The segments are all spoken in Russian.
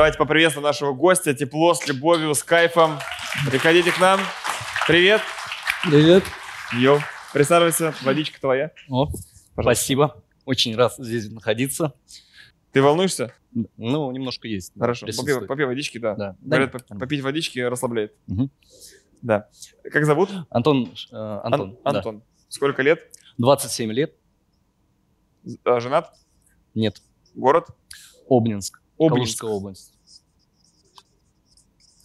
Давайте поприветствуем нашего гостя. Тепло, с любовью, с кайфом. Приходите к нам. Привет. Привет. Йоу. Присаживайся, водичка твоя. О, Пожалуйста. спасибо. Очень рад здесь находиться. Ты волнуешься? Ну, немножко есть. Хорошо. Попей, попей водички, да. Да. Говорят, Да, попить водички расслабляет. Мгм. Да. Как зовут? Антон, э, Ан- Антон, да. Антон. Сколько лет? 27 лет. А, Женат? Нет. Город? Обнинск. Обнинск. Калужская область.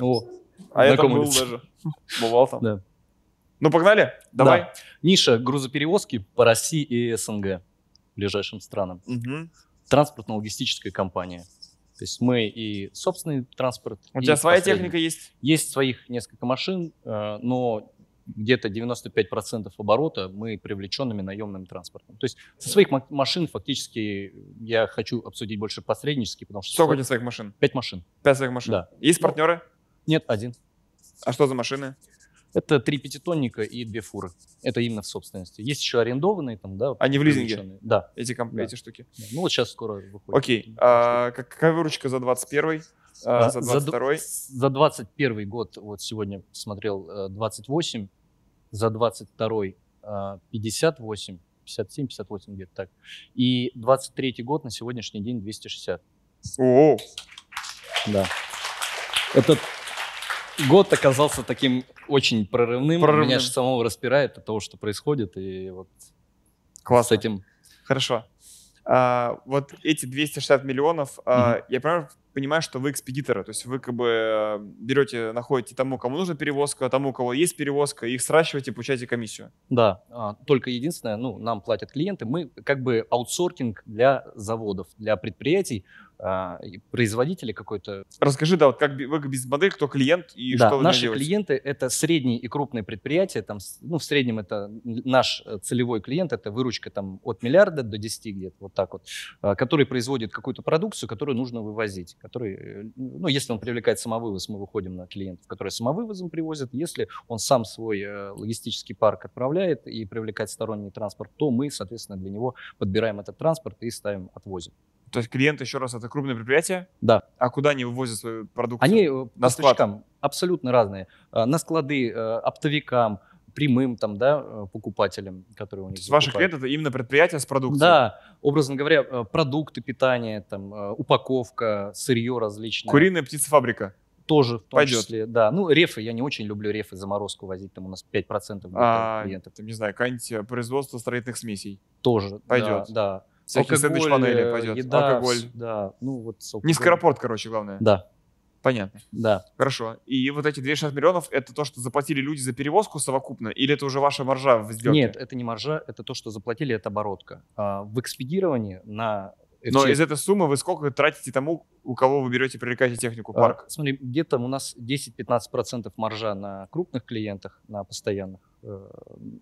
О, А я там был лицо. даже. Бывал там. Да. Ну, погнали? Давай. Да. Ниша грузоперевозки по России и СНГ, ближайшим странам. Мгм. Транспортно-логистическая компания. То есть мы и собственный транспорт. У тебя своя техника есть? Есть своих несколько машин, э, но где-то 95% оборота мы привлеченными наемным транспортом. То есть со своих ма- машин фактически я хочу обсудить больше посреднически, потому что... Сколько у тебя своих машин? Пять машин. Пять своих машин. Да. Есть партнеры? Нет, один. А что за машины? Это три пятитонника и две фуры. Это именно в собственности. Есть еще арендованные там, да. Они в лизинге? Да. Эти, комп- Да. эти штуки. да. Ну вот сейчас скоро выходит. Окей. А, как- какая выручка за 21 а, А, за за д- 22 За 21 год, вот сегодня смотрел, э, 28, за 22 э, 58, 57, 58 где-то так. И 23 год на сегодняшний день 260. О, Да. Этот год оказался таким очень прорывным. Прорывным. Меня же самого распирает от того, что происходит. И вот с классно. этим... Хорошо. А, вот эти 260 миллионов, а, я понимаю, понимаю, что вы экспедиторы, то есть вы как бы э, берете, находите тому, кому нужна перевозка, тому, у кого есть перевозка, их сращиваете, получаете комиссию. Да, а, только единственное, ну, нам платят клиенты, мы как бы аутсоркинг для заводов, для предприятий, а, и производителей какой-то. Расскажи, да, вот как вы как бизнес-модель, кто клиент и да, что вы наши делаете? клиенты это средние и крупные предприятия, там, ну, в среднем это наш э, целевой клиент, это выручка там от миллиарда до 10 где-то, вот так вот, а, который производит какую-то продукцию, которую нужно вывозить, который, э, ну, если он привлекает самовывоз, мы выходим на клиентов, которые самовывозом привозят, если он сам свой э, логистический парк отправляет и привлекает сторонний транспорт, то мы, соответственно, для него подбираем этот транспорт и ставим, отвозим. То есть клиент, еще раз, это крупное предприятие, Да. а куда они вывозят свою продукцию? Они э, На склад. абсолютно разные. Э, На склады, э, оптовикам, прямым там, да, покупателям, которые у них То есть ваши клиенты это именно предприятия с продукцией? Да, образно говоря, продукты питания, там, упаковка, сырье различное. Куриная птицефабрика. Тоже в том Пойдет. числе, да. Ну, рефы, я не очень люблю рефы, заморозку возить, там у нас 5% где-то А, клиентов. не знаю, какое-нибудь производство строительных смесей. Тоже, пойдет. да. да. Всякие сэндвич-панели э, пойдет. еда, Алкоголь. Да, ну вот Не скоропорт, короче, главное. Да, Понятно. да. Хорошо. И вот эти 260 миллионов, это то, что заплатили люди за перевозку совокупно? Или это уже ваша маржа в сделке? Нет, это не маржа, это то, что заплатили, это оборотка. А, в экспедировании на Но FC из этой суммы вы сколько тратите тому, у кого вы берете, привлекаете технику, а, парк? смотри, где-то у нас 10-15% маржа на крупных клиентах, на постоянных.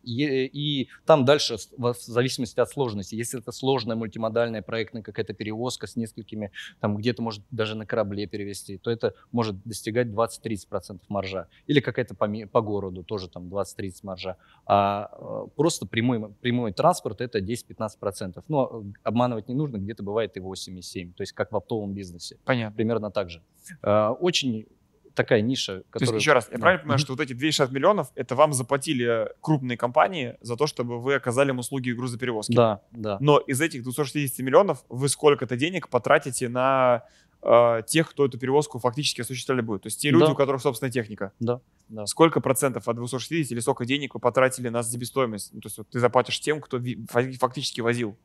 И, и там дальше, в зависимости от сложности, если это сложная мультимодальная проектная какая-то перевозка с несколькими, там где-то может даже на корабле перевести, то это может достигать 20-30% маржа. Или какая-то по, по городу тоже там 20-30 маржа. А э, просто прямой, прямой транспорт это 10-15%. Но э, обманывать не нужно, где-то бывает и 8, и 7. То есть как в оптовом бизнесе. Понятно. Примерно так же. Э, Очень такая ниша, То есть, еще раз, я Да. правильно понимаю, что вот эти 260 миллионов, это вам заплатили крупные компании за то, чтобы вы оказали им услуги грузоперевозки? Да, да. Но из этих 260 миллионов вы сколько-то денег потратите на э, тех, кто эту перевозку фактически осуществляли будет? То есть те люди, Да. у которых собственная техника. Да, да. Сколько процентов от 260 или сколько денег вы потратили на себестоимость? Ну, то есть вот ты заплатишь тем, кто фактически возил.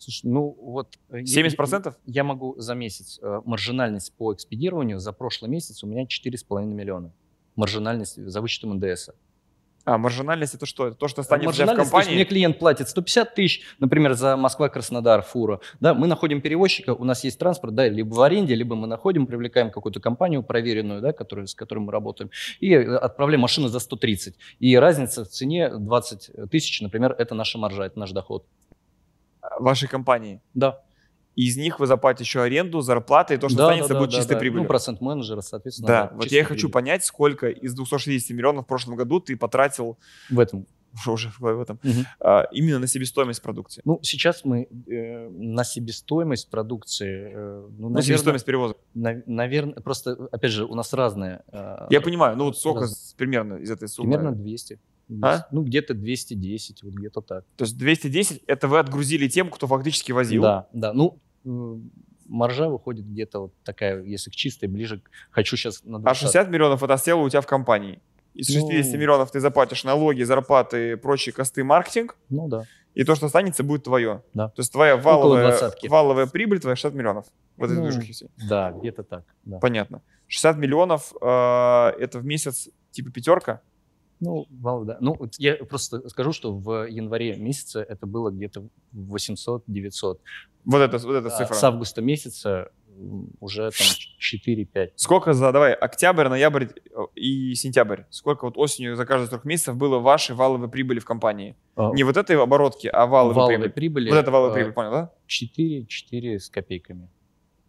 Слушай, ну вот... э, я- 70%? Я, я могу за месяц, э, маржинальность по экспедированию за прошлый месяц у меня 4,5 миллиона. Маржинальность за вычетом НДС. А маржинальность это что? Это то, что останется в Маржинальность, то компании? мне клиент платит 150 тысяч, например, за Москва-Краснодар фура. Да, мы находим перевозчика, у нас есть транспорт, да, либо в аренде, либо мы находим, привлекаем какую-то компанию проверенную, да, которую, с которой мы работаем, и э, отправляем машину за 130. И разница в цене 20 тысяч, например, это наша маржа, это наш доход. Вашей компании. Да. И из них вы заплатите еще аренду, зарплаты, и то, что Да, останется, да, будет да, чистой да. прибылью. Ну, процент менеджера, соответственно. да, вот чистой я и хочу прибыль. понять, сколько из 260 миллионов в прошлом году ты потратил В этом. уже в этом, Мгм. а, именно на себестоимость продукции. Ну, сейчас мы э, на себестоимость продукции, э, ну, Ну, наверное, себестоимость перевозок. наверное, просто, опять же, у нас разные. э, Я понимаю, ну вот сколько раз- примерно из этой суммы? Примерно 200. А? Ну, где-то 210, вот где-то так. То есть 210 это вы отгрузили тем, кто фактически возил. Да, да. Ну, маржа выходит где-то вот такая, если к чистой, ближе к... Хочу сейчас на А 20. 60 миллионов это осело у тебя в компании. Из 60 Ну- миллионов ты заплатишь налоги, зарплаты, прочие косты, маркетинг, Ну, да. и то, что останется, будет твое. Да. То есть твоя валовая, валовая прибыль, твоя 60 миллионов в этой Ну, всей. Да, где-то так. Да. Понятно. 60 миллионов э, это в месяц типа пятерка? Ну, вал, да. Ну, я просто скажу, что в январе месяце это было где-то 800-900. Вот это, вот эта А цифра. с августа месяца уже там 4-5. Сколько за, давай, октябрь, ноябрь и сентябрь? Сколько вот осенью за каждые трех месяцев было вашей валовой прибыли в компании? А, Не вот этой оборотки, а валовой, валовой прибыли. прибыли. Вот это валовая а, прибыль, понял, да? 4, 4 с копейками.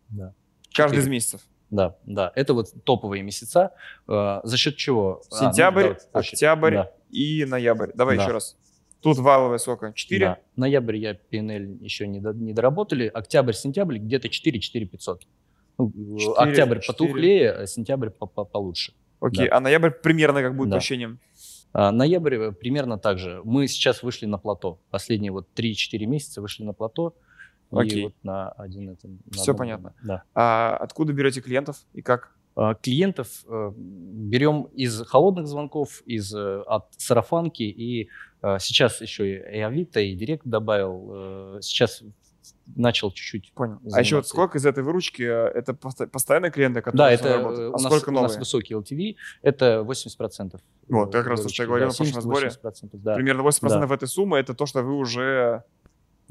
Да. Каждый из месяцев. Да, да. Это вот топовые месяца. А, за счет чего? А, ну, Сентябрь, да, вот очень. октябрь Да, и ноябрь. Давай Да. еще раз. Тут валовая сколько? 4? да. Ноябрь я PNL еще не, до- не доработали. Октябрь, сентябрь где-то 4-4 500. Ну, э, Четыре, октябрь четыре. потухлее, а сентябрь по- по- получше. Окей, Да. а ноябрь примерно как будет Да. по ощущениям? А ноябрь э, примерно так же. Мы сейчас вышли на плато. Последние вот 3-4 месяца вышли на плато. Окей. И вот на один это... на Всё одном- понятно. Да. А откуда берете клиентов и как? А, Клиентов э, берем из холодных звонков, из э, от сарафанки и э, сейчас еще и Авито, и Директ добавил. Сейчас начал чуть-чуть. Понял. А еще вот заниматься. сколько из этой выручки это постоянные клиенты, которые Да, это работают? у А нас, сколько у нас новые? высокий LTV, это 80%. Вот, как раз то, что я говорил на прошлом сборе. 80%, да, Примерно 80% этой суммы это то, что вы уже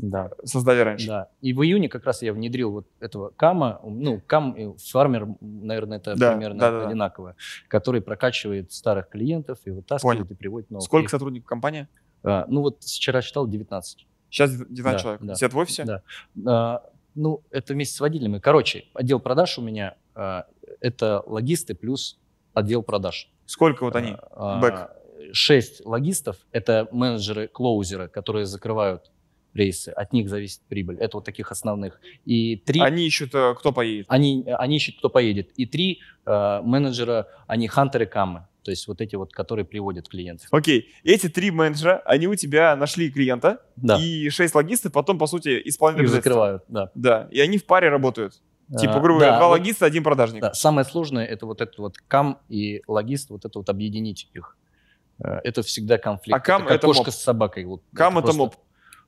да. создали раньше. Да. И в июне как раз я внедрил вот этого кама, ну, кам и фармер, наверное, это Да, примерно да, да, да. одинаковое, который прокачивает старых клиентов и вытаскивает Понял. и приводит новых. Сколько сотрудников компания? а, ну вот вчера считал 19. Сейчас 19 Да, человек. да. Все в офисе? Да. А, ну, это вместе с водителями. Короче, отдел продаж у меня а, это логисты плюс отдел продаж. Сколько вот они? А, Бэк. Шесть логистов – это менеджеры-клоузеры, которые закрывают рейсы. От них зависит прибыль. Это вот таких основных. И три... Они ищут, э, кто поедет. Они, они ищут, кто поедет. И три э, менеджера, они хантеры камы. То есть вот эти вот, которые приводят клиентов. Окей, эти три менеджера, они у тебя нашли клиента, Да, и шесть логистов потом, по сути, исполняют их закрывают, да. Да, и они в паре работают. Типа, А, грубо говоря, да, два вот, логиста, один продажник. да, самое сложное это вот этот вот кам и логист, вот это вот объединить их. Э, Это всегда конфликт. А кам это кошка моп. с собакой. Вот Кам это просто- моп.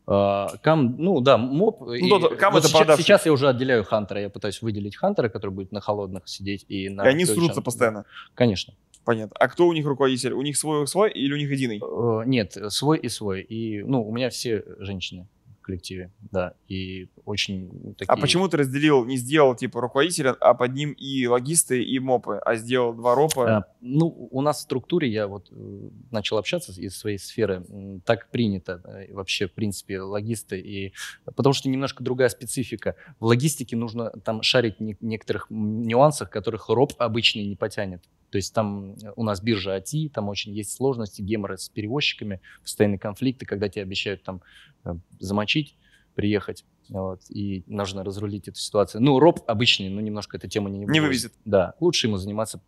А, Кам, ну да, моп. и да, да, кам вот это сейчас, сейчас я уже отделяю хантера. Я пытаюсь выделить хантера, который будет на холодных сидеть. И, на И они срутся чам- постоянно. Конечно. Понятно. А кто у них руководитель? У них свой свой или у них единый? Э, Нет, свой и свой. И, ну, у меня все женщины коллективе, да. И очень такие... А почему ты разделил, не сделал типа руководителя, а под ним и логисты, и мопы, а сделал два ропа? А, Ну, у нас в структуре, я вот э, начал общаться из своей сферы, так принято вообще, в принципе, логисты, и потому что немножко другая специфика. В логистике нужно там шарить не- некоторых нюансах, которых роб обычный не потянет. То есть там э, у нас биржа АТИ, там очень есть сложности, геморрой с перевозчиками, постоянные конфликты, когда тебе обещают там э, замочить, приехать, вот, и нужно разрулить эту ситуацию. Ну, роб обычный, ну, немножко эту тему не, Не вывезет. Да, лучше ему заниматься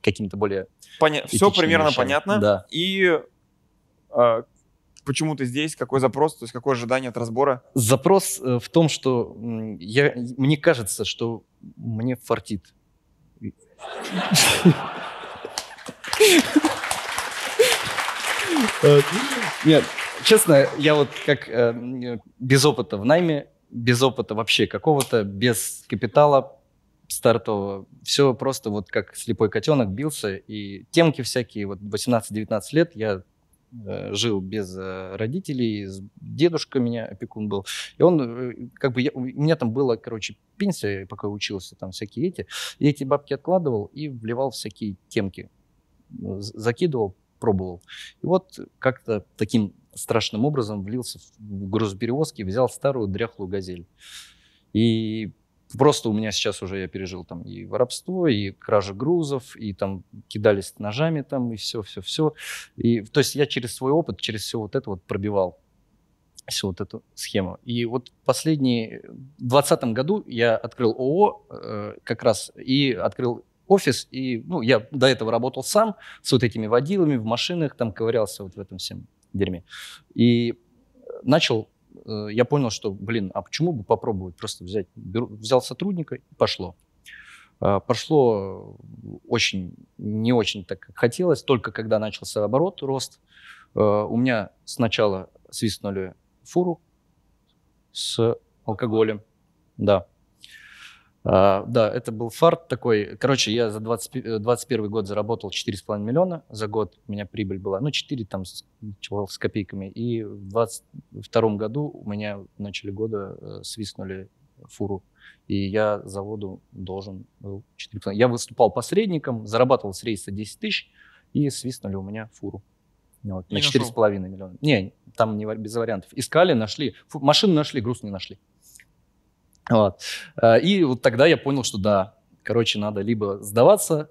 какими-то более Поня... Все примерно вещами. понятно. Да. И а, почему ты здесь? Какой запрос? То есть какое ожидание от разбора? Запрос э, в том, что я, мне кажется, что мне фартит. Нет, честно, я вот как э, без опыта в найме, без опыта вообще какого-то, без капитала стартового, все просто вот как слепой котенок бился, и темки всякие, вот 18-19 лет я жил без э, родителей, дедушка меня опекун был, и он, э, как бы, я- у меня там была, короче, пенсия, пока учился, там всякие эти, я эти бабки откладывал и вливал всякие темки, закидывал, пробовал. И вот как-то таким страшным образом влился в грузоперевозки, взял старую дряхлую газель. И просто у меня сейчас уже я пережил там и воровство, и кража грузов, и там кидались ножами там, и все, все, все. И, то есть я через свой опыт, через все вот это вот пробивал всю вот эту схему. И вот последние, в 2020 году я открыл ООО э, как раз и открыл офис, и, ну, я до этого работал сам с вот этими водилами в машинах, там ковырялся вот в этом всем дерьме. И начал, э, я понял, что, блин, а почему бы попробовать просто взять, беру, взял сотрудника и пошло. Э, прошло очень, не очень так, как хотелось, только когда начался оборот, рост, э, у меня сначала свистнули фуру с алкоголем, да. А, да, это был фарт такой. Короче, я за 20, 21 э, год заработал 4,5 миллиона за год. У меня прибыль была, ну, 4 там с, с копейками. И в 22 году у меня в начале года э, свистнули фуру. И я заводу должен был 4,5. Я выступал посредником, зарабатывал с рейса 10 тысяч, и свистнули у меня фуру. Вот, на 4,5 миллиона. Не, там не, без вариантов. Искали, нашли. Фу, машину нашли, груз не нашли. Вот. Э, и вот тогда я понял, что да, короче, надо либо сдаваться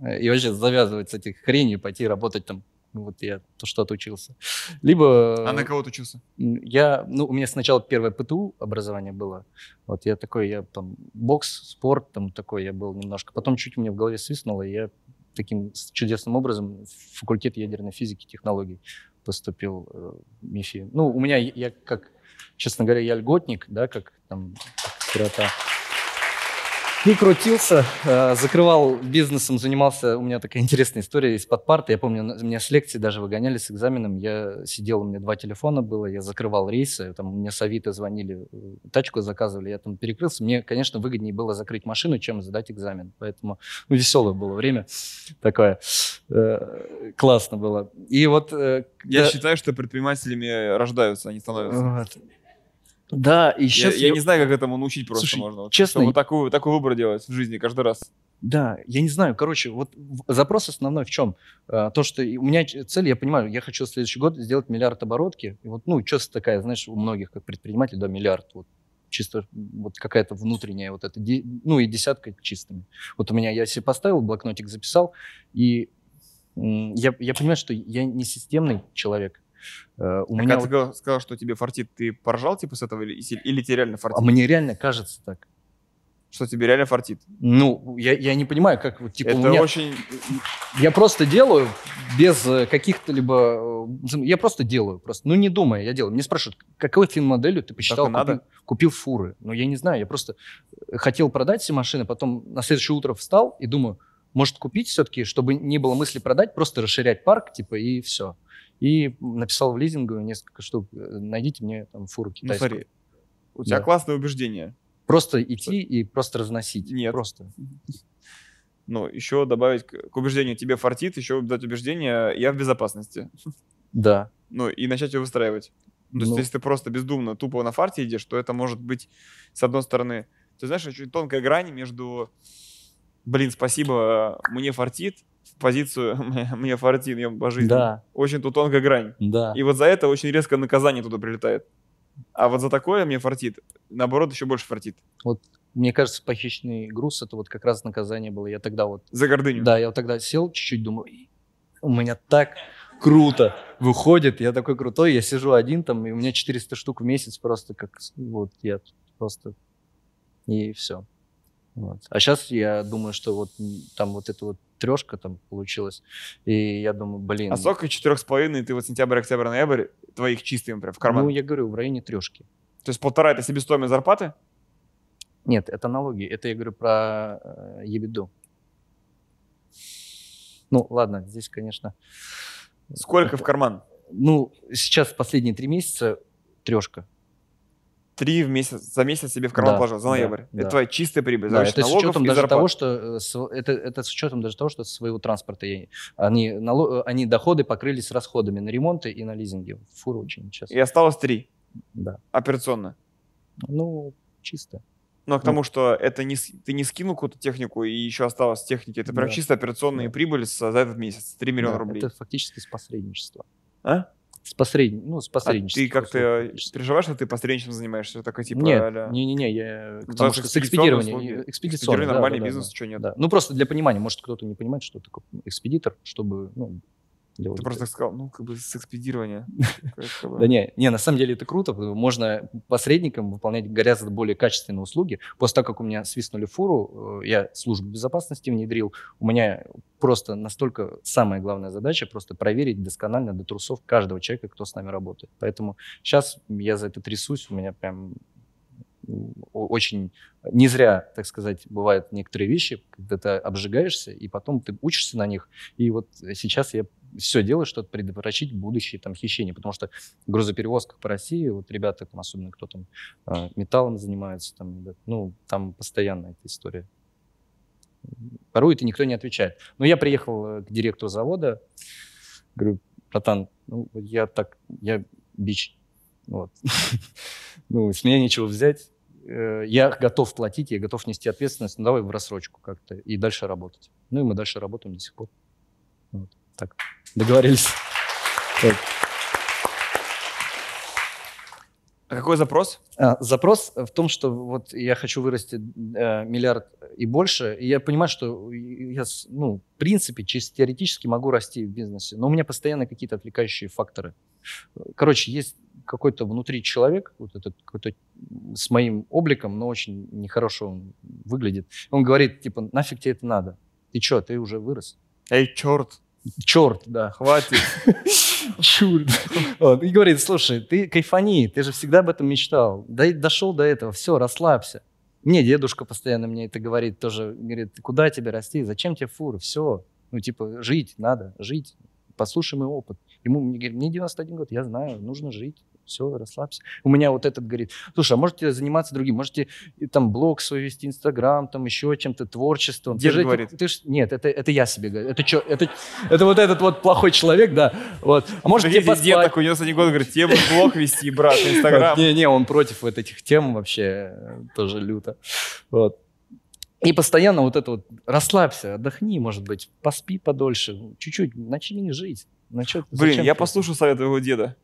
э, и вообще завязывать с этих хренью, пойти работать там ну, вот я то что отучился. Либо... А на кого ты учился? Я, ну, у меня сначала первое ПТУ образование было. Вот я такой, я там бокс, спорт, там такой я был немножко. Потом чуть у меня в голове свистнуло, и я таким чудесным образом в факультет ядерной физики и технологий поступил э, в МИФИ. Ну, у меня, я как, честно говоря, я льготник, да, как там сирота. И крутился, э, закрывал бизнесом, занимался. У меня такая интересная история из-под парты. Я помню, меня с лекции даже выгоняли с экзаменом. Я сидел, у меня два телефона было, я закрывал рейсы. Там мне с Авито звонили, э, тачку заказывали, я там перекрылся. Мне, конечно, выгоднее было закрыть машину, чем сдать экзамен. Поэтому ну, веселое было время такое. Э, классно было. И вот... Я да... считаю, что предпринимателями рождаются, они становятся. Вот. Да, и сейчас... Я, я не знаю, как этому научить просто Слушай, можно. Честно... Чтобы такую, такой выбор делать в жизни каждый раз. Да, я не знаю. Короче, вот запрос основной в чем? А, то, что у меня цель, я понимаю, я хочу в следующий год сделать миллиард оборотки. И вот, ну, что такая, знаешь, у многих, как предпринимателей, да, миллиард. Вот чисто вот какая-то внутренняя вот эта, ну, и десятка чистыми. Вот у меня, я себе поставил, блокнотик записал, и я, я понимаю, что я не системный человек. Uh, у а меня вот... ты сказал, что тебе фартит, ты поржал типа с этого или, или тебе реально фартит? А мне реально кажется так. Что тебе реально фартит? Ну, я, я не понимаю, как вот типа Это у меня... очень... Я просто делаю без э, каких-то либо... Э, я просто делаю, просто, ну не думая, я делаю. Мне спрашивают, какой фин-моделью ты посчитал, купил, надо? купил фуры? Ну я не знаю, я просто хотел продать все машины, потом на следующее утро встал и думаю, может купить все-таки, чтобы не было мысли продать, просто расширять парк, типа, и все. И написал в лизинговую несколько штук. Э, найдите мне там фуру китайскую. Ну, смотри, у тебя да. классное убеждение. Просто идти и просто разносить. Нет. Просто. Ну, еще добавить к убеждению тебе фартит, еще дать убеждение я в безопасности. Да. Ну, и начать его выстраивать. То есть, ну. если ты просто бездумно, тупо на фарте идешь, то это может быть, с одной стороны, ты знаешь, очень тонкая грань между, блин, спасибо, мне фартит, в позицию мне фартит, ем по жизни. Да. Очень тут тонкая грань. Да. И вот за это очень резко наказание туда прилетает. А вот за такое мне фартит, наоборот, еще больше фартит. Вот мне кажется, похищенный груз это вот как раз наказание было. Я тогда вот... За гордыню? Да, я вот тогда сел чуть-чуть, думаю, у меня так круто выходит, я такой крутой, я сижу один там, и у меня 400 штук в месяц просто как, вот, я просто, и все. Вот. А сейчас я думаю, что вот там вот это вот трешка там получилась. И я думаю, блин. А сколько четырех с половиной ты вот сентябрь, октябрь, ноябрь твоих чистым прям в карман? Ну, я говорю, в районе трешки. То есть полтора это себестоимость зарплаты? Нет, это налоги. Это я говорю про э, ебиду. Ну, ладно, здесь, конечно... Сколько это, в карман? Ну, сейчас последние три месяца трешка три в месяц, за месяц себе в карман да, положил, за ноябрь. Да, это да. твоя чистая прибыль, да, это с учетом даже зарплат. того, что э, это, это с учетом даже того, что своего транспорта я, они, налог, они доходы покрылись расходами на ремонты и на лизинги. Фуру очень часто. И осталось три. Да. Операционно. Ну, чисто. Но к тому, ну, что это не, ты не скинул какую-то технику и еще осталось техники, это прям да. чисто операционная да. прибыль за этот месяц, 3 миллиона да, рублей. Это фактически с посредничества. А? С посредник, ну, с А ты как-то переживаешь, что ты посредничеством занимаешься? Такой типа... Нет, а-ля- не-не-не, я Ну, потому что с экспедированием, экспедиционный, да, нормальный да, бизнес, да. чё нет? Да. Ну просто для понимания, может кто-то не понимает, что такое экспедитор, чтобы ну, Ты просто так сказал, ну, как бы с экспедирования. Да не, не, на самом деле это круто, можно посредникам выполнять гораздо более качественные услуги. После того, как у меня свистнули фуру, э, я службу безопасности внедрил, у меня просто настолько самая главная задача просто проверить досконально до трусов каждого человека, кто с нами работает. Поэтому сейчас я за это трясусь, у меня прям очень не зря, так сказать, бывают некоторые вещи, когда ты обжигаешься, и потом ты учишься на них. И вот сейчас я все делаю, чтобы предотвратить будущие там хищения, потому что в грузоперевозках по России, вот ребята, там, особенно кто там э, металлом занимается, там, ну, там постоянно эта история. Порой это никто не отвечает. Но я приехал э, к директору завода, говорю, братан, ну, я так, я бич, вот. Ну, с меня нечего взять. Э, Я готов платить, я готов нести ответственность, ну, давай в рассрочку как-то и дальше работать. Ну, и мы дальше работаем до сих пор. Вот. Так, договорились. Так. А какой запрос? А, Запрос в том, что вот я хочу вырасти э, миллиард и больше, и я понимаю, что я, ну, в принципе, чисто теоретически могу расти в бизнесе, но у меня постоянно какие-то отвлекающие факторы. Короче, есть какой-то внутри человек, вот этот какой-то с моим обликом, но очень нехорошо он выглядит. Он говорит, типа, нафиг тебе это надо? Ты что, ты уже вырос? Эй, черт, Черт, да. хватит. Черт. Вот, И говорит, слушай, ты кайфани, ты же всегда об этом мечтал. Да и дошел до этого, все, расслабься. Мне дедушка постоянно мне это говорит, тоже говорит, куда тебе расти, зачем тебе фура, все. Ну, типа, жить надо, жить. Послушай мой опыт. Ему мне говорит, мне 91 год, я знаю, нужно жить. Все, расслабься. У меня вот этот говорит, слушай, а можете заниматься другим? Можете и там блог свой вести, Инстаграм, там еще чем-то, творчеством. Ты этим- говорит. ты ж- нет, это, это я себе говорю. Это, чё, это, это вот этот вот плохой человек, да. Вот. А может, тебе Прикиньте, дед поспать? такой, 91 год, говорит, тебе блог вести, брат, Инстаграм. Не-не, он против вот этих тем вообще э, тоже люто. Вот. И постоянно вот это вот расслабься, отдохни, может быть, поспи подольше, чуть-чуть, начни жить. Ну, чё ты- Блин, я ты- послушал совет твоего деда.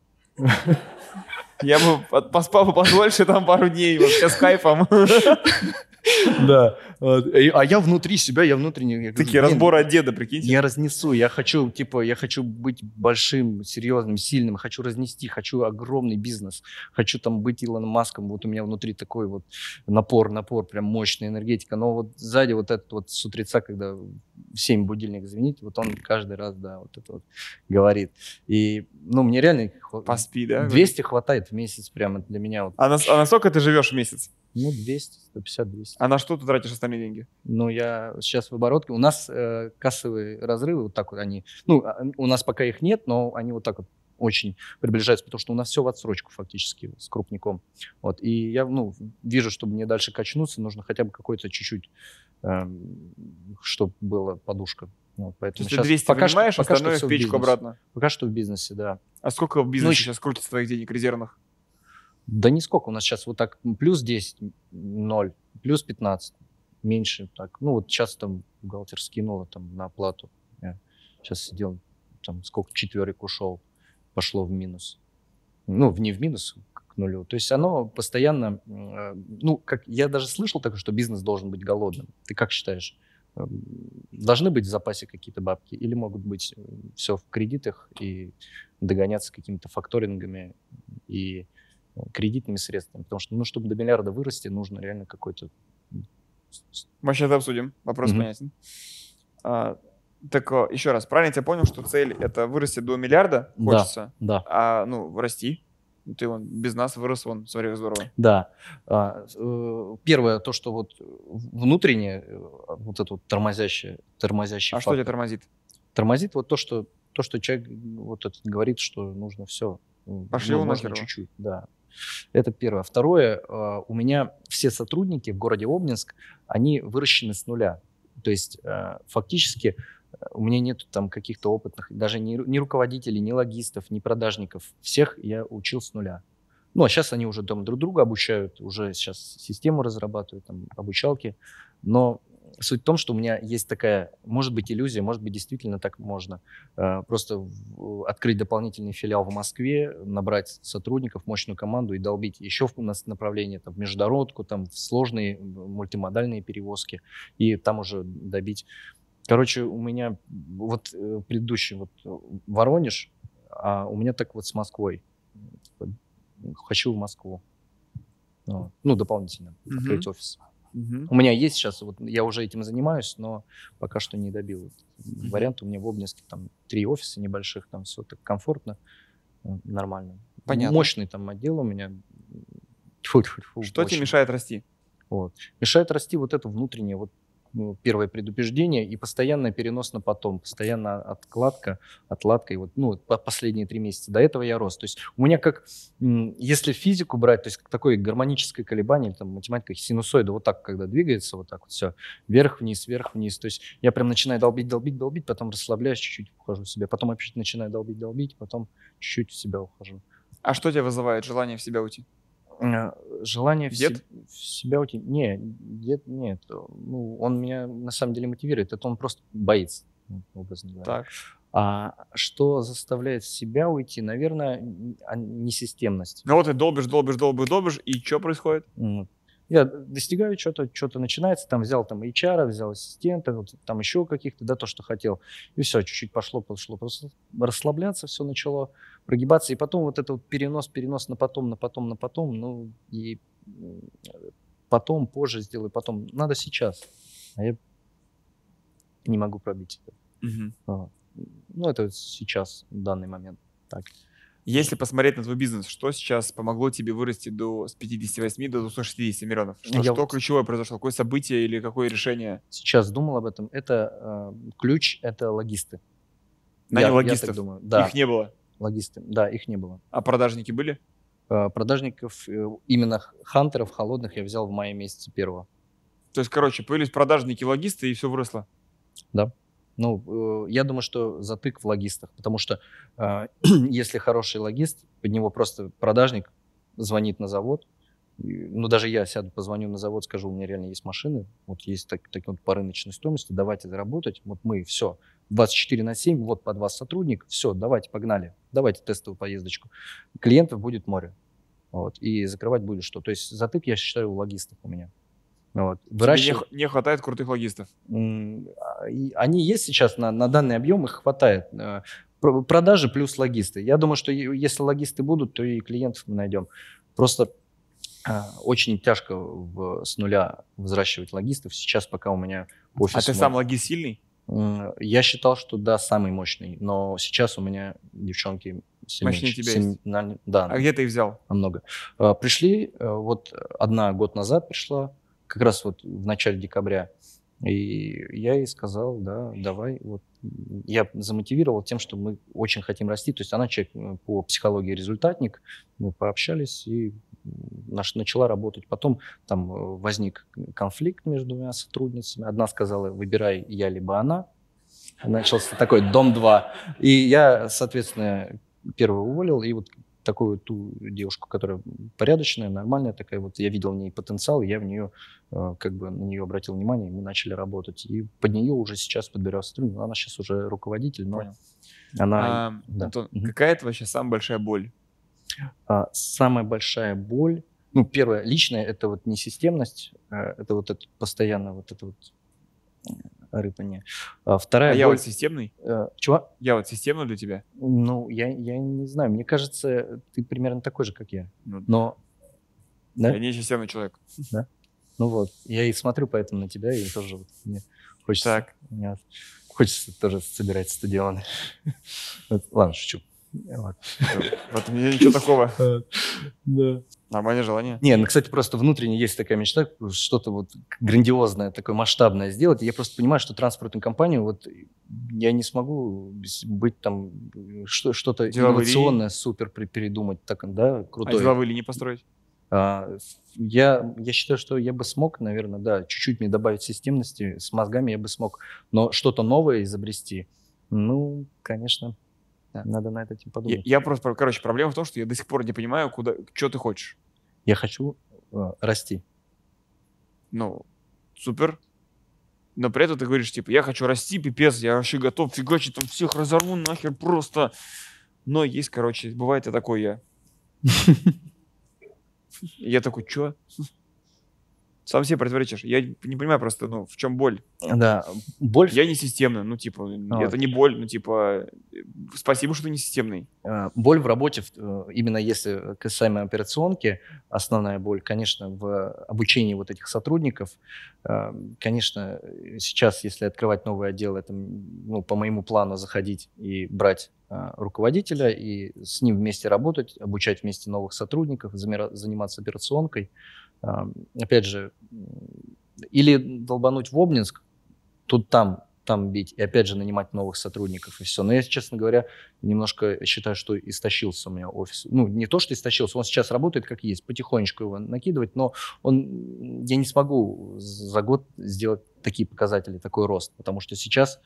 Я бы поспал бы подольше там пару дней, вообще с кайфом. Да. А я внутри себя, я говорю, Такие «Блин, разборы от деда, прикиньте. Я разнесу, я хочу, типа, я хочу быть большим, серьезным, сильным, хочу разнести, хочу огромный бизнес, хочу там быть Илоном Маском, вот у меня внутри такой вот напор, напор, прям мощная энергетика, но вот сзади вот этот вот с утреца, когда в 7 будильник звенит, вот он каждый раз, да, вот это вот говорит. И, ну, мне реально Поспи, да? 200 хватает в месяц прямо для меня, вот, А на, а на сколько ты живешь в месяц? Ну, 200, 150, 200. А на что ты тратишь остальные деньги? Ну, я сейчас в оборотке. У нас э, кассовые разрывы, вот так вот они. Ну, а, у нас пока их нет, но они вот так вот очень приближаются, потому что у нас все в отсрочку фактически с крупником. Вот. И я, ну, вижу, чтобы мне дальше качнуться, нужно хотя бы какой-то чуть-чуть, чтобы была подушка. Вот, То поэтому есть ты щас 200 пока что- понимаешь, пока что остальное всё в печку бизнесе. обратно. Пока что в бизнесе, да. А сколько в бизнесе Ну, сейчас крутится твоих денег резервных? Да нисколько. У нас сейчас вот так плюс 10, 0, плюс 15, меньше так. Ну вот сейчас там бухгалтер скинула там на оплату. Я сейчас сидел, там сколько, четверик ушел, пошло в минус. Ну, не в минус, к нулю. То есть оно постоянно, э, ну, как я даже слышал такое, что бизнес должен быть голодным. Ты как считаешь? Эм, Должны быть в запасе какие-то бабки или могут быть все в кредитах и догоняться какими-то факторингами и э, кредитными средствами, потому что, ну, чтобы до миллиарда вырасти, нужно реально какой-то... Мы сейчас обсудим. Вопрос Мгм. понятен. А, так, э, еще раз, правильно я тебя понял, что цель это вырасти до миллиарда, Да. хочется, Да, а, ну, расти. Ты вон без нас вырос, вон, смотри, здорово. да. А, э, Первое, то, что вот внутреннее, э, вот это вот тормозящее, тормозящий А что тебя фактор. тормозит? Тормозит вот то, что, то, что человек вот этот говорит, что нужно все. Пошли его можно нахер. чуть-чуть, да. Это первое. Второе, э, у меня все сотрудники в городе Обнинск, они выращены с нуля. То есть э, фактически э, у меня нет там каких-то опытных, даже ни, ни руководителей, ни логистов, ни продажников. Всех я учил с нуля. Ну, а сейчас они уже там друг друга обучают, уже сейчас систему разрабатывают, там, обучалки. Но суть в том, что у меня есть такая, может быть, иллюзия, может быть, действительно так можно. Э, просто открыть дополнительный филиал в Москве, набрать сотрудников, мощную команду и долбить еще в нас направление там, в международку, там, в сложные мультимодальные перевозки, и там уже добить. Короче, у меня вот э, предыдущий вот Воронеж, а у меня так вот с Москвой. Хочу в Москву. Ну, дополнительно mm-hmm. открыть офис. Угу. У меня есть сейчас, вот я уже этим занимаюсь, но пока что не добил. Угу. Вариант у меня в Обнинске там три офиса небольших, там все так комфортно, нормально. Понятно. Мощный там отдел у меня. Фу -фу -фу, Что очень. тебе мешает расти? Вот. Мешает расти вот это внутреннее, вот ну, первое предупреждение и постоянный перенос на потом, постоянно откладка, отладка, и вот, ну, последние три месяца. До этого я рос. То есть у меня как, если физику брать, то есть такое гармоническое колебание, там, математика, синусоида, вот так, когда двигается, вот так вот все, вверх-вниз, вверх-вниз. То есть я прям начинаю долбить, долбить, долбить, потом расслабляюсь, чуть-чуть ухожу в себя, потом опять начинаю долбить, долбить, потом чуть-чуть в себя ухожу. А что тебя вызывает желание в себя уйти? Э, желание в, се- в себя уйти. Не, дед нет. Ну, он меня на самом деле мотивирует. Это он просто боится, ну, образно говоря. Так. А что заставляет себя уйти? Наверное, а, несистемность. Ну вот ты долбишь, долбишь, долбишь, долбишь, и что происходит? Я достигаю что-то, что-то начинается, там взял там HR, взял ассистента, вот, там еще каких-то, да, то, что хотел. И все, чуть-чуть пошло, пошло. Просто расслабляться все начало, прогибаться. И потом вот это вот перенос, перенос на потом, на потом, на потом. Ну, и потом, позже сделаю, потом. Надо сейчас. А я не могу пробить это. Угу. Ну, это сейчас, в данный момент. Так. Если посмотреть на твой бизнес, что сейчас помогло тебе вырасти до, с 58 до 260 миллионов? Что, Я что вот... ключевое произошло? Какое событие или какое решение? Сейчас думал об этом. Это э, ключ, это логисты. На я, логистов? Я думаю. Да. Их не было? Логисты, да, их не было. А продажники были? Э, продажников, э, именно хантеров холодных я взял в мае месяце первого. То есть, короче, появились продажники, логисты, и все выросло? Да. Ну, э, я думаю, что затык в логистах, потому что если хороший логист, под него просто продажник звонит на завод, ну, даже я сяду, позвоню на завод, скажу, у меня реально есть машины, вот есть так, так вот по рыночной стоимости, давайте заработать, вот мы, все, 24 на 7, вот под вас сотрудник, все, давайте, погнали, давайте тестовую поездочку. Клиентов будет море, вот, и закрывать будет что. То есть затык, я считаю, у логистов у меня. Вот. Выращивать... не, не хватает крутых логистов? Они есть сейчас на, на данный объем, их хватает. Э, продажи плюс логисты. Я думаю, что если логисты будут, то и клиентов мы найдем. Просто а, очень тяжко в, с нуля взращивать логистов. Сейчас пока у меня офис... А ты мой... сам логист сильный? Я считал, что да, самый мощный. Но сейчас у меня девчонки сильнее. Мощнее тебя сильнее, есть? Да. А где ты их взял? Намного. А, пришли, э, вот одна год назад пришла, как раз вот в начале декабря. И я ей сказал, да, давай, вот я замотивировал тем, что мы очень хотим расти. То есть она человек по психологии результатник, мы пообщались и наш, начала работать. Потом там э, возник конфликт между двумя сотрудницами. Одна сказала, выбирай я либо она. Начался такой дом 2. И я, соответственно, первого уволил. И вот такую ту девушку, которая порядочная, нормальная такая, вот я видел в ней потенциал, я в нее, э, как бы на нее обратил внимание, и мы начали работать. И под нее уже сейчас подбирал сотрудников. Она сейчас уже руководитель, но Понял. она... А, да. Антон, угу. какая это вообще самая большая боль? А, самая большая боль, ну, первое, личная, это вот несистемность, э, это вот это постоянно вот это вот рыпание. Вторая а я вот системный? Э, чего? Я вот системный для тебя? Ну, я, я не знаю. Мне кажется, ты примерно такой же, как я. Ну, Но... Да? Я не системный человек. Да? Ну вот. Я и смотрю поэтому на тебя, и тоже вот мне хочется... Так. Мне хочется тоже собирать стадионы. Ладно, шучу. Вот. В этом ничего такого. Да. Нормальное желание. Не, ну, кстати, просто внутренне есть такая мечта, что-то вот грандиозное, такое масштабное сделать. И я просто понимаю, что транспортную компанию, вот я не смогу быть там, что-то инновационное, супер передумать, так, да, крутое. А деловые линии построить? А, я, я считаю, что я бы смог, наверное, да, чуть-чуть мне добавить системности, с мозгами я бы смог, но что-то новое изобрести, ну, конечно, да. Надо на это подумать. Я, я просто, короче, проблема в том, что я до сих пор не понимаю, куда, что ты хочешь. Я хочу э, расти. Ну, супер. но при этом ты говоришь, типа, я хочу расти, пипец, я вообще готов фигачить, там всех разорву нахер просто. Но есть, короче, бывает и такой я. Я такой, чё? Сам себе противоречишь. Я не понимаю просто, ну, в чем боль. Да, боль... Я не системный, ну, типа, Вот. это не боль, ну, типа, э, спасибо, что ты не системный. Э, Боль в работе, э, именно если касаемо операционки, основная боль, конечно, в обучении вот этих сотрудников. Конечно, сейчас, если открывать новый отдел, это, ну, по моему плану заходить и брать руководителя и с ним вместе работать, обучать вместе новых сотрудников, заниматься операционкой. Опять же, или долбануть в Обнинск, тут там, там бить, и опять же нанимать новых сотрудников, и все. Но я, честно говоря, немножко считаю, что истощился у меня офис. Ну, не то, что истощился, он сейчас работает как есть, потихонечку его накидывать, но он, я не смогу за год сделать такие показатели, такой рост, потому что сейчас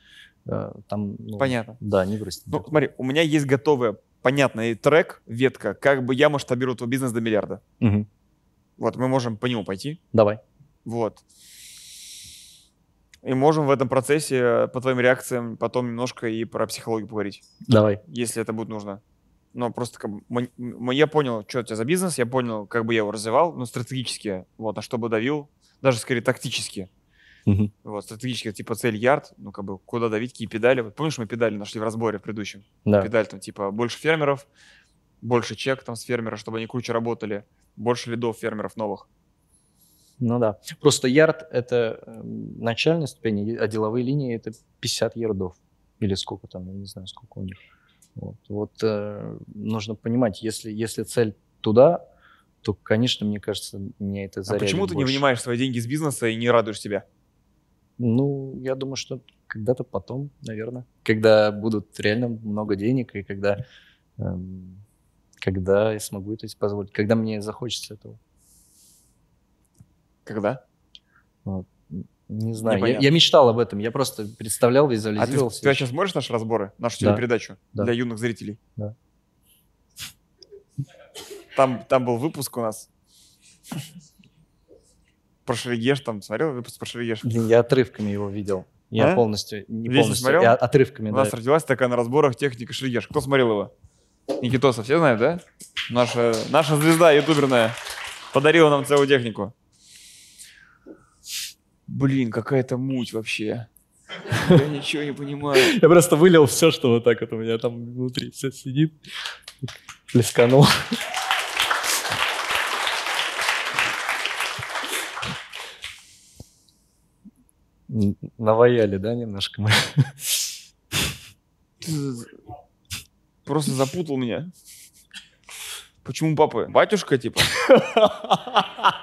э, там... ну, Понятно. Да, не вырастет. Ну, смотри, у меня есть готовый, понятный трек, ветка, как бы я масштабирую твой бизнес до миллиарда. Мгм. Вот, мы можем по нему пойти. Давай. Вот. И можем в этом процессе, э, по твоим реакциям, потом немножко и про психологию поговорить, Давай. если это будет нужно. Но просто как бы, я понял, что у тебя за бизнес, я понял, как бы я его развивал, ну, стратегически, вот, на что бы давил, даже скорее тактически. Мгм. Вот, стратегически, типа цель ярд, ну, как бы, куда давить, какие педали. Вот помнишь, мы педали нашли в разборе в предыдущем? Да. Педаль там, типа, больше фермеров, больше чек там с фермера, чтобы они круче работали, больше лидов фермеров новых. Ну да. Просто ярд — это э, начальная ступень, а деловые линии — это 50 ярдов. Или сколько там, я не знаю, сколько у них. Вот, вот э, нужно понимать, если, если цель туда, то, конечно, мне кажется, мне это А зарядит почему ты не больше. вынимаешь свои деньги из бизнеса и не радуешь себя? Ну, я думаю, что когда-то потом, наверное. Когда будут реально много денег, и когда, эм, когда я смогу это себе позволить, когда мне захочется этого. Когда? Не знаю, я, я мечтал об этом, я просто представлял, А ты, визуализировал. ты сейчас смотришь наши разборы, нашу Да. телепередачу Да. для юных зрителей? Да. Там, там был выпуск у нас. Про Шерегеш, там смотрел выпуск про Шерегеш? Блин, я отрывками его видел. Я А? полностью, не Весь не полностью, смотрел? я отрывками, У да. нас родилась такая на разборах техника Шерегеш. Кто смотрел его? Никитоса, все знают, да? Наша, наша звезда ютуберная подарила нам целую технику. Блин, какая-то муть вообще. Я ничего не понимаю. Я просто вылил все, что вот так вот у меня там внутри все сидит. Плесканул. Наваяли, да, немножко мы? Просто запутал меня. Почему папа? Батюшка, типа?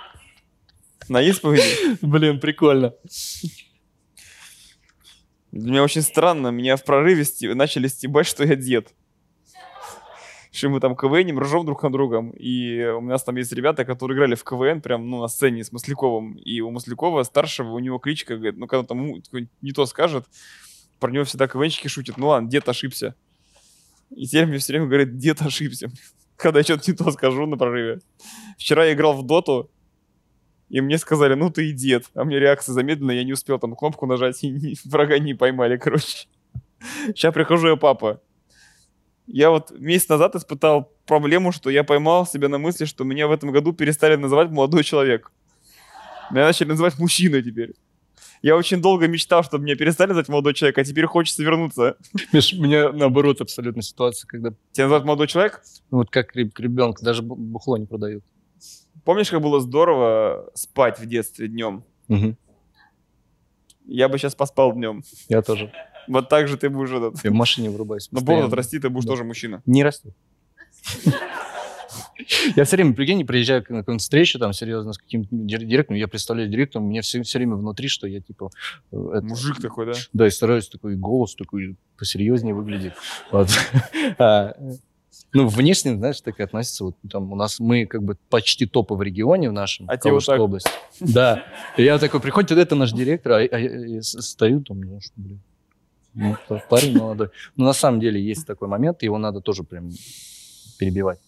На исповеди? Блин, прикольно. Для меня очень странно. Меня в прорыве сти- начали стебать, что я дед. Что мы там КВНим, ржем друг на другом. И у нас там есть ребята, которые играли в КВН прям ну, на сцене с Масляковым. И у Маслякова старшего, у него кличка, говорит, ну, когда там не то скажет, про него всегда КВНщики шутят. Ну ладно, дед ошибся. И теперь мне все время говорят, дед ошибся. Когда я что-то не то скажу на прорыве. Вчера я играл в доту, и мне сказали, ну ты и дед. А мне реакция замедленная, я не успел там кнопку нажать, и не- врага не поймали, короче. Сейчас прихожу я папа. Я вот месяц назад испытал проблему, что я поймал себя на мысли, что меня в этом году перестали называть молодой человек. Меня начали называть мужчиной теперь. Я очень долго мечтал, чтобы меня перестали называть молодой человек, а теперь хочется вернуться. Миш, меня наоборот абсолютно ситуация, когда Тебя называют молодой человек? ну, вот как ребенка даже бу- бухло не продают. Помнишь, как было здорово спать в детстве днем? Я бы сейчас поспал днем. Я тоже. Вот так же ты будешь этот... Я в машине врубаюсь. Но бороду расти, ты будешь Да. тоже мужчина. Не растет. Я все время, прикинь, приезжаю на какую-нибудь встречу, там, серьезно, с каким-то дир- директором, я представляю директором, у меня все, все время внутри, что я, типа... э, это- Мужик такой, да? Да, и стараюсь такой голос такой посерьезнее выглядит. Вот. А, Ну, внешне, знаешь, так и относится. Вот там у нас мы как бы почти топы в регионе в нашем, А вот так? области. Да. И я такой, приходит, это наш директор, а, а я, я стою там, ну, что, блин. Ну, парень молодой. Но на самом деле есть такой момент, его надо тоже прям перебивать.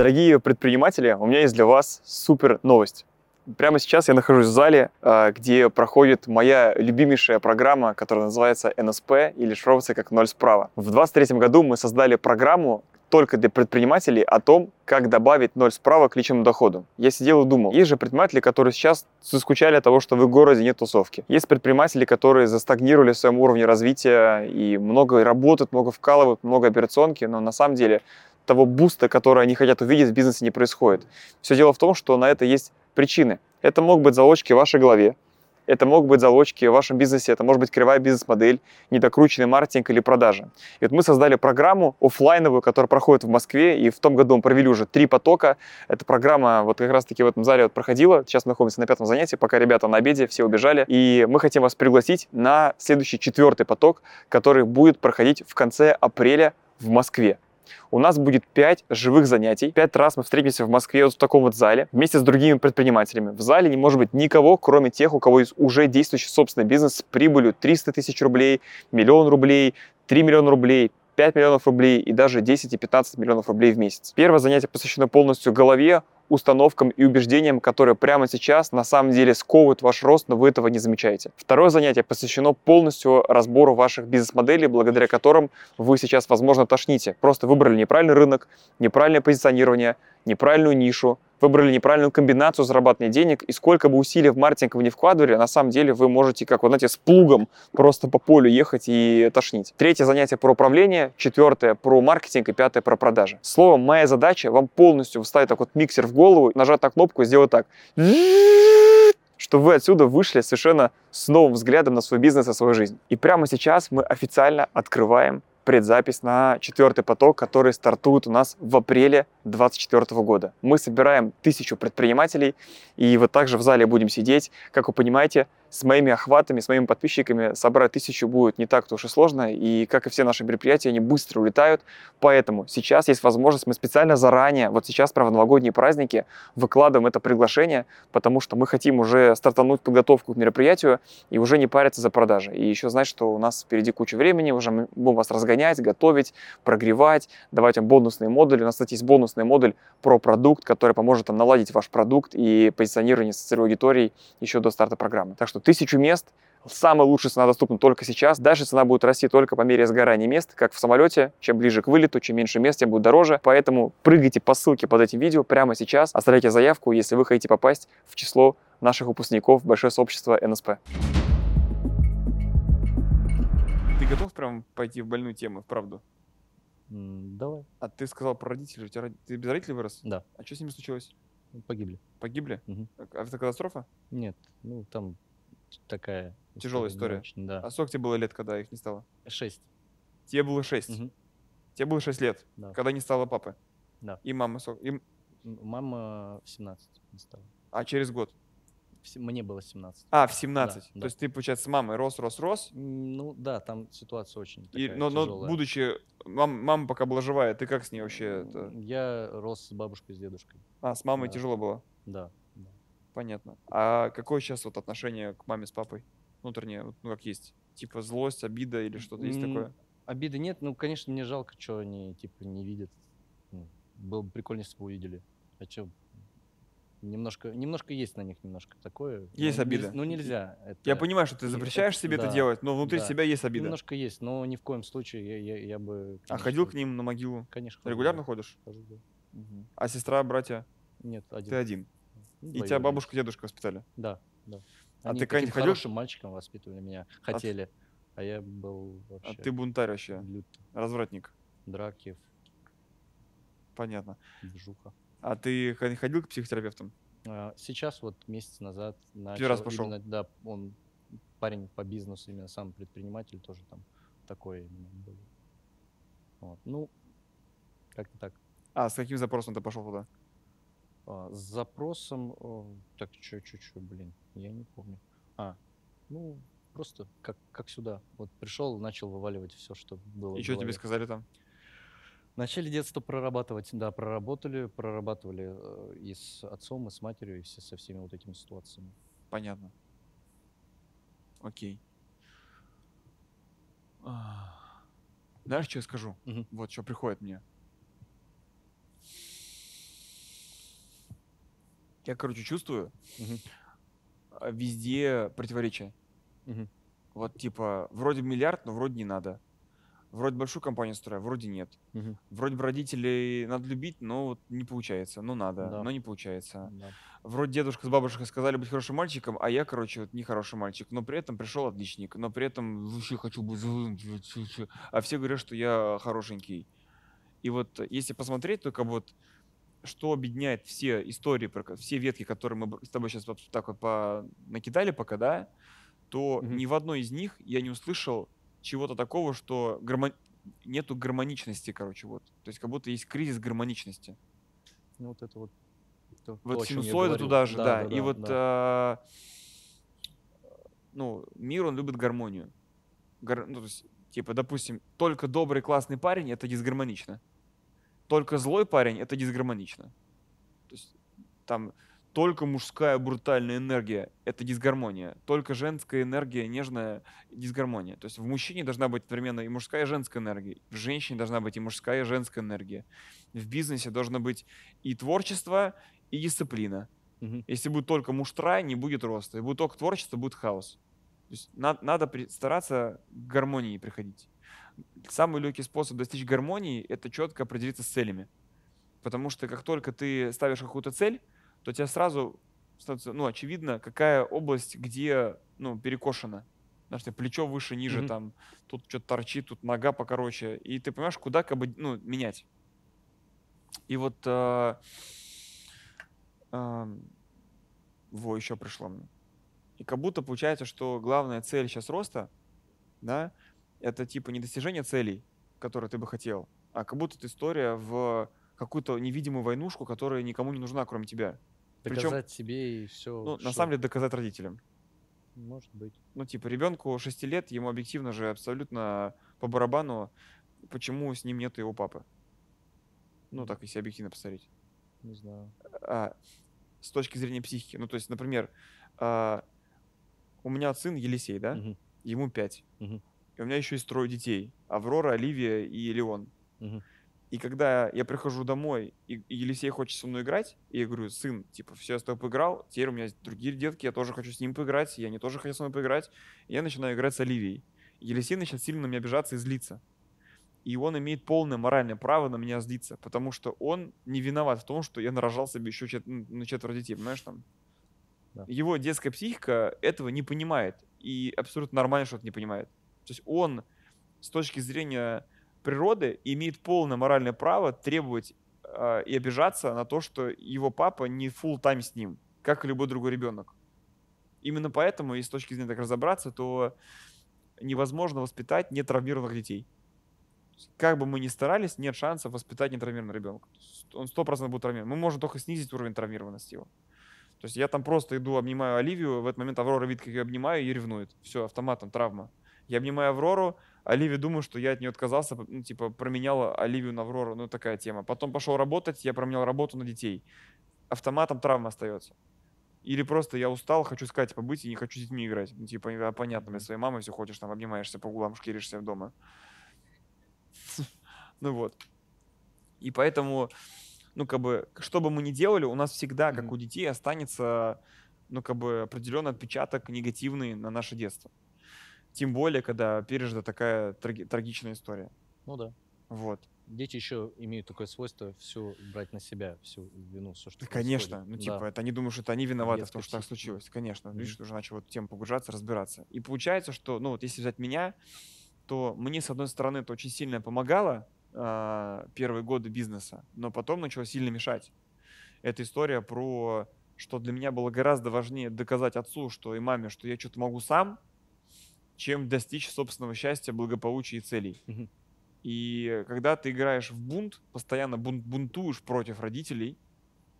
Дорогие предприниматели, у меня есть для вас супер новость. Прямо сейчас я нахожусь в зале, а, где проходит моя любимейшая программа, которая называется НСП или шифровывается как «Ноль справа». В 2023 году мы создали программу, только для предпринимателей о том, как добавить ноль справа к личному доходу. Я сидел и думал, есть же предприниматели, которые сейчас заскучали от того, что в их городе нет тусовки. Есть предприниматели, которые застагнировали в своем уровне развития и много работают, много вкалывают, много операционки, но на самом деле того буста, который они хотят увидеть в бизнесе, не происходит. Все дело в том, что на это есть причины. Это могут быть залочки в вашей голове, это могут быть залочки в вашем бизнесе, это может быть кривая бизнес-модель, недокрученный маркетинг или продажа. И вот мы создали программу офлайновую, которая проходит в Москве, и в том году мы провели уже три потока. Эта программа вот как раз-таки в этом зале вот проходила. Сейчас мы находимся на пятом занятии, пока ребята на обеде, все убежали. И мы хотим вас пригласить на следующий четвертый поток, который будет проходить в конце апреля в Москве. У нас будет 5 живых занятий. Пять раз мы встретимся в Москве вот в таком вот зале вместе с другими предпринимателями. В зале не может быть никого, кроме тех, у кого есть уже действующий собственный бизнес с прибылью 300 тысяч рублей, миллион рублей, 3 миллиона рублей, 5 миллионов рублей и даже 10 и 15 миллионов рублей в месяц. Первое занятие посвящено полностью голове, установкам и убеждениям, которые прямо сейчас на самом деле сковывают ваш рост, но вы этого не замечаете. Второе занятие посвящено полностью разбору ваших бизнес-моделей, благодаря которым вы сейчас, возможно, тошните. Просто выбрали неправильный рынок, неправильное позиционирование, неправильную нишу, выбрали неправильную комбинацию зарабатывания денег, и сколько бы усилий в маркетинг вы не вкладывали, на самом деле вы можете, как, вот знаете, с плугом просто по полю ехать и тошнить. Третье занятие про управление, четвертое про маркетинг и пятое про продажи. Словом, моя задача вам полностью вставить так вот миксер в голову, нажать на кнопку и сделать так что вы отсюда вышли совершенно с новым взглядом на свой бизнес и свою жизнь. И прямо сейчас мы официально открываем предзапись на четвертый поток, который стартует у нас в апреле 2024 года. Мы собираем тысячу предпринимателей, и вот также в зале будем сидеть. Как вы понимаете, с моими охватами, с моими подписчиками собрать тысячу будет не так-то уж и сложно, и как и все наши мероприятия, они быстро улетают, поэтому сейчас есть возможность, мы специально заранее, вот сейчас, про новогодние праздники, выкладываем это приглашение, потому что мы хотим уже стартануть подготовку к мероприятию и уже не париться за продажи. И еще знать, что у нас впереди куча времени, уже мы будем вас разгонять, готовить, прогревать, давать вам бонусные модули. У нас, кстати, есть бонусный модуль про продукт, который поможет вам наладить ваш продукт и позиционирование целевой аудиторией еще до старта программы. Так что тысячу мест, самая лучшая цена доступна только сейчас. Дальше цена будет расти только по мере сгорания мест, как в самолете. Чем ближе к вылету, чем меньше мест, тем будет дороже. Поэтому прыгайте по ссылке под этим видео прямо сейчас. Оставляйте заявку, если вы хотите попасть в число наших выпускников большое сообщество НСП. Ты готов прям пойти в больную тему, вправду? давай. А ты сказал про родителей. У тебя, ты без родителей вырос? Да. А что с ними случилось? Погибли. Погибли? Угу. Автокатастрофа? Нет, ну там такая... Тяжелая история. Очень, да. А сколько тебе было лет, когда их не стало? Шесть. Тебе было шесть? Угу. Тебе было шесть лет, Да. когда не стало папы? Да. И мамы сколько? И... Мама в 17 не стала. А через год? Мне было 17. А, в 17. Да, да. То есть ты, получается, с мамой рос, рос, рос. Ну да, там ситуация очень И, такая но, но тяжелая. будучи... Мам, мама пока была живая, ты как с ней вообще? это- Я рос с бабушкой, с дедушкой. А, с мамой Да. тяжело было? Да. Понятно. А какое сейчас вот отношение к маме с папой? Внутреннее, вот, ну как есть? Типа злость, обида или что-то есть М, такое? Обиды нет, ну, конечно, мне жалко, что они, типа, не видят. Ну, Было бы прикольно, если бы увидели. А что, немножко, немножко есть на них немножко такое. Есть ну, нельз- обида. Ну, нельзя. Я это- понимаю, что ты запрещаешь себе это да, делать, но внутри да. себя есть обида. Немножко есть, но ни в коем случае я, я, я бы... А конечно, ходил к ним на могилу? Конечно. Регулярно да, ходишь? хожу, да. А сестра, братья? Нет, один. Ты один. Ну, И тебя бабушка, дедушка воспитали? Да, да. А Они ты таким когда-нибудь ходил? хорошим мальчиком воспитывали меня. Хотели. А я был А вообще ты бунтарь вообще, лютый. развратник. Драки, Понятно. движуха. А ты ходил к психотерапевтам? А, Сейчас вот месяц назад начал раз пошел? именно, да, он парень по бизнесу, именно сам предприниматель тоже там такой был. Вот. Ну, как-то так. А с каким запросом ты пошел туда? А, с запросом, о, так, чё, чё, чё, блин, я не помню. А, ну, просто как, как сюда. Вот пришел, начал вываливать все, что было. И что тебе сказали там? Начали детство прорабатывать, да, проработали, прорабатывали э, и с отцом, и с матерью, и все, со всеми вот этими ситуациями. Понятно. Окей. Знаешь, что я скажу? Мгм. Вот что приходит мне. Я, короче, чувствую а, везде противоречия. Мгм. Вот, типа, вроде миллиард, но вроде не надо. Вроде большую компанию строю, вроде нет. Мгм. Вроде бы родителей надо любить, но вот не получается. Ну, надо, Да. но не получается. Да. Вроде дедушка с бабушкой сказали быть хорошим мальчиком, а я, короче, вот не хороший мальчик. Но при этом пришел отличник. Но при этом вообще хочу быть злым. А все говорят, что я хорошенький. И вот если посмотреть, только вот что объединяет все истории, про все ветки, которые мы с тобой сейчас так вот по... накидали пока, да, то Мгм. ни в одной из них я не услышал чего-то такого, что гармон... нету гармоничности, короче, вот. То есть как будто есть кризис гармоничности. Ну, вот это вот. то- Вот синусоиды туда же, да. да, И вот, да. а, ну, мир, он любит гармонию. Гар- ну, то есть, типа, допустим, только добрый классный парень — это дисгармонично. Только злой парень — это дисгармонично. То есть, там, только мужская брутальная энергия — это дисгармония. Только женская энергия нежная — дисгармония. То есть в мужчине должна быть одновременно и мужская, и женская энергия. В женщине должна быть и мужская, и женская энергия. В бизнесе должно быть и творчество, и дисциплина. Мгм. Если будет только муштра, не будет роста. И будет только творчество, будет хаос. То есть на- надо при- стараться к гармонии приходить. Самый легкий способ достичь гармонии – это четко определиться с целями. Потому что как только ты ставишь какую-то цель, то тебе сразу становится, ну, очевидно, какая область, где, ну, перекошена. Знаешь, ты плечо выше, ниже, Мгм. там, тут что-то торчит, тут нога покороче. И ты понимаешь, куда как бы, ну, менять. И вот а, ам, во, еще пришло мне. И как будто получается, что главная цель сейчас роста, да, это типа не достижение целей, которые ты бы хотел, а как будто это история в какую-то невидимую войнушку, которая никому не нужна, кроме тебя. Причем, Доказать себе и все. ну, на самом деле, доказать родителям. Может быть. Ну, типа, ребенку 6 лет, ему объективно же абсолютно по барабану, почему с ним нет его папы. Ну, так, если объективно посмотреть. Не знаю. а, с точки зрения психики. Ну, то есть, например, а, у меня сын Елисей, да, Мгм. ему 5. Мгм. И у меня еще есть трое детей. Аврора, Оливия и Леон. И когда я прихожу домой, и, Елисей хочет со мной играть, и я говорю, сын, типа, все, я с тобой поиграл, теперь у меня есть другие детки, я тоже хочу с ним поиграть, и они тоже хотят со мной поиграть. И я начинаю играть с Оливией. Елисей начинает сильно на меня обижаться и злиться. И он имеет полное моральное право на меня злиться, потому что он не виноват в том, что я нарожал себе еще чет- на четверо детей, понимаешь, там. Да. Его детская психика этого не понимает, и абсолютно нормально, что это не понимает. То есть он с точки зрения природы имеет полное моральное право требовать а, и обижаться на то, что его папа не full тайм с ним, как и любой другой ребенок. Именно поэтому, если с точки зрения так разобраться, то невозможно воспитать нетравмированных детей. Как бы мы ни старались, нет шансов воспитать нетравмированного ребенка. Он сто процентов будет травмирован. Мы можем только снизить уровень травмированности его. То есть я там просто иду, обнимаю Оливию, в этот момент Аврора видит, как я обнимаю, и ревнует. Все, автоматом, травма. Я обнимаю Аврору, Оливия думает, что я от нее отказался, ну, типа, променял Оливию на Аврору, ну, такая тема. Потом пошел работать, я променял работу на детей. Автоматом травма остается. Или просто я устал, хочу с Катей побыть и не хочу с детьми играть. Ну, типа, понятно, без своей мамы все ходишь, там, обнимаешься по углам, шкиришься дома. Ну вот. И поэтому, ну, как бы, что бы мы ни делали, у нас всегда, как у детей, останется, ну, как бы, определенный отпечаток негативный на наше детство. Тем более, когда пережита такая траги- трагичная история. Ну да. Вот. Дети еще имеют такое свойство все брать на себя, всю вину, все, что Да, конечно. Ну, Да. типа, это они думают, что это они виноваты в Детская том, что так случилось. Конечно. Видишь, Мгм. уже начал в эту тему погружаться, разбираться. И получается, что, ну, вот если взять меня, то мне, с одной стороны, это очень сильно помогало а, первые годы бизнеса, но потом начало сильно мешать. Это история про, что для меня было гораздо важнее доказать отцу, что и маме, что я что-то могу сам, чем достичь собственного счастья, благополучия и целей. И когда ты играешь в бунт, постоянно бун- бунтуешь против родителей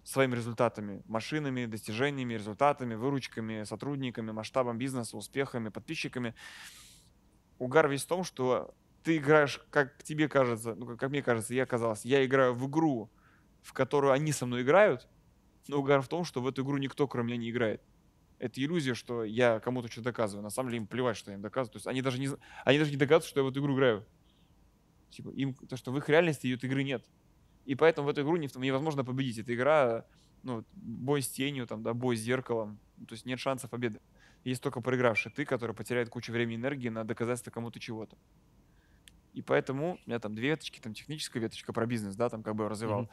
своими результатами, машинами, достижениями, результатами, выручками, сотрудниками, масштабом бизнеса, успехами, подписчиками, угар весь в том, что ты играешь, как тебе кажется, ну, как- как мне кажется, я казалось, я играю в игру, в которую они со мной играют, но угар в том, что в эту игру никто, кроме меня, не играет. Это иллюзия, что я кому-то что-то доказываю. На самом деле им плевать, что я им доказываю. То есть они даже не, они даже не догадываются, что я в эту игру играю. Типа, им, то, что в их реальности этой игры нет. И поэтому в эту игру не- невозможно победить. Эта игра ну, бой с тенью, там, да, бой с зеркалом. Ну, то есть нет шансов победы. Есть только проигравший ты, который потеряет кучу времени и энергии на доказательство кому-то чего-то. И поэтому у меня там две веточки, там техническая веточка про бизнес, да, там как бы развивал, Мгм.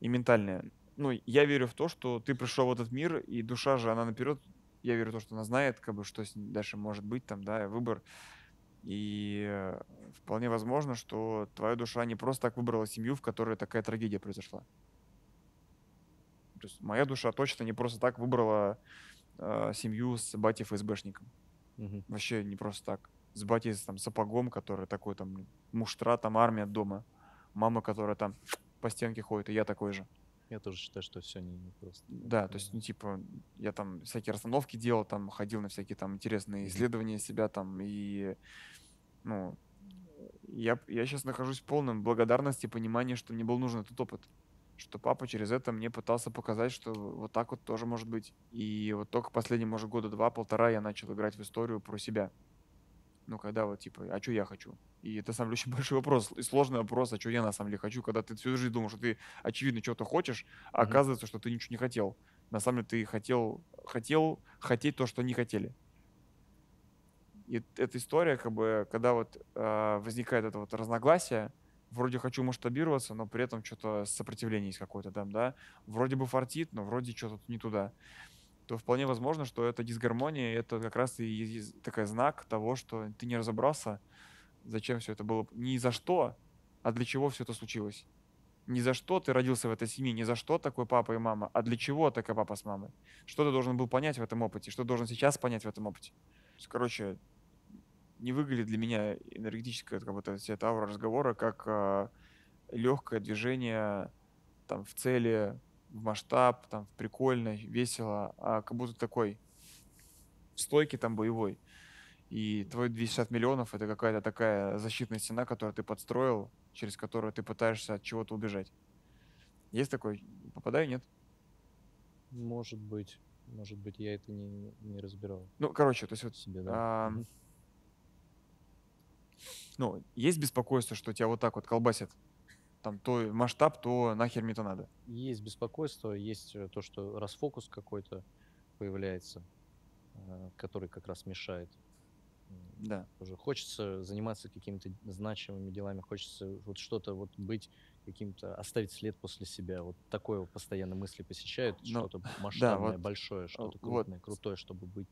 и ментальная. Ну, я верю в то, что ты пришел в этот мир, и душа же, она наперед, я верю в то, что она знает, как бы, что с ней дальше может быть, там, да, выбор. И э, вполне возможно, что твоя душа не просто так выбрала семью, в которой такая трагедия произошла. То есть моя душа точно не просто так выбрала э, семью с батей ФСБшником. Мгм. Вообще не просто так. С батей там сапогом, который такой там муштра, там армия дома. Мама, которая там по стенке ходит, и я такой же. Я тоже считаю, что все не, не просто. Да, то есть, ну, типа, я там всякие расстановки делал, там ходил на всякие там интересные исследования себя там, и, ну, я, я сейчас нахожусь в полном благодарности, понимании, что мне был нужен этот опыт. Что папа через это мне пытался показать, что вот так вот тоже может быть. И вот только последние, может, года два-полтора я начал играть в историю про себя. Ну, когда вот, типа, а что я хочу? И это, на самом деле, очень большой вопрос, и сложный вопрос, а что я на самом деле хочу, когда ты всю жизнь думал, что ты, очевидно, что-то хочешь, а оказывается, что ты ничего не хотел. На самом деле, ты хотел, хотел хотеть то, что не хотели. И эта история, как бы, когда вот э, возникает это вот разногласие, вроде хочу масштабироваться, но при этом что-то сопротивление есть какое-то там, да, вроде бы фартит, но вроде что-то не туда, то вполне возможно, что эта дисгармония, это как раз и такой знак того, что ты не разобрался, зачем все это было, ни за что, а для чего все это случилось. Не за что ты родился в этой семье, не за что такой папа и мама, а для чего такой папа с мамой. Что ты должен был понять в этом опыте, что ты должен сейчас понять в этом опыте. Короче, не выглядит для меня энергетическая как будто вся эта аура разговора как легкое движение там в цели, в масштаб, там в прикольно, весело, а как будто такой стойкий там боевой. И твой 260 миллионов это какая-то такая защитная стена, которую ты подстроил, через которую ты пытаешься от чего-то убежать. Есть такой? Попадаю, нет? Может быть. Может быть, я это не, не разбирал Ну, короче, то есть вот себе, да. а, ну, есть беспокойство, что тебя вот так вот колбасит? Там то масштаб, то нахер мне это надо. Есть беспокойство, есть э, то, что расфокус какой-то появляется, э, который как раз мешает. Да. Тоже хочется заниматься какими-то значимыми делами, хочется вот что-то вот быть каким-то, оставить след после себя. Вот такое вот постоянно мысли посещают, Но- что-то масштабное, вот, большое, что-то вот. крупное, крутое, чтобы быть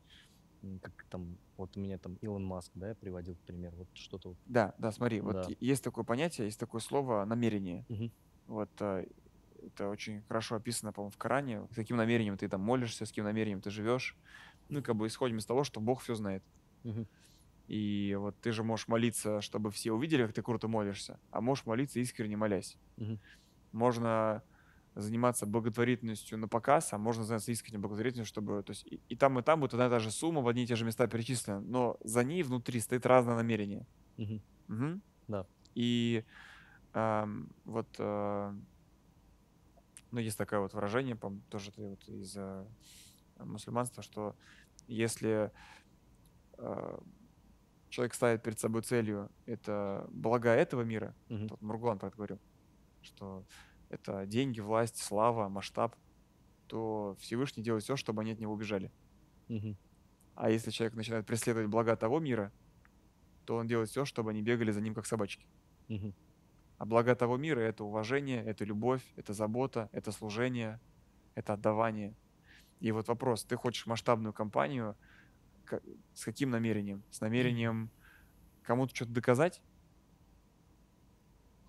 как там, вот у меня там Илон Маск, да, я приводил пример, вот что-то вот. Да, да, смотри, вот Да. е- есть такое понятие, есть такое слово намерение. Мгм. Вот э, это очень хорошо описано, по-моему, в Коране. С каким намерением ты там молишься, с каким намерением ты живешь. Ну, как бы исходим из того, что Бог все знает. Мгм. И вот ты же можешь молиться, чтобы все увидели, как ты круто молишься, а можешь молиться искренне молясь. Мгм. Можно заниматься благотворительностью на показ, а можно заняться искренней благотворительностью, чтобы... То есть и, и там, и там будет одна и та же сумма в одни и те же места перечислена, но за ней внутри стоит разное намерение. Мгм. Мгм. Да. И ам, вот, э, ну, есть такое вот выражение, по тоже это вот из э, мусульманства, что если э, человек ставит перед собой целью это блага этого мира, вот Мургулан про это говорил, что это деньги, власть, слава, масштаб, то Всевышний делает все, чтобы они от него убежали. Мгм. А если человек начинает преследовать блага того мира, то он делает все, чтобы они бегали за ним как собачки. Мгм. А блага того мира — это уважение, это любовь, это забота, это служение, это отдавание. И вот вопрос, ты хочешь масштабную компанию, с каким намерением? С намерением кому-то что-то доказать?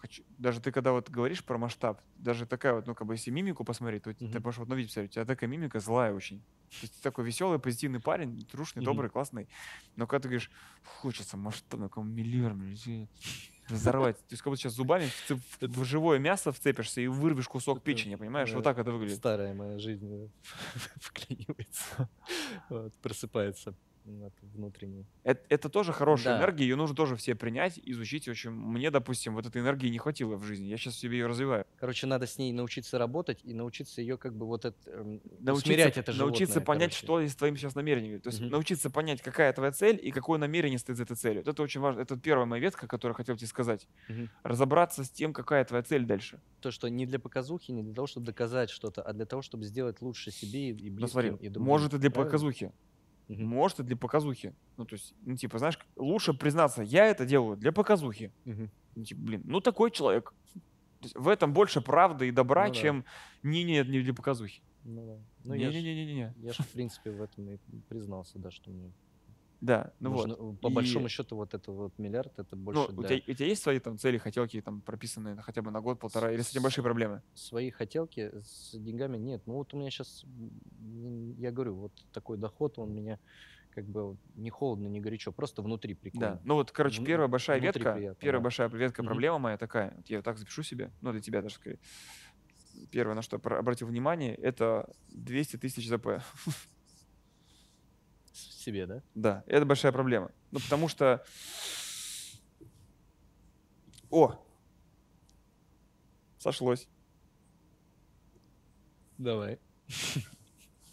Хочу- Даже ты когда вот говоришь про масштаб, даже такая вот, ну, как бы, если мимику посмотреть, то ты Мгм. можешь вот увидеть, у тебя такая мимика злая очень. То есть ты такой веселый, позитивный парень, трушный, Мгм. добрый, классный. Но когда ты говоришь, хочется масштабно, как миллиард, блин, разорвать. То есть как будто сейчас зубами в, цеп- в живое мясо вцепишься и вырвешь кусок печени, понимаешь? Вот так это выглядит. Старая моя жизнь э, вклинивается, просыпается. Вот, внутренний. Это, это тоже хорошая Да. энергия, ее нужно тоже все принять, изучить. В общем, мне, допустим, вот этой энергии не хватило в жизни. Я сейчас себе ее развиваю. Короче, надо с ней научиться работать и научиться ее как бы вот это, эм, Научиться, это научиться животное, понять, короче. что есть твоим сейчас намерением. То есть Мгм. научиться понять, какая твоя цель и какое намерение стоит за этой целью. Вот Это очень важно. Это первая моя ветка, которую я хотел тебе сказать. Мгм. Разобраться с тем, какая твоя цель дальше. То, что не для показухи, не для того, чтобы доказать что-то, а для того, чтобы сделать лучше себе и Ну близким, смотри, и другим. может и для Правильно? показухи. Мгм. Может и для показухи. Ну, то есть, ну, типа, знаешь, лучше признаться, я это делаю для показухи. Мгм. Ну, типа, блин, ну такой человек. То есть в этом больше правды и добра, Ну да. чем не нет, не для показухи. Ну да. Ну я ж, Не-не-не-не-не. я ж, в принципе, в этом и признался, да, что мне Да, ну нужно, вот. по И, большому счету вот это вот миллиард, это больше Ну, у для тебя, у тебя есть свои там цели, хотелки там прописанные на хотя бы на год, полтора, или с этим большие проблемы? свои хотелки с деньгами нет. Ну вот у меня сейчас, я говорю, вот такой доход, он меня как бы не холодно, не горячо, просто внутри Да. прикольно. Ну вот, короче, первая большая внутри ветка, приятно, первая да. большая ветка Мгм. проблема моя такая, вот я так запишу себе, ну для тебя даже скорее. Первое, на что обратил внимание, это 200 тысяч ЗП. Себе, да? Да, это большая проблема. Ну, потому что... О! Сошлось. Давай.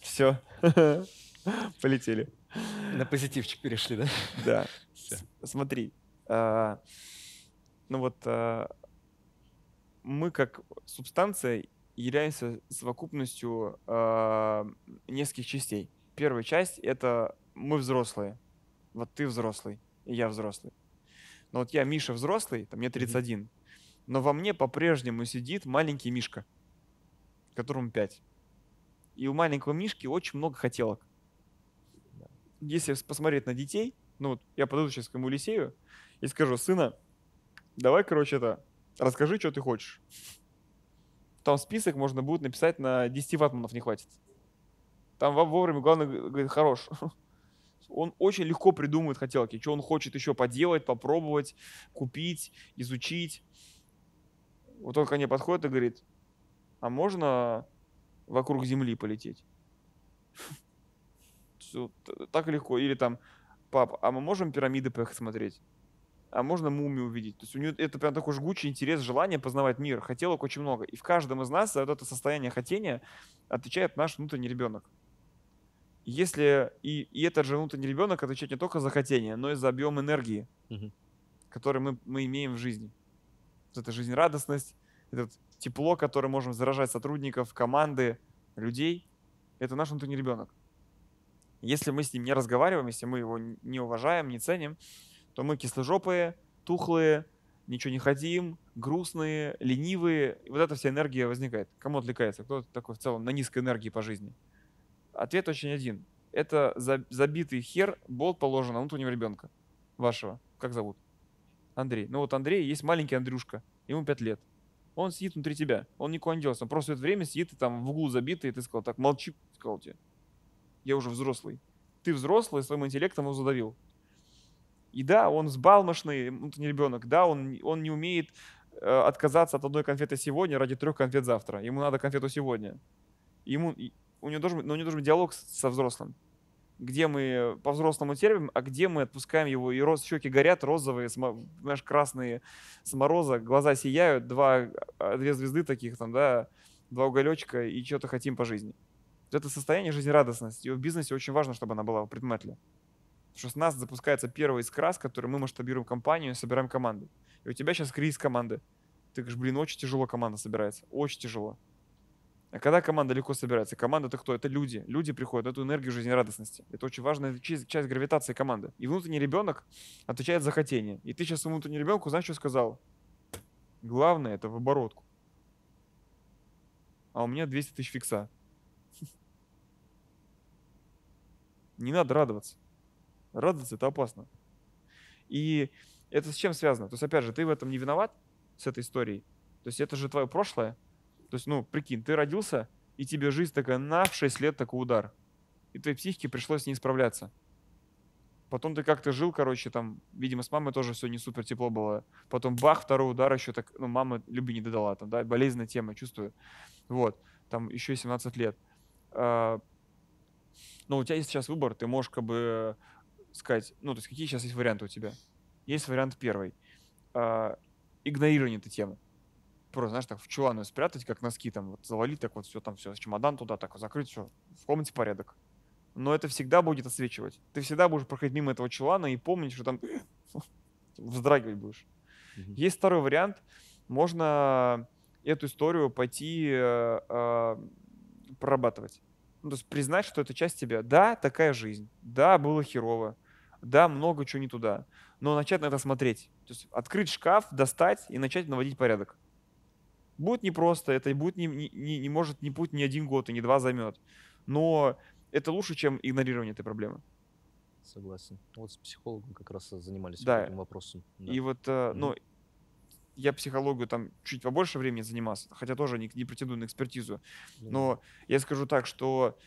Все. Полетели. На позитивчик перешли, да? Да. Всё. С- Смотри. а, Ну вот а, мы как субстанция являемся совокупностью а, нескольких частей. Первая часть — это мы взрослые. Вот ты взрослый, и я взрослый. Но вот я, Миша, взрослый, там мне 31, но во мне по-прежнему сидит маленький Мишка, которому 5. И у маленького Мишки очень много хотелок. Если посмотреть на детей, ну вот я подойду сейчас к Елисею и скажу, сына, давай, короче, это, расскажи, что ты хочешь. Там список можно будет написать на 10 ватманов не хватит. Там во- вовремя, главное, говорит, хорош. Он очень легко придумывает хотелки, что он хочет еще поделать, попробовать, купить, изучить. Вот он ко мне подходит и говорит, а можно вокруг Земли полететь? Так легко. Или там, пап, а мы можем пирамиды поехать смотреть? А можно мумию увидеть? То есть у него это прям такой жгучий интерес, желание познавать мир. Хотелок очень много. И в каждом из нас вот это состояние хотения отвечает наш внутренний ребенок. Если и, и этот же внутренний ребенок отвечает не только за хотение, но и за объем энергии, Мгм. который мы, мы имеем в жизни. Вот эта жизнерадостность, это тепло, которое можем заражать сотрудников, команды, людей, это наш внутренний ребенок. Если мы с ним не разговариваем, если мы его не уважаем, не ценим, то мы кисложопые, тухлые, ничего не хотим, грустные, ленивые. И вот эта вся энергия возникает. Кому отвлекается? Кто такой в целом на низкой энергии по жизни? Ответ очень один. Это за- забитый хер болт положен на внутреннего ребенка вашего. Как зовут? Андрей. Ну вот Андрей, есть маленький Андрюшка, ему 5 лет. Он сидит внутри тебя, он никуда не делся. Он просто это время сидит и там в углу забитый, и ты сказал, так, молчи, сказал тебе. Я уже взрослый. Ты взрослый, своим интеллектом его задавил. И да, он сбалмошный внутренний ребенок, да, он, он не умеет э, отказаться от одной конфеты сегодня ради трех конфет завтра. Ему надо конфету сегодня. Ему, у него должен, но у него должен быть диалог со взрослым. Где мы по-взрослому терпим, а где мы отпускаем его, и роз, щеки горят, розовые, смо- знаешь, красные с мороза, глаза сияют, два, а, две звезды таких там, да, два уголечка, и что-то хотим по жизни. Это состояние жизнерадостности. И в бизнесе очень важно, чтобы она была у предпринимателя. Потому что с нас запускается первая искра, с которой мы масштабируем компанию, собираем команду. И у тебя сейчас кризис команды. Ты говоришь, блин, очень тяжело команда собирается. Очень тяжело. А когда команда легко собирается? Команда это кто? Это люди. Люди приходят эту энергию жизнерадостности. Это очень важная часть, часть гравитации команды. И внутренний ребенок отвечает за хотение. И ты сейчас своему внутреннему ребенку, знаешь, что сказал? Главное это в оборотку. А у меня 200 тысяч фикса. Не надо радоваться. Радоваться это опасно. И это с чем связано? То есть, опять же, ты в этом не виноват с этой историей. То есть это же твое прошлое. То есть, ну, прикинь, ты родился, и тебе жизнь такая, на, в 6 лет такой удар. И твоей психике пришлось с ней справляться. Потом ты как-то жил, короче, там, видимо, с мамой тоже все не супер тепло было. Потом бах, второй удар еще так, ну, мама любви не додала, там, да, болезненная тема, чувствую. Вот, там еще 17 лет. А, Но у тебя есть сейчас выбор, ты можешь как бы сказать, ну, то есть какие сейчас есть варианты у тебя? Есть вариант первый. А, игнорирование этой темы. Просто, знаешь, так в чулан её спрятать, как носки, там, вот завалить, так вот все, там все, чемодан туда, так вот закрыть, все, в комнате порядок. Но это всегда будет отсвечивать. Ты всегда будешь проходить мимо этого чулана и помнить, что там вздрагивать будешь. Мгм. Есть второй вариант. Можно эту историю пойти э, э, прорабатывать. Ну, то есть признать, что это часть тебя. Да, такая жизнь. Да, было херово. Да, много чего не туда. Но начать на это смотреть. То есть открыть шкаф, достать и начать наводить порядок. Будет непросто, это будет не, не, не- может не путь не один год и не два займет. Но это лучше, чем игнорирование этой проблемы. Согласен. Вот с психологом как раз занимались Да. этим вопросом. да. И вот, э, Мгм. ну, я психологию там чуть побольше времени занимался, хотя тоже не, не претендую на экспертизу. Ну, Но я скажу так, что,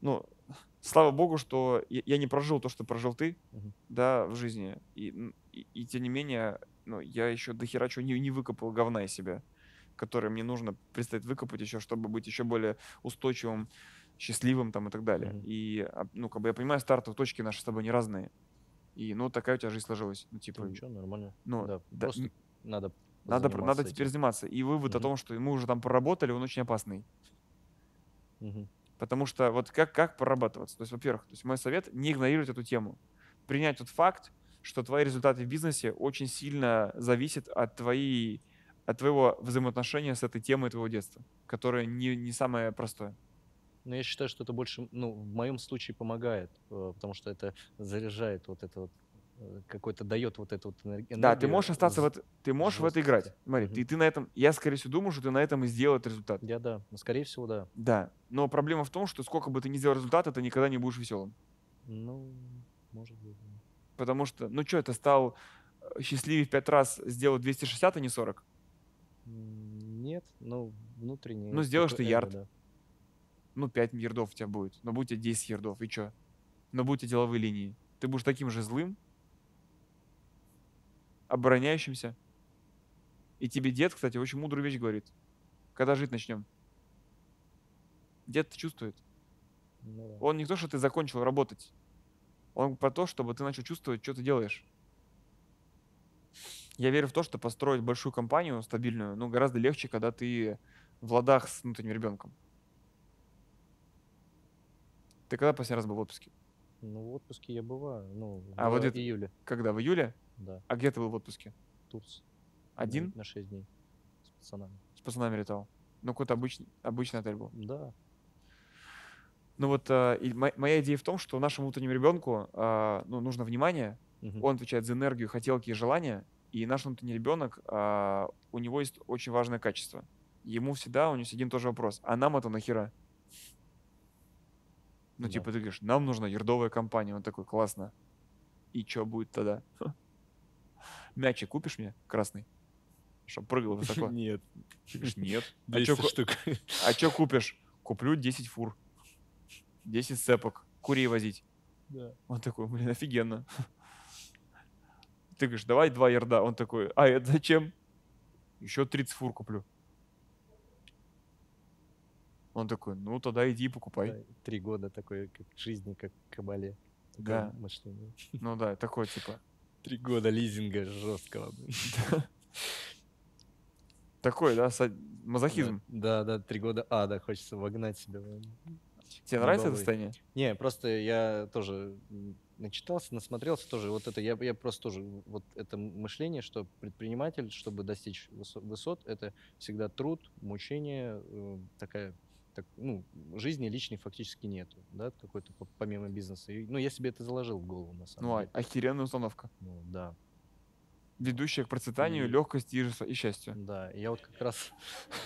ну, слава богу, что я, я не прожил то, что прожил ты, Мгм. да, в жизни. И, и, и тем не менее, ну, я еще до хера чего не, не выкопал говна из себя, который мне нужно предстоит выкопать еще, чтобы быть еще более устойчивым, счастливым там и так далее. Мгм. И, а, ну, как бы я понимаю, стартовые точки наши с тобой не разные. И, ну, такая у тебя жизнь сложилась. Ну, ну, типа, ничего, нормально. ну, да, да, просто м, надо надо, надо заниматься теперь этим. заниматься. И вывод о Мгм. том, что мы уже там проработали, он очень опасный. Мгм. Потому что вот как, как прорабатываться? То есть, во-первых, то есть мой совет не игнорировать эту тему. Принять тот факт, что твои результаты в бизнесе очень сильно зависят от, твоей, от твоего взаимоотношения с этой темой твоего детства, которое не, не самое простое. Но я считаю, что это больше, ну, в моем случае помогает, э, потому что это заряжает вот это вот, э, какой-то дает вот эту вот энер- энергию. Да, ты можешь остаться в это, ты можешь в это играть. Смотри, Мгм. ты, ты на этом, я скорее всего думаю, что ты на этом и сделал этот результат. Я да, ну, скорее всего, да. Да, но проблема в том, что сколько бы ты ни сделал результата, ты никогда не будешь веселым. Ну, может быть. Потому что, ну что, ты стал э, счастливее в пять раз сделать 260, а не 40? Нет, ну, внутренне. Ну, сделаешь ты ярд. да. ну, 5 ярдов у тебя будет, но будет у тебя 10 ярдов, и чё? Но будут у тебя деловые линии. Ты будешь таким же злым, обороняющимся. И тебе дед, кстати, очень мудрую вещь говорит. Когда жить начнем? Дед чувствует. Ну да. Он не то, что ты закончил работать. Он про то, чтобы ты начал чувствовать, что ты делаешь. Я верю в то, что построить большую компанию стабильную, ну, гораздо легче, когда ты в ладах с внутренним ребенком. Ты когда последний раз был в отпуске? Ну, в отпуске я бываю, ну, А вот в это- июле, Когда? В июле? да, А где ты был в отпуске? Турция. Один? На 6 дней с пацанами. С пацанами летал? Ну, какой-то обычный, обычный отель был. Да, Ну вот э, и мо- моя идея в том, что нашему внутреннему ребенку э, ну, нужно внимание, мгм, он отвечает за энергию, хотелки и желания, и наш внутренний ребенок, а, у него есть очень важное качество. Ему всегда, у него есть один тоже вопрос, а нам это нахера? Ну, Да. типа, ты говоришь, нам нужна ердовая компания. Он такой, классно. И что будет тогда? Мячик купишь мне красный? Чтоб прыгал высоко. Нет, Ты говоришь, нет. А 200 что штук. а чё купишь? Куплю 10 фур. 10 цепок. Курей возить. Да. Он такой, блин, офигенно. Ты говоришь, давай два ярда. Он такой, а это зачем? Еще 30 фур куплю. Он такой, ну тогда иди покупай. Да, Три года такой, как жизни, как кабале. Да. мышление. Ну да, такой типа. Три года лизинга жесткого. Такой, да, мазохизм. Да, да, три года ада хочется вогнать себя. Тебе нравится это состояние? Не, просто я тоже начитался, насмотрелся тоже. Вот это я, я просто тоже вот это мышление, что предприниматель, чтобы достичь высо- высот, это всегда труд, мучение, э, такая так, ну, жизни личной фактически нету, да, какой-то по- помимо бизнеса. И, ну, я себе это заложил в голову, на самом Ну, а- деле. охеренная установка. Ну, да, Ведущая к процветанию, И- легкости и и счастью. да. Я вот как раз,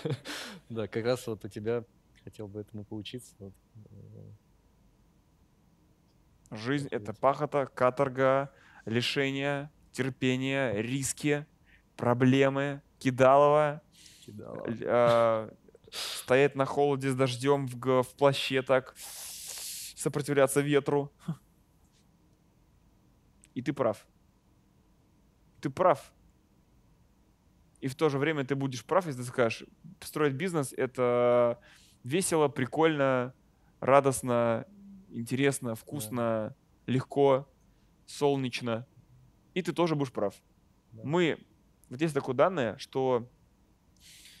да, как раз вот у тебя хотел бы этому поучиться. вот, э, Жизнь — это пахота, каторга, лишения, терпение, риски, проблемы, кидалово, кидала. л- а, стоять на холоде с дождем в, в плаще так, сопротивляться ветру. И ты прав. Ты прав. И в то же время ты будешь прав, если ты скажешь, строить бизнес — это весело, прикольно, радостно, интересно, вкусно, легко. солнечно, и ты тоже будешь прав. Да. Мы, вот есть такое данное, что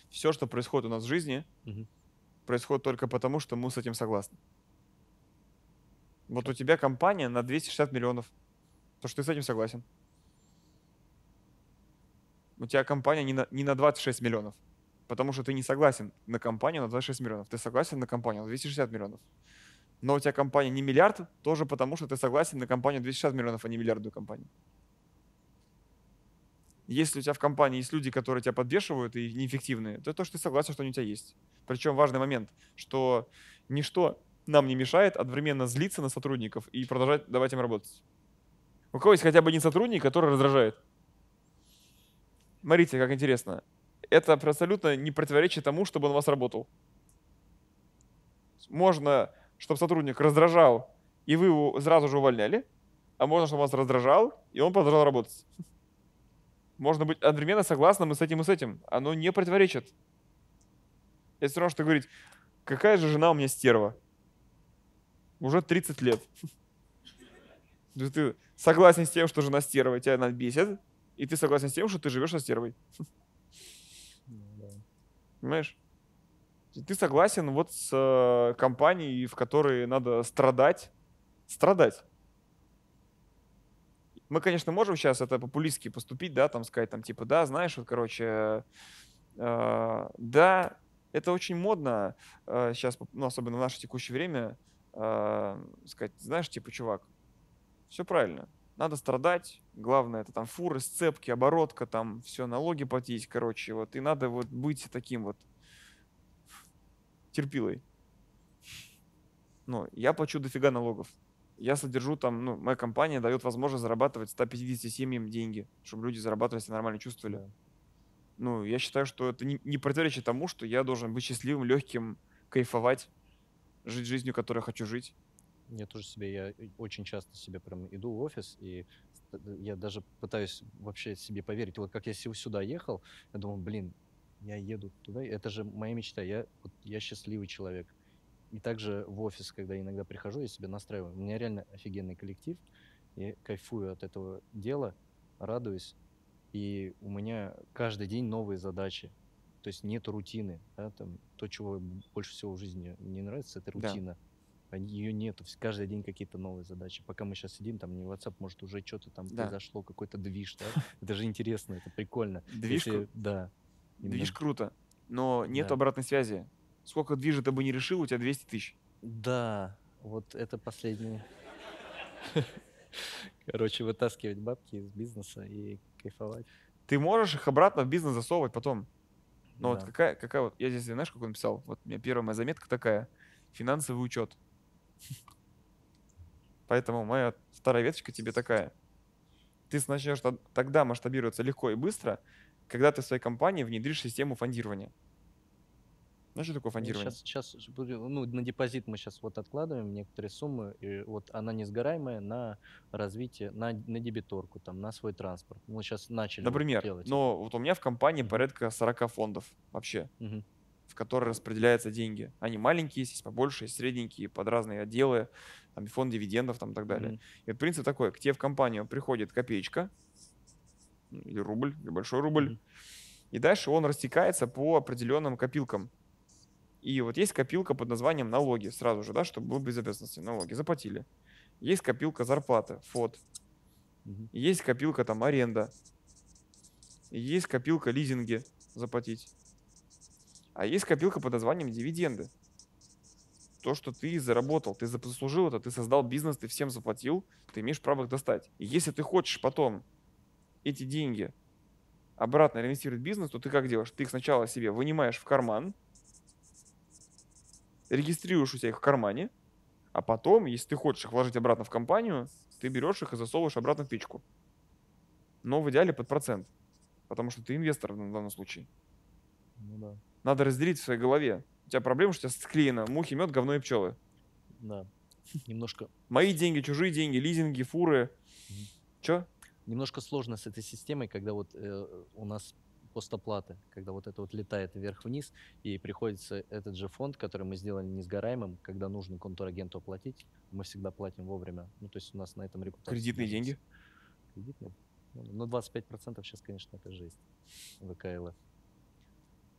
все, что происходит у нас в жизни, Мгм. происходит только потому, что мы с этим согласны. Вот у тебя компания на 260 миллионов, то что ты с этим согласен. У тебя компания не на, не на 26 миллионов, потому что ты не согласен на компанию на 26 миллионов. Ты согласен на компанию на 260 миллионов. Но у тебя компания не миллиард, тоже потому что ты согласен на компанию 260 миллионов, а не миллиардную компанию. Если у тебя в компании есть люди, которые тебя подвешивают и неэффективные, то то, что ты согласен, что они у тебя есть. Причем важный момент, что ничто нам не мешает одновременно злиться на сотрудников и продолжать давать им работать. У кого есть хотя бы один сотрудник, который раздражает? Смотрите, как интересно. Это абсолютно не противоречит тому, чтобы он у вас работал. Можно, чтобы сотрудник раздражал, и вы его сразу же увольняли, а можно, чтобы он вас раздражал, и он продолжал работать. Можно быть одновременно согласным и с этим, и с этим. Оно не противоречит. Это все равно, что говорить, какая же жена у меня стерва. Уже 30 лет. Ты согласен с тем, что жена стерва, тебя она бесит, и ты согласен с тем, что ты живешь со стервой. Ну. Понимаешь? Ты согласен вот с э, компанией, в которой надо страдать. Страдать. Мы, конечно, можем сейчас это популистски поступить, да, там сказать, там, типа, да, знаешь, вот, короче, э, да, это очень модно сейчас, ну, особенно в наше текущее время, э, сказать, знаешь, типа, чувак, все правильно, надо страдать, главное, это там фуры, сцепки, оборотка, там все, налоги платить, короче, вот, и надо вот быть таким вот терпилой. Ну, я плачу дофига налогов. Я содержу там, ну, моя компания дает возможность зарабатывать 150 семьям деньги, чтобы люди зарабатывали, себя нормально чувствовали. Ну, я считаю, что это не, не противоречит тому, что я должен быть счастливым, легким, кайфовать, жить жизнью, которой я хочу жить. Я тоже себе, я очень часто себе прям иду в офис, и я даже пытаюсь вообще себе поверить. Вот как я сю- сюда ехал, я думал, блин, я еду туда, это же моя мечта, я, вот, я счастливый человек. И также в офис, когда иногда прихожу, я себя настраиваю. У меня реально офигенный коллектив, я кайфую от этого дела, радуюсь, и у меня каждый день новые задачи. То есть нет рутины. Да, там, то, чего больше всего в жизни не нравится, это Да. рутина. Ее нету. вс- Каждый день какие-то новые задачи. Пока мы сейчас сидим, там не WhatsApp, может, уже что-то там Да. произошло, какой-то движ, да? Это же интересно, это прикольно. Движ, Если- кру- Да. движ круто, но нет Да. обратной связи. Сколько движа ты бы не решил, у тебя 200 тысяч. Да, вот это последнее. Короче, вытаскивать бабки из бизнеса и кайфовать. Ты можешь их обратно в бизнес засовывать потом. Но вот Да. какая, какая вот, я здесь, знаешь, какой написал? Вот у меня первая моя заметка такая. Финансовый учет. Поэтому моя вторая веточка тебе такая. Ты начнешь тогда масштабироваться легко и быстро, когда ты в своей компании внедришь систему фондирования. Знаешь, что такое фондирование? Сейчас, ну, на депозит мы сейчас вот откладываем некоторые суммы, и вот она несгораемая на развитие, на, на дебиторку, там, на свой транспорт. Мы сейчас начали Например, делать. но вот у меня в компании порядка 40 фондов вообще, Мгм. в которые распределяются деньги. Они маленькие есть, побольше, есть средненькие, под разные отделы, там фонд дивидендов там и так далее. Мгм. И вот принцип такой, к тебе в компанию приходит копеечка, или рубль, или большой рубль, Мгм. и дальше он растекается по определенным копилкам. И вот есть копилка под названием налоги, сразу же, да, чтобы было без обязанности. Налоги заплатили. Есть копилка зарплаты, ФОД. Мгм. Есть копилка там аренда. Есть копилка лизинги заплатить. А есть копилка под названием дивиденды. То, что ты заработал, ты заслужил это, ты создал бизнес, ты всем заплатил, ты имеешь право их достать. И если ты хочешь потом эти деньги обратно реинвестировать в бизнес, то ты как делаешь? Ты их сначала себе вынимаешь в карман, регистрируешь у себя их в кармане, а потом, если ты хочешь их вложить обратно в компанию, ты берешь их и засовываешь обратно в печку. Но в идеале под процент. Потому что ты инвестор в данном случае. Ну да. Надо разделить в своей голове. У тебя проблема, что у тебя склеено мухи, мед, говно и пчелы. Да. Немножко, Мои деньги, чужие деньги, лизинги, фуры. Мгм. Че? Немножко сложно с этой системой, когда вот э, у нас постоплаты, когда вот это вот летает вверх-вниз, и приходится этот же фонд, который мы сделали несгораемым, когда нужно контрагенту оплатить, мы всегда платим вовремя. Ну, то есть у нас на этом репутация. Кредитные деньги? Кредитные? Ну, 25% сейчас, конечно, это жесть. ВКЛ.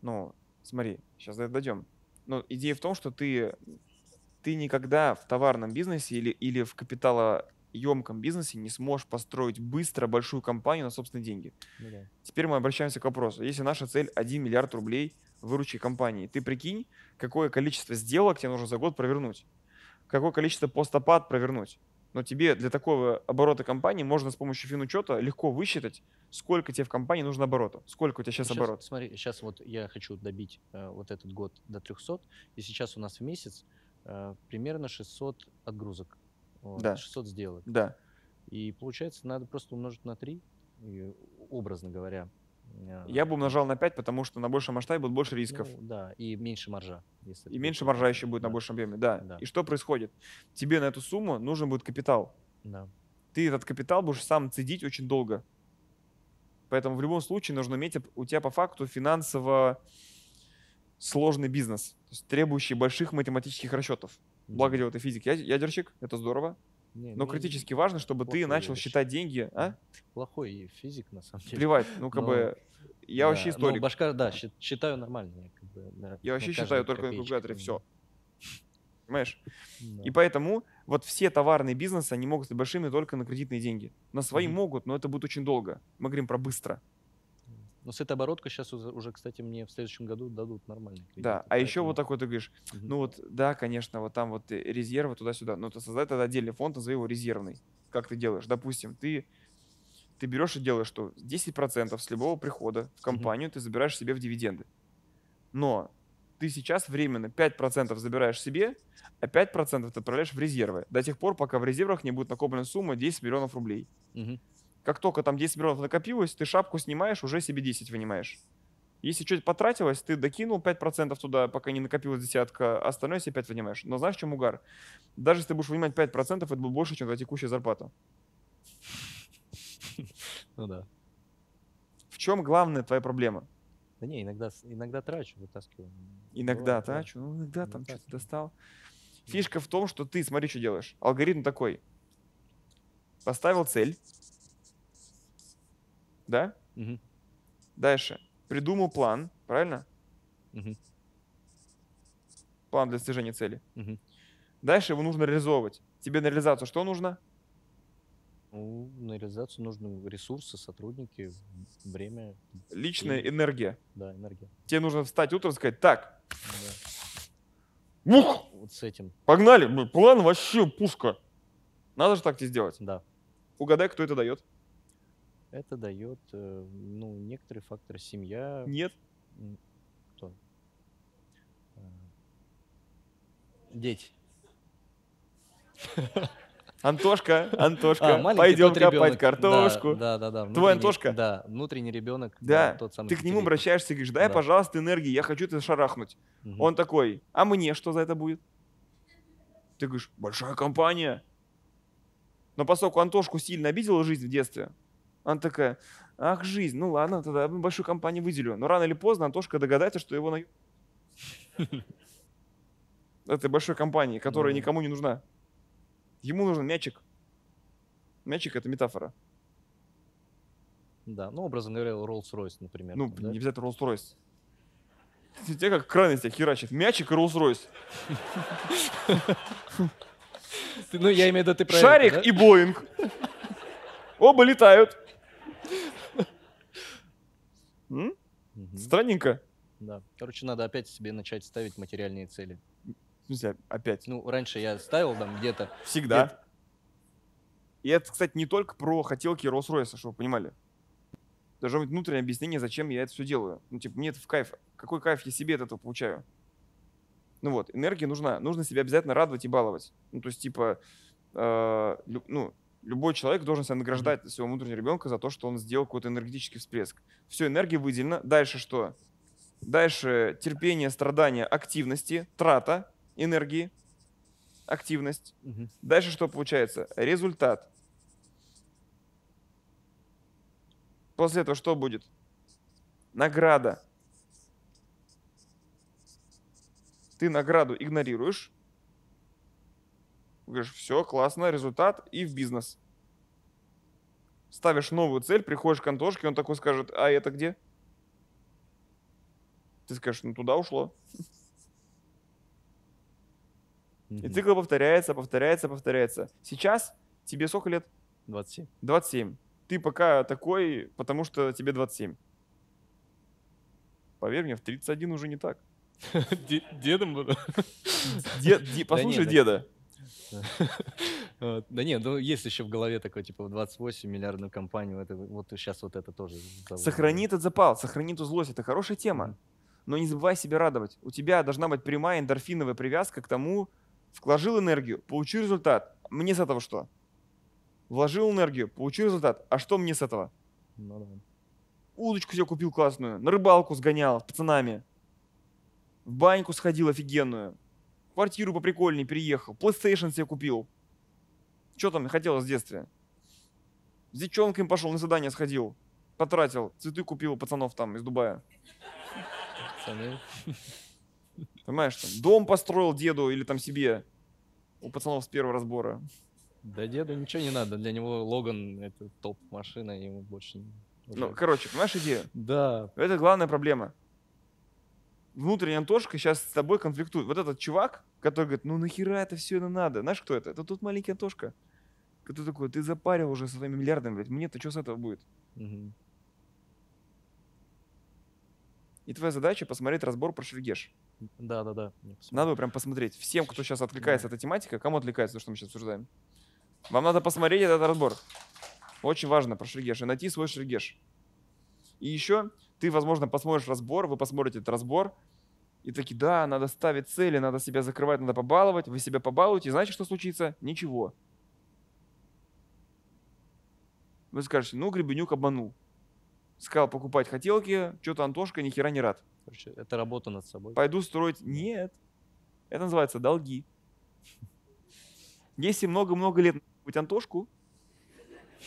Ну, смотри, сейчас дойдем. Но идея в том, что ты, ты никогда в товарном бизнесе или, или в капиталоемком бизнесе не сможешь построить быстро большую компанию на собственные деньги. Ну да. Теперь мы обращаемся к вопросу. Если наша цель 1 миллиард рублей выручки компании, ты прикинь, какое количество сделок тебе нужно за год провернуть, какое количество постопад провернуть. Но тебе для такого оборота компании можно с помощью финучета легко высчитать, сколько тебе в компании нужно оборота, сколько у тебя сейчас щас, оборот. Смотри, сейчас вот я хочу добить э, вот этот год до 300, и сейчас у нас в месяц э, примерно 600 отгрузок, вот, Да. 600 сделок. Да. И получается, надо просто умножить на 3, образно говоря. э, Я бы умножал на 5, потому что на большем масштабе будет больше рисков. ну, да, и меньше маржа. если и меньше маржа еще будет на Да, большем объеме. Да. Да. И что происходит? Тебе на эту сумму нужен будет капитал. Да. Ты этот капитал будешь сам цедить очень долго. Поэтому в любом случае нужно иметь у тебя по факту финансово сложный бизнес, то есть требующий больших математических расчетов. Благо дело ты физик, ядерщик, это здорово. Не, Но ну, критически важно, чтобы ты начал ядерщик. считать деньги. А? Плохой физик, на самом деле. Плевать. Ну, как Но- бы, я вообще Да, ну, историк. башка, да, счит- считаю нормально. Я, как бы, да, Я на вообще считаю только на копеечку, калькуляторе да. все. Понимаешь? Да. И поэтому вот все товарные бизнесы, они могут быть большими только на кредитные деньги. На свои могут, но это будет очень долго. Мы говорим про быстро. Ну, с этой обороткой сейчас уже, кстати, мне в следующем году дадут нормальный кредит. Да. А еще вот такой ты говоришь, ну вот, да, конечно, вот там вот э, резервы туда-сюда. Но ты создай тогда отдельный фонд, назови его резервный. Как ты делаешь? Допустим, ты, ты берешь и делаешь, что 10% с любого прихода в компанию ты забираешь себе в дивиденды. Но ты сейчас временно 5% забираешь себе, а 5% ты отправляешь в резервы. До тех пор, пока в резервах не будет накоплена сумма 10 миллионов рублей. Мгм. Как только там 10 миллионов накопилось, ты шапку снимаешь, уже себе 10 вынимаешь. Если что-то потратилось, ты докинул 5% туда, пока не накопилась десятка, остальное себе 5 вынимаешь. Но знаешь, в чем угар? Даже если ты будешь вынимать 5%, это будет больше, чем твоя текущая зарплата. Ну да. В чем главная твоя проблема? Да не, иногда, иногда трачу, вытаскиваю. Иногда Бывает, трачу, ну иногда там Иногда что-то трачу. достал. Фишка в том, что ты, смотри, что делаешь. Алгоритм такой. Поставил цель. Да? Мгм. Дальше. Придумал план, правильно? Мгм. План для достижения цели. Мгм. Дальше его нужно реализовывать. Тебе на реализацию что нужно? Ну, на реализацию нужны ресурсы, сотрудники, время, Личная И- энергия. да, энергия. Тебе нужно встать утром и сказать, так, Да. ух, Вот с этим, погнали, план вообще пушка. Надо же так тебе сделать. да. Угадай, кто это дает. Это дает, э, ну, некоторые факторы. Семья, Нет. кто? Э, Дети. Антошка, Антошка, А, пойдем копать ребенок. картошку. Да, да, да. да. Твой Антошка? Да, внутренний ребенок. Да, тот самый Ты к нему обращаешься и говоришь, дай, Да. пожалуйста, энергии, я хочу это шарахнуть. Мгм. Он такой, а мне что за это будет? Ты говоришь, большая компания. Но поскольку Антошку сильно обидела жизнь в детстве, она такая, ах, жизнь, ну ладно, тогда большую компанию выделю. Но рано или поздно Антошка догадается, что его на... этой большой компании, которая никому не нужна. Ему нужен мячик. Мячик — это метафора. Да, ну, образно говоря, Rolls-Royce, например. Ну, да? не обязательно Rolls-Royce. Тебе как крайность тебя херачит. Мячик и Rolls-Royce. Ну, я имею в виду, ты про Шарик и Боинг. Оба летают. М? Мгм. Странненько. Да. Короче, надо опять себе начать ставить материальные цели. В смысле, опять. Ну, раньше я ставил там где-то... Всегда. И это, кстати, не только про хотелки Rolls-Royce, чтобы вы понимали. Должно быть внутреннее объяснение, зачем я это все делаю. Ну, типа, мне это в кайф. Какой кайф я себе от этого получаю? Ну вот, энергия нужна. Нужно себя обязательно радовать и баловать. Ну, то есть, типа, э, ну, любой человек должен себя награждать своего внутреннего ребенка за то, что он сделал какой-то энергетический всплеск. Все, энергия выделена. Дальше что? Дальше терпение, страдания, активности, трата энергии, активность. Мгм. Дальше что получается? Результат. После этого что будет? Награда. Ты награду игнорируешь. Говоришь, все, классно, результат и в бизнес. Ставишь новую цель, приходишь к Антошке, он такой скажет, а это где? Ты скажешь, ну туда ушло. И цикл повторяется, повторяется, повторяется. Сейчас тебе сколько лет? 27. 27. Ты пока такой, потому что тебе 27. Поверь мне, в 31 уже не так. Де- Дедом буду. Послушай да. деда. Да нет, ну есть еще в голове такой, типа, в 28 миллиардную компанию, это, вот сейчас вот это тоже. Сохрани этот запал, сохрани эту злость. Это хорошая тема. Но не забывай себя радовать. У тебя должна быть прямая эндорфиновая привязка к тому, вложил энергию, получил результат. Мне с этого что? Вложил энергию, получил результат. А что мне с этого? Ну да. Удочку себе купил классную, на рыбалку сгонял с пацанами. В баньку сходил офигенную. Квартиру поприкольнее переехал. PlayStation себе купил. Что там хотелось в детстве? С девчонками пошел, на задание сходил. Потратил. Цветы купил пацанов там из Дубая. Пацаны. Понимаешь, там, дом построил деду или там себе. У пацанов с первого разбора. Да деду ничего не надо, для него Логан это топ машина, ему больше не... Ну, короче, понимаешь идею? Да, Это главная проблема. Внутренняя Антошка сейчас с тобой конфликтует. Вот этот чувак, который говорит, ну нахера это все это надо? Знаешь, кто это? Это тот маленький Антошка. Который такой, ты запарил уже со своими миллиардами, блядь, мне-то что с этого будет? Мгм. И твоя задача посмотреть разбор про Шергеш. да, да, да. Надо прям посмотреть. Всем, кто сейчас отвлекается от этой тематики, кому отвлекается, то, что мы сейчас обсуждаем. Вам надо посмотреть этот разбор. Очень важно про Шергеш. И найти свой Шергеш. И еще ты, возможно, посмотришь разбор, вы посмотрите этот разбор, и такие, да, надо ставить цели, надо себя закрывать, надо побаловать. Вы себя побалуете, и знаете, что случится? Ничего. Вы скажете, ну, Гребенюк обманул. Сказал покупать хотелки, что-то Антошка ни хера не рад. Короче, это работа над собой. Пойду строить. Нет. Это называется долги. Если много-много лет быть Антошку,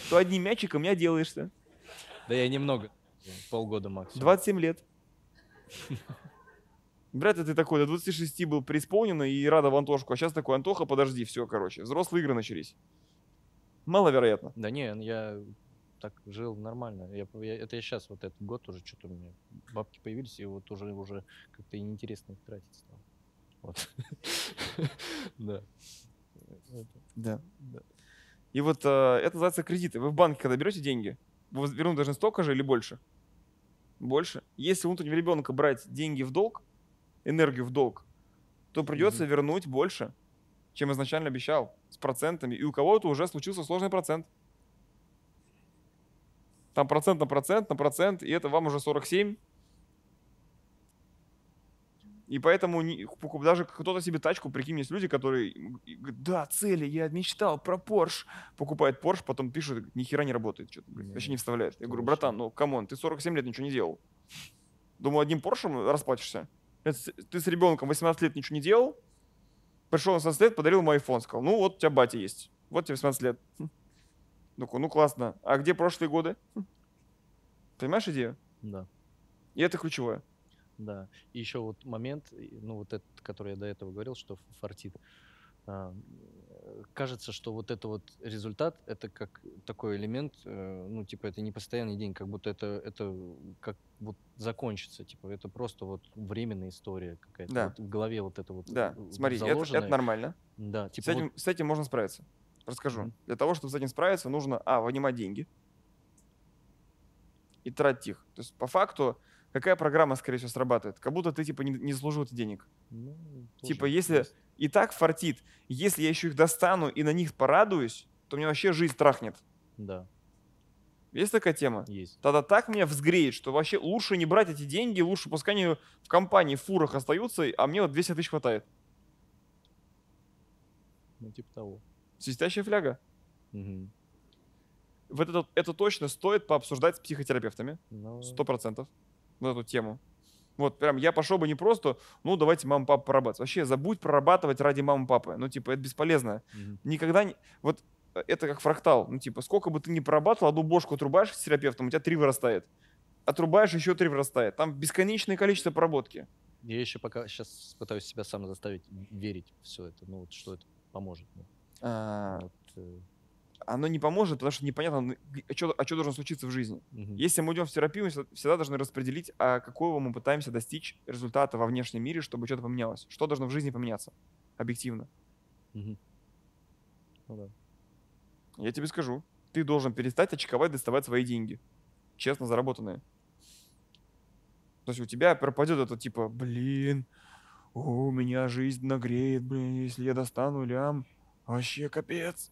то одним мячиком не отделаешься. Да я немного, полгода максимум. 27 лет. Брат, ты такой, до 26 был преисполнен и рада в Антошку, а сейчас такой, Антоха, подожди, все, короче, взрослые игры начались. Маловероятно. Да не, я так жил нормально. Я, я- это я сейчас вот этот год уже что-то у меня бабки появились, и вот уже уже как-то и неинтересно их тратить стало. Вот. Да. Да. И вот э, это называется кредиты. Вы в банке, когда берете деньги, вернуть должны столько же или больше? Больше. Если внутреннего ребенка брать деньги в долг, энергию в долг, то придется Мгм. вернуть больше, чем изначально обещал, с процентами. И у кого-то уже случился сложный процент. Там процент на процент, на процент, и это вам уже 47. И поэтому не- даже кто-то себе тачку, прикинь, есть люди, которые говорят, да, цели, я мечтал про Porsche. Покупает Porsche, потом пишут, ни хера не работает, что-то, Не, вообще не вставляет. Я говорю, братан, ну, come on, ты 47 лет ничего не делал. Думаю, одним Porsche расплатишься? Ты с ребенком 18 лет ничего не делал, пришел на 16 лет, подарил ему iPhone, сказал, ну вот у тебя батя есть, вот тебе 18 лет. Хм. Такой, ну классно, а где прошлые годы? Хм. Понимаешь идею? Да. И это ключевое. Да. И еще вот момент, ну вот этот, который я до этого говорил, что фартит. А, э, Кажется, что вот это вот результат, это как такой элемент, э, ну типа это не постоянный день, как будто это это как вот закончится, типа это просто вот временная история какая-то. Да. Вот в голове вот это вот. Да, э, смотри, это, это нормально. Да, С типа вот- этим, с этим можно справиться. Расскажу. Мгм. Для того, чтобы с этим справиться, нужно, а, вынимать деньги и тратить их. То есть, по факту, какая программа, скорее всего, срабатывает? Как будто ты, типа, не, не заслужил этих денег. ну, Типа, если есть. и так фартит, если я еще их достану и на них порадуюсь, то мне вообще жизнь трахнет. Да, Есть такая тема? есть. Тогда так меня взгреет, что вообще лучше не брать эти деньги, лучше пускай они в компании, в фурах остаются, а мне вот 200 тысяч хватает. Ну, типа того. Свистящая фляга. Мгм. Вот это, это точно стоит пообсуждать с психотерапевтами. Ну, Сто процентов. Вот эту тему. Вот прям я пошел бы не просто, ну давайте мама папа прорабатывать. Вообще забудь прорабатывать ради мамы папы. Ну типа это бесполезно. мгм. Никогда не... Вот э, это как фрактал. Ну типа сколько бы ты ни прорабатывал, одну бошку отрубаешь с терапевтом, у тебя три вырастает. отрубаешь, еще три вырастает. Там бесконечное количество проработки. Я еще пока сейчас пытаюсь себя сам заставить верить в все это, ну вот что это поможет. ну. А, Вот, э, оно не поможет, потому что непонятно, ну, а что должно случиться в жизни. мгм. Если мы идем в терапию, мы всегда- должны распределить, а какого мы пытаемся достичь результата во внешнем мире, чтобы что-то поменялось. Что должно в жизни поменяться? Объективно. Мгм. Ну да. Я тебе скажу. Ты должен перестать очковать, доставать свои деньги. Честно заработанные. То есть у тебя пропадет это типа, блин, у меня жизнь нагреет, блин, если я достану лям, вообще капец.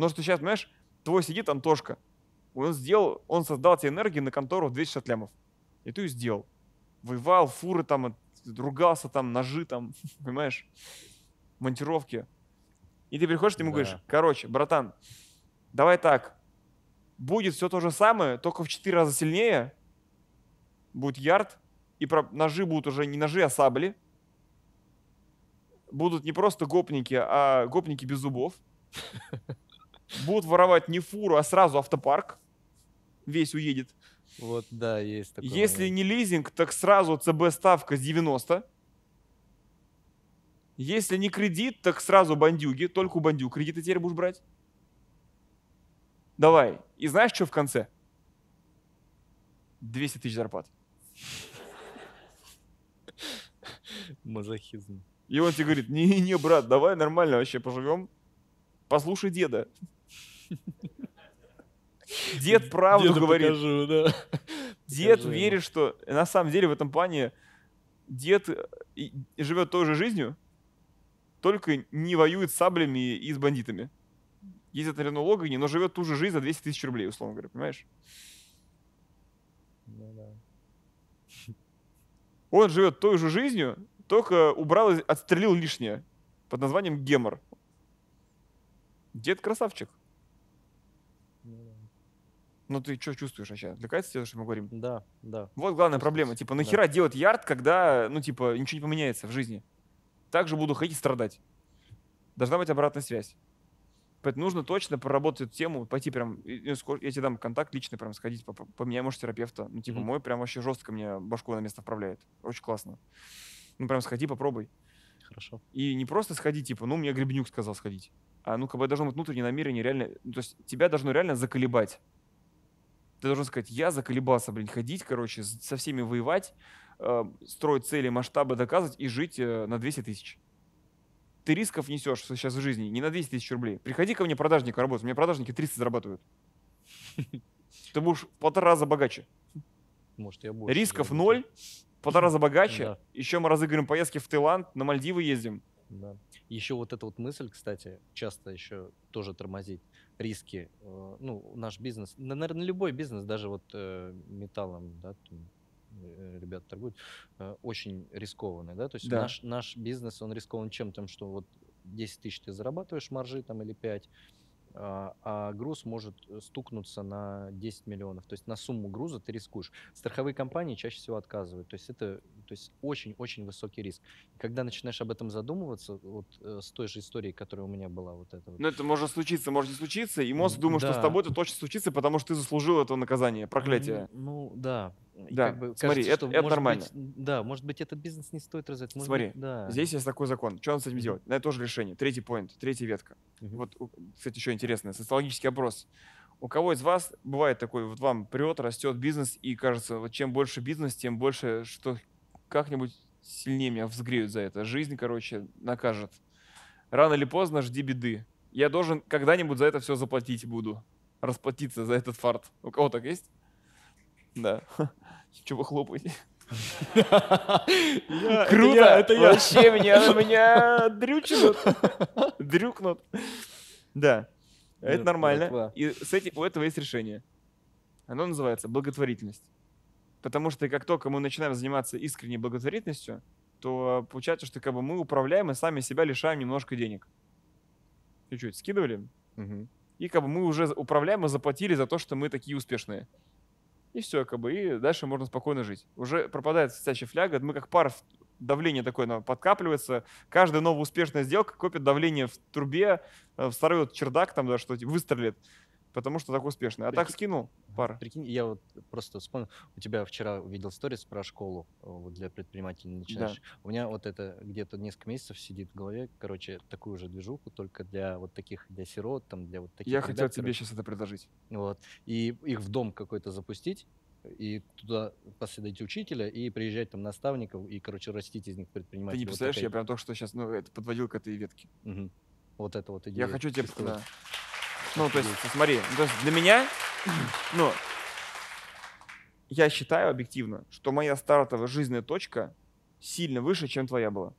Но что ты сейчас, понимаешь, твой сидит Антошка, он сделал, он создал тебе энергии на контору в 260 лямов. И ты ее сделал. Воевал, фуры там, от- ругался там, ножи там, понимаешь, монтировки. И ты приходишь к нему и говоришь, Да. короче, братан, давай так, будет все то же самое, только в 4 раза сильнее, будет ярд, и про- ножи будут уже не ножи, а сабли. Будут не просто гопники, а гопники без зубов. Будут воровать не фуру, а сразу автопарк. Весь уедет. Вот, да, есть такое. Если не лизинг, так сразу ЦБ ставка с 90. Если не кредит, так сразу бандюги. Только у бандюг кредиты теперь будешь брать. Давай. И знаешь, что в конце? 200 тысяч зарплат. Мазохизм. И он тебе говорит, не-не, брат, давай нормально вообще поживем. Послушай деда. Дед правду Деду говорит. покажу, да. Дед Покажи ему. верит, что на самом деле в этом плане дед живет той же жизнью, только не воюет с саблями и с бандитами. Ездит на Рено Логане, но живет ту же жизнь за 200 тысяч рублей, условно говоря, понимаешь? Ну да. Он живет той же жизнью, только убрал, отстрелил лишнее под названием гемор. Дед красавчик. Ну да. Ты что чувствуешь вообще? Отвлекается тебе, что мы говорим? Да, да. Вот главная проблема. Типа, нахера делать ярд, когда, ну, типа, ничего не поменяется в жизни? Также буду ходить и страдать. Должна быть обратная связь. Поэтому нужно точно проработать эту тему, пойти прям, я тебе дам контакт личный, прям сходить, по- по- поменяй, может, терапевта. Ну, типа, Мгм. мой прям вообще жестко мне башку на место вправляет. Очень классно. Ну, прям сходи, попробуй. Хорошо. И не просто сходи, типа, ну, мне Гребенюк сказал сходить. А ну, как бы должно быть внутреннее намерение реально... ну, то есть тебя должно реально заколебать. Ты должен сказать, я заколебался, блин, ходить, короче, со всеми воевать, э, строить цели, масштабы доказывать и жить э, на 200 тысяч. Ты рисков несешь сейчас в жизни не на 200 тысяч рублей. Приходи ко мне продажника работать. У меня продажники 300 зарабатывают. Ты будешь в полтора раза богаче. Может, я больше. Рисков ноль, в полтора раза богаче. Еще мы разыграем поездки в Таиланд, на Мальдивы ездим. Да. Еще вот эта вот мысль, кстати, часто еще тоже тормозит риски. Э, Ну, наш бизнес, наверное, любой бизнес, даже вот э, металлом, да, там, э, ребята торгуют, очень рискованный, да, то есть Да. наш, наш бизнес, он рискован чем? Тем, что вот 10 тысяч ты зарабатываешь маржи там или 5, а, а груз может э, стукнуться на 10 миллионов. То есть на сумму груза ты рискуешь. Страховые компании чаще всего отказывают. То есть это то есть очень-очень высокий риск. И когда начинаешь об этом задумываться, вот э, с той же историей, которая у меня была, вот это вот. Ну, это может случиться, может не случиться, и мозг думает, что с да. тобой это точно случится, потому что ты заслужил это наказание, проклятие. Ну, ну, да. И Да, как бы смотри, кажется, это- что, это может нормально. быть, да, может быть, этот бизнес не стоит развивать. может Смотри, быть, да. Здесь есть такой закон. Что надо с этим делать? Это тоже решение. Третий поинт, третья ветка. Мгм. Вот, кстати, еще интересный социологический опрос. У кого из вас бывает такой, вот вам прет, растет бизнес, и кажется, вот чем больше бизнес, тем больше, что как-нибудь сильнее меня взгреют за это. Жизнь, короче, накажет. Рано или поздно жди беды. Я должен когда-нибудь за это все заплатить буду. Расплатиться за этот фарт. У кого так есть? Да. Чего вы хлопаете? Круто! Это я. Вообще меня, меня дрючнут. Дрюкнут. Да. Это нормально. И с этим, у этого есть решение. Оно называется благотворительность. Потому что как только мы начинаем заниматься искренней благотворительностью, то получается, что как бы мы управляем и сами себя лишаем немножко денег. Чуть-чуть скидывали, и как бы мы уже управляем и заплатили за то, что мы такие успешные. И все, как бы, и дальше можно спокойно жить. Уже пропадает социальная фляга, мы как пар, давление такое оно подкапливается, каждая новая успешная сделка копит давление в трубе, э, в старый вот чердак там, да, что типа, выстрелит. Потому что так успешный. А так скинул пара. Прикинь, я вот просто вспомнил, у тебя вчера увидел сторис про школу э, вот для предпринимателей начинаешь. У меня вот это где-то несколько месяцев сидит в голове, короче, такую же движуху, только для вот таких, для сирот, там, для вот таких Я хотел ребят, тебе короче. сейчас это предложить. Вот. И их в дом какой-то запустить, и туда посадить учителя, и приезжать там наставников, и, короче, растить из них Ты предпринимателей. не Вот представляешь, я такая- прям только что сейчас ну, это подводил к этой ветке. Мгм. Вот это вот идея. Я хочу тебе... вот. да. Ну, то есть, смотри, ну, то есть для меня, ну, я считаю объективно, что моя стартовая жизненная точка сильно выше, чем твоя была.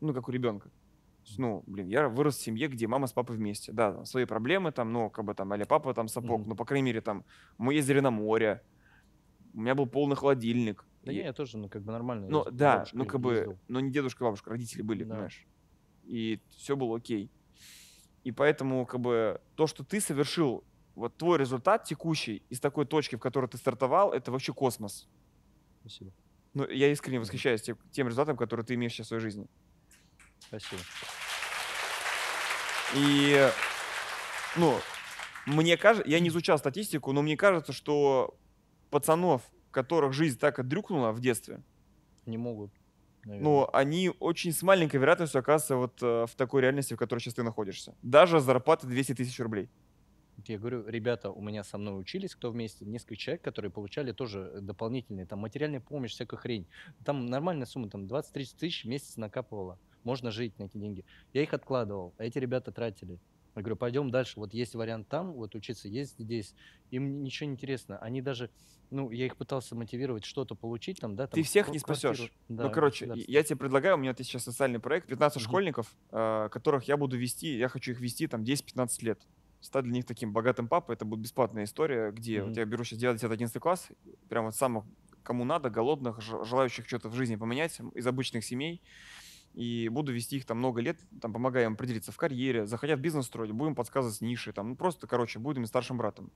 Ну, как у ребенка. Ну, блин, я вырос в семье, где мама с папой вместе. Да, там свои проблемы, там, ну, как бы там, или папа там сапог, Мгм. но, по крайней мере, там, мы ездили на море, у меня был полный холодильник. Да И- не, я тоже, ну, как бы нормально. ну, да, ну, как бы, ездил. ну, не дедушка, а бабушка, родители были, Да. понимаешь? И все было окей. И поэтому, как бы, то, что ты совершил, вот твой результат текущий из такой точки, в которой ты стартовал, это вообще космос. Спасибо. Ну, я искренне восхищаюсь тем, тем результатом, который ты имеешь сейчас в своей жизни. Спасибо. И, ну, мне кажется, я не изучал статистику, но мне кажется, что пацанов, которых жизнь так отдрюкнула в детстве, Не могут, наверное. но они очень с маленькой вероятностью оказываются вот э, в такой реальности, в которой сейчас ты находишься. Даже с зарплаты 200 тысяч рублей. Я говорю, ребята у меня со мной учились, кто вместе, несколько человек, которые получали тоже э, дополнительные, там, материальная помощь, всякую хрень. Там нормальная сумма, там, 20-30 тысяч в месяц накапывала. Можно жить на эти деньги. Я их откладывал, а эти ребята тратили. Я говорю, пойдем дальше. Вот есть вариант там, вот учиться, есть здесь. Им ничего не интересно. Они даже, ну, я их пытался мотивировать что-то получить там, да, там. Ты всех не квартиру. спасешь. Да, ну, короче, я тебе предлагаю, у меня вот есть сейчас социальный проект, 15 Мгм. школьников, э, которых я буду вести, я хочу их вести там 10-15 лет. Стать для них таким богатым папой, это будет бесплатная история, где вот Мгм. я беру сейчас 9-10-11 класс, прям вот самых, кому надо, голодных, желающих что-то в жизни поменять из обычных семей, и буду вести их там много лет, там помогая им определиться в карьере, захотят бизнес строить, будем подсказывать ниши, там, ну просто, короче, будем старшим братом.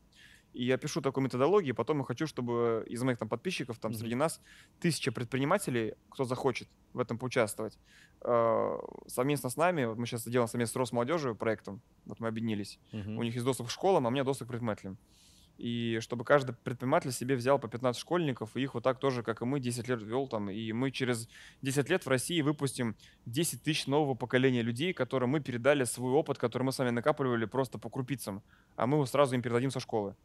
И я пишу такую методологию, потом я хочу, чтобы из моих там подписчиков, там среди нас тысяча предпринимателей, кто захочет в этом поучаствовать, э, совместно с нами, вот мы сейчас делаем совместно с Росмолодежью проектом, вот мы объединились, Мгм. у них есть доступ к школам, а у меня доступ к предпринимателям. И чтобы каждый предприниматель себе взял по 15 школьников, и их вот так тоже, как и мы, 10 лет вел там. И мы через 10 лет в России выпустим 10 тысяч нового поколения людей, которым мы передали свой опыт, который мы с вами накапливали просто по крупицам, а мы его сразу им передадим со школы.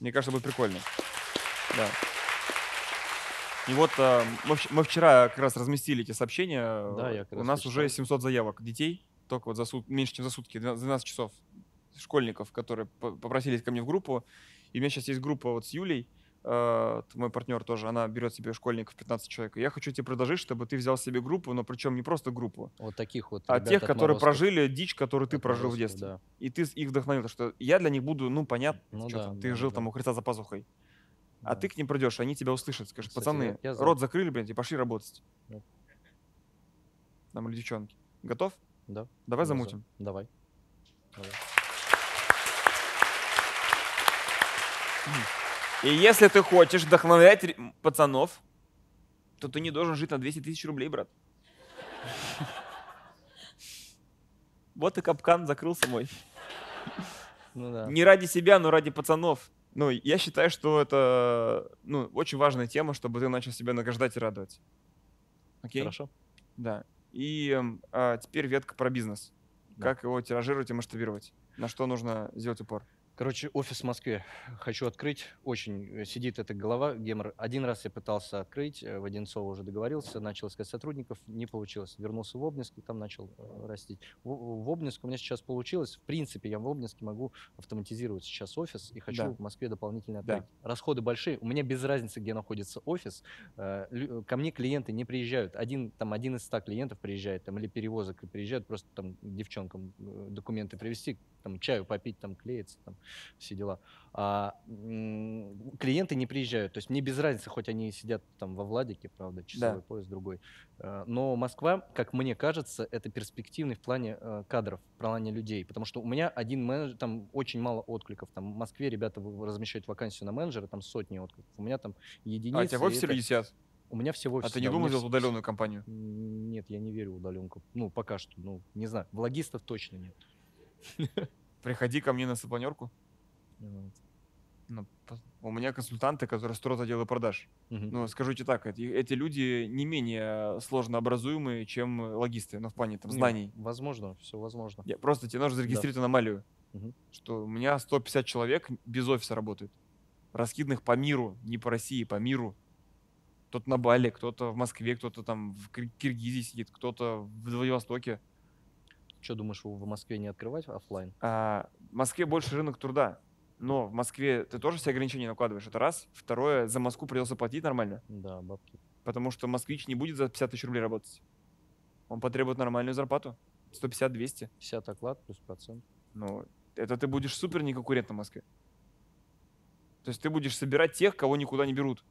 Мне кажется, будет прикольно. Да. И вот а, мы, вч- мы вчера как раз разместили эти сообщения. Да, я как У нас уже почитал. 700 заявок детей, только вот за сут- меньше, чем за сутки, 12 12 часов школьников, которые по- попросились ко мне в группу. И у меня сейчас есть группа вот с Юлей, э, мой партнер тоже, она берет себе школьников 15 человек. И я хочу тебе предложить, чтобы ты взял себе группу, но причем не просто группу, Вот таких вот. а тех, которые отморозков. прожили дичь, которую ты прожил в Отморозков, детстве. да. И ты их вдохновил, что я для них буду, ну, понятно, Ну да, ты да, жил да, там у Христа за пазухой. А Да. ты к ним придешь, они тебя услышат, скажут, Кстати, пацаны, я- я за. рот закрыли, блин, и пошли работать. Да. Там или девчонки. Готов? Да. Давай я за. замутим. Давай. Давай. И если ты хочешь вдохновлять пацанов, то ты не должен жить на 200 тысяч рублей, брат. Вот и капкан закрылся мой. Ну да. Не ради себя, но ради пацанов. Ну, я считаю, что это ну, очень важная тема, чтобы ты начал себя награждать и радовать. Окей? Хорошо. Да. И эм, а, теперь ветка про бизнес. Да. Как его тиражировать и масштабировать? На что нужно сделать упор? Короче, офис в Москве хочу открыть. Очень э, сидит эта голова, гемор. Один раз я пытался открыть, э, в Одинцово уже договорился, начал искать сотрудников, не получилось. Вернулся в Обнинск и там начал э, растить. В, в Обнинске у меня сейчас получилось. В принципе, я в Обнинске могу автоматизировать сейчас офис и хочу Да. в Москве дополнительно Да. открыть. Расходы большие. У меня без разницы, где находится офис. Ко мне клиенты не приезжают. Один, там, один из ста клиентов приезжает, там, или перевозок приезжают, просто там девчонкам документы привезти, там, чаю попить, там, клеиться, там, все дела. А клиенты не приезжают. То есть мне без разницы, хоть они сидят там во Владике, правда, часовой пояс другой. Э, Но Москва, как мне кажется, это перспективный в плане э, кадров, в плане людей. Потому что у меня один менеджер, там очень мало откликов. Там в Москве ребята размещают вакансию на менеджера, там сотни откликов. У меня там единицы. А у тебя в офисе это- люди сидят? У меня все в А ты не да, думал сделать удаленную компанию? Нет, я не верю в удаленку. Ну, пока что. Ну, не знаю. В логистов точно нет. Приходи ко мне на сопланерку. Вот. Ну, у меня консультанты, которые строят отделы продаж. Мгм. Ну, скажу тебе так, эти, эти люди не менее сложно образуемые, чем логисты, ну, в плане там знаний. Возможно, все возможно. Я, просто тебе нужно зарегистрировать аномалию, Мгм. что у меня 150 человек без офиса работают, раскиданных по миру, не по России, по миру. Кто-то на Бали, кто-то в Москве, кто-то там в Кир- Киргизии сидит, кто-то в Владивостоке. Что думаешь, в Москве не открывать оффлайн? А, в Москве больше рынок труда, но в Москве ты тоже все ограничения накладываешь, это раз. Второе, за Москву придется платить нормально, Да, бабки. потому что москвич не будет за 50 тысяч рублей работать. Он потребует нормальную зарплату, 150-200. 50 оклад плюс процент. Ну, это ты будешь супер неконкурентным в Москве. То есть ты будешь собирать тех, кого никуда не берут.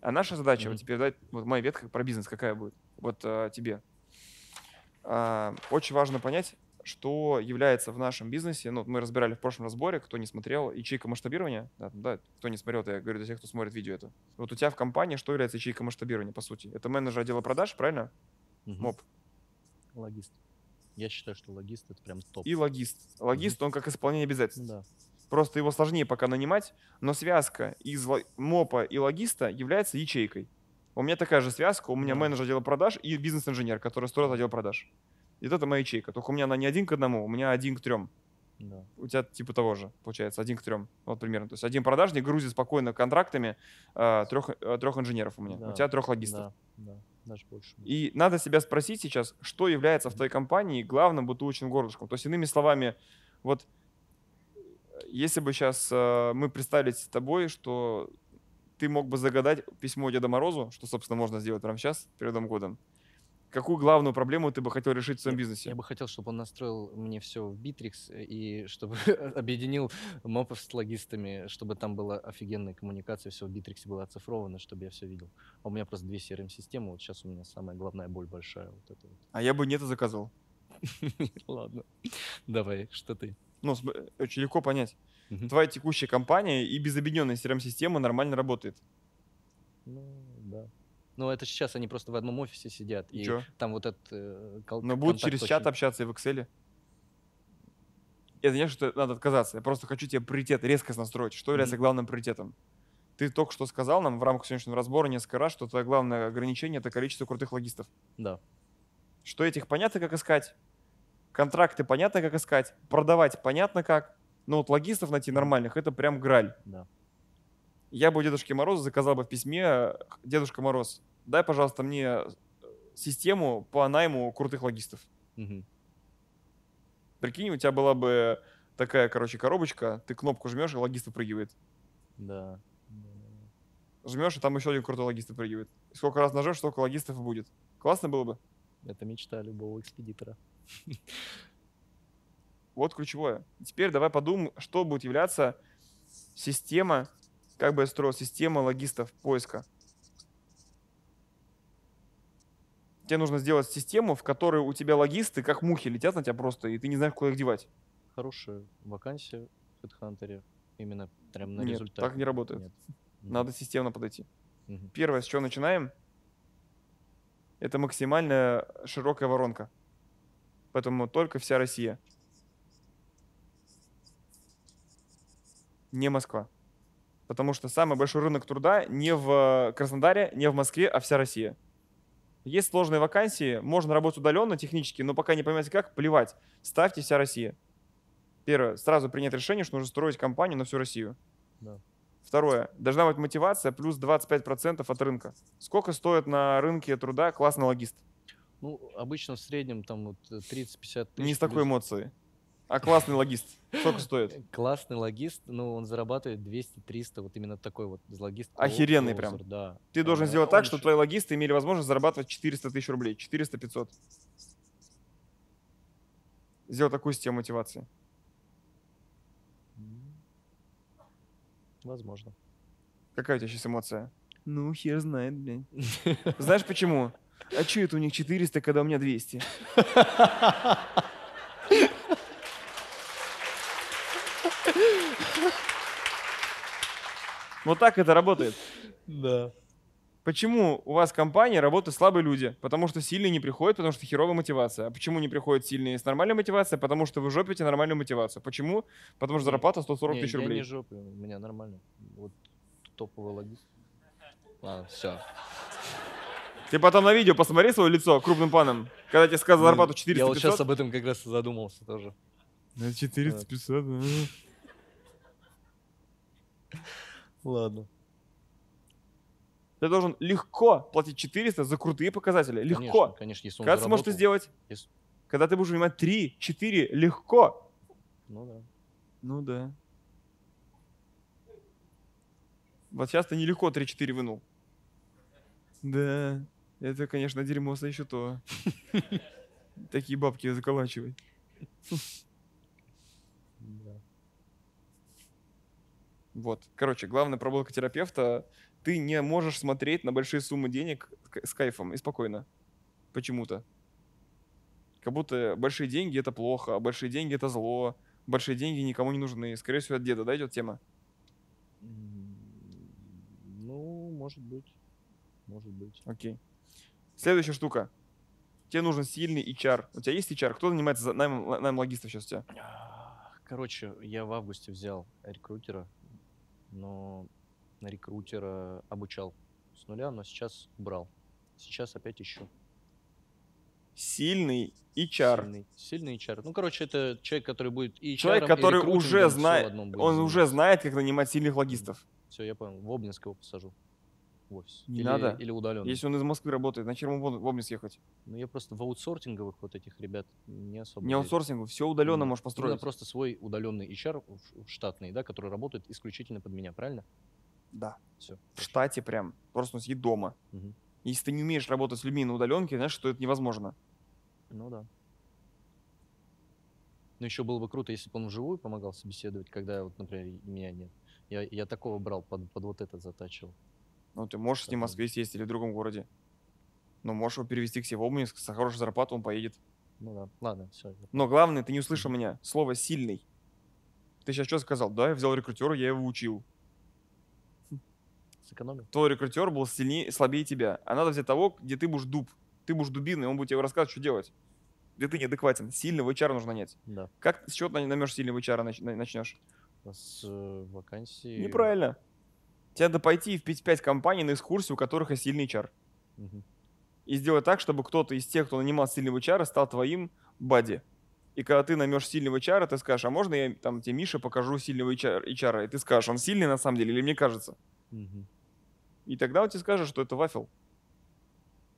А наша задача, Мгм. вот теперь дать, вот моя ветка про бизнес какая будет, вот а, тебе. А, очень важно понять, что является в нашем бизнесе, ну, мы разбирали в прошлом разборе, кто не смотрел, ячейка масштабирования, да, да, кто не смотрел, это я говорю для тех, кто смотрит видео это. Вот у тебя в компании что является ячейкой масштабирования, по сути? Это менеджер отдела продаж, правильно? Мгм. МОП. Логист. Я считаю, что логист это прям топ. И логист. Логист, он как исполнение обязательств. Да. Просто его сложнее пока нанимать, но связка из МОПа и логиста является ячейкой. У меня такая же связка, у меня менеджер отдела продаж и бизнес-инженер, который строит отдел продаж. И вот это моя ячейка. Только у меня она не один к одному, у меня один к трем. Да. У тебя типа того же, получается, один к трем. Вот примерно. То есть один продажник грузит спокойно контрактами трех, трех инженеров у меня. Да, У тебя трех логистов. Да, да, даже больше. И надо себя спросить сейчас, что является в твоей компании главным бутылочным горлышком. То есть, иными словами, вот э, если бы сейчас мы представили с тобой, что ты мог бы загадать письмо Деда Морозу, что, собственно, можно сделать прямо сейчас, перед Новым годом, какую главную проблему ты бы хотел решить в своем бизнесе? Я бы хотел, чтобы он настроил мне все в Bittrex э, и чтобы объединил мопов с логистами, чтобы там была офигенная коммуникация, все в Bittrex было оцифровано, чтобы я все видел. А у меня просто две CRM-системы, вот сейчас у меня самая главная боль большая. Вот это А я бы нет и заказывал. вот. Ладно, давай, что ты? Ну, с- очень легко понять. Мгм. Твоя текущая компания и без объединенной CRM-системы нормально работает. Ну, да. Ну, это сейчас они просто в одном офисе сидят. И И чё? там вот этот э, кол- Но будут через чат очень- общаться и в Excel. Это не что надо отказаться. Я просто хочу тебе приоритет резко настроить. Что является Мгм. главным приоритетом? Ты только что сказал нам в рамках сегодняшнего разбора несколько раз, что твое главное ограничение это количество крутых логистов. Да. Что этих понятно, как искать. Контракты понятно, как искать. Продавать понятно как. Но вот логистов найти нормальных это прям граль. Да. Я бы у Дедушки Мороза заказал бы в письме Дедушка Мороз, дай, пожалуйста, мне э, систему по найму крутых логистов. Мгм. Прикинь, у тебя была бы такая, короче, коробочка, ты кнопку жмешь, и логист выпрыгивает. Да. Да. Жмешь, и там еще один крутой логист выпрыгивает. И сколько раз нажмешь, столько логистов и будет. Классно было бы? Это мечта любого экспедитора. Вот ключевое. Теперь давай подумаем, что будет являться система, как бы я строил система логистов поиска. Тебе нужно сделать систему, в которой у тебя логисты, как мухи, летят на тебя просто, и ты не знаешь, куда их девать. Хорошая вакансия в HeadHunter. Именно прям на Нет, результат. так не работает. Нет. Надо системно подойти. Мгм. Первое, с чего начинаем, это максимально широкая воронка. Поэтому только вся Россия. Не Москва. Потому что самый большой рынок труда не в Краснодаре, не в Москве, а вся Россия. Есть сложные вакансии, можно работать удаленно технически, но пока не понимаете как, плевать. Ставьте вся Россия. Первое, сразу принять решение, что нужно строить компанию на всю Россию. Да. Второе, должна быть мотивация плюс 25% от рынка. Сколько стоит на рынке труда классный логист? Ну, обычно в среднем там вот э, 30-50 тысяч. Не с такой плюс. эмоцией. А классный логист. Сколько стоит? Классный логист, ну, он зарабатывает 200-300, вот именно такой вот логист. Охеренный прям. Да. Ты должен А, сделать так, чтобы твои логисты имели возможность зарабатывать 400 тысяч рублей. 400-500. Сделать такую систему мотивации. Возможно. Какая у тебя сейчас эмоция? Ну, хер знает, блядь. Знаешь почему? А че это у них 400, когда у меня 200? Вот так это работает. Да. Почему у вас в компании работают слабые люди? Потому что сильные не приходят, потому что херовая мотивация. А почему не приходят сильные с нормальной мотивацией? Потому что вы жопите нормальную мотивацию. Почему? Потому что зарплата 140 Не, тысяч я рублей. не жопы, у меня нормально. Вот топовый логист. Ладно, все. Ты потом на видео посмотри свое лицо крупным планом, когда тебе сказал зарплату 400 Я вот сейчас 500. об этом как раз задумался тоже. Ну, 400 Вот. 500, ну. Ладно. Ты должен легко платить 400 за крутые показатели. Легко. Конечно, конечно, если он Когда ты сможешь это заработал. сделать? Если- Когда ты будешь занимать 3, 4, легко. Ну да. Ну да. Вот сейчас ты нелегко 3-4 вынул. Да, это, конечно, дерьмо еще то. Такие бабки заколачивай. Да. Вот. Короче, главная проблема терапевта — ты не можешь смотреть на большие суммы денег с кайфом и спокойно. Почему-то. Как будто большие деньги — это плохо, а большие деньги — это зло. Большие деньги никому не нужны. Скорее всего, от деда, да, идет тема? Ну, может быть. Может быть. Окей. Следующая штука. Тебе нужен сильный HR. У тебя есть HR? Кто занимается за- наймом, наймом логистов сейчас у тебя? Короче, я в августе взял рекрутера, но рекрутера обучал с нуля, но сейчас брал. Сейчас опять ищу. Сильный HR. Сильный, сильный HR. Ну, короче, это человек, который будет и Человек, который уже знает, он уже знает, как нанимать сильных логистов. Все, я понял. В Обнинск его посажу. В офис. Не или, надо. Или удаленно. Если он из Москвы работает, зачем ему в Обнинск ехать? Ну, я просто в аутсортинговых вот этих ребят не особо Не аутсорсингу, все удаленно Именно- можешь именно построить. просто свой удаленный HR штатный, да, который работает исключительно под меня, правильно? Да. Все. В штате прям. Просто он сидит дома. Если ты не умеешь работать с людьми на удаленке, знаешь, что это невозможно. Ну да. Но еще было бы круто, если бы он вживую помогал собеседовать, когда вот, например, меня нет. Я, я такого брал, под, под вот это затачивал. Ну, ты можешь с ним в. Москве сесть или в другом городе. Но можешь его перевести к себе в Обнинск, за хорошую зарплату он поедет. Ну да, ладно, все. Но главное, ты не услышал меня. Слово «сильный». Ты сейчас что сказал? Да, я взял рекрутера, я его учил. Сэкономил. Твой рекрутер был сильнее, слабее тебя. А надо взять того, где ты будешь дуб. Ты будешь дубиной, он будет тебе рассказывать, что делать. Где ты неадекватен. Сильного HR нужно нанять. Да. Как с чего ты наймешь сильного HR нач- на- начнешь? С э, вакансии... Неправильно. Тебе надо пойти в 5 компаний на экскурсию, у которых есть сильный HR. Мгм. И сделать так, чтобы кто-то из тех, кто нанимал сильного HR, стал твоим бади. И когда ты наймешь сильного HR, ты скажешь, а можно я там тебе, Миша, покажу сильного HR, HR? И ты скажешь, он сильный на самом деле или мне кажется? Мгм. И тогда он тебе скажет, что это вафел.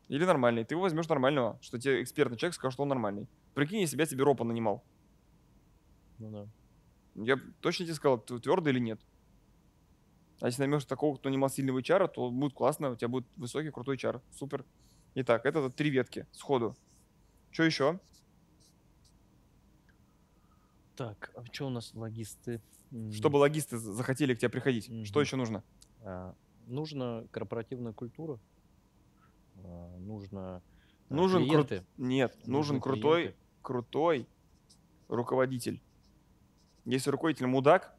Или нормальный. Ты его возьмешь нормального, что тебе экспертный человек скажет, что он нормальный. Прикинь, если бы я тебе ропа нанимал. Ну да. Я точно тебе сказал, ты твердо или нет. А если наймешь такого, кто нанимал сильного HR, то будет классно, у тебя будет высокий, крутой HR. Супер. Итак, это три ветки сходу. Что еще? Так, а что у нас логисты? Чтобы логисты захотели к тебе приходить. Что Мгм. еще нужно? а, нужно корпоративная культура. а, нужно а, Нужен клиенты. Нет, нужен Нужны крутой, клиенты. крутой руководитель. Если руководитель мудак,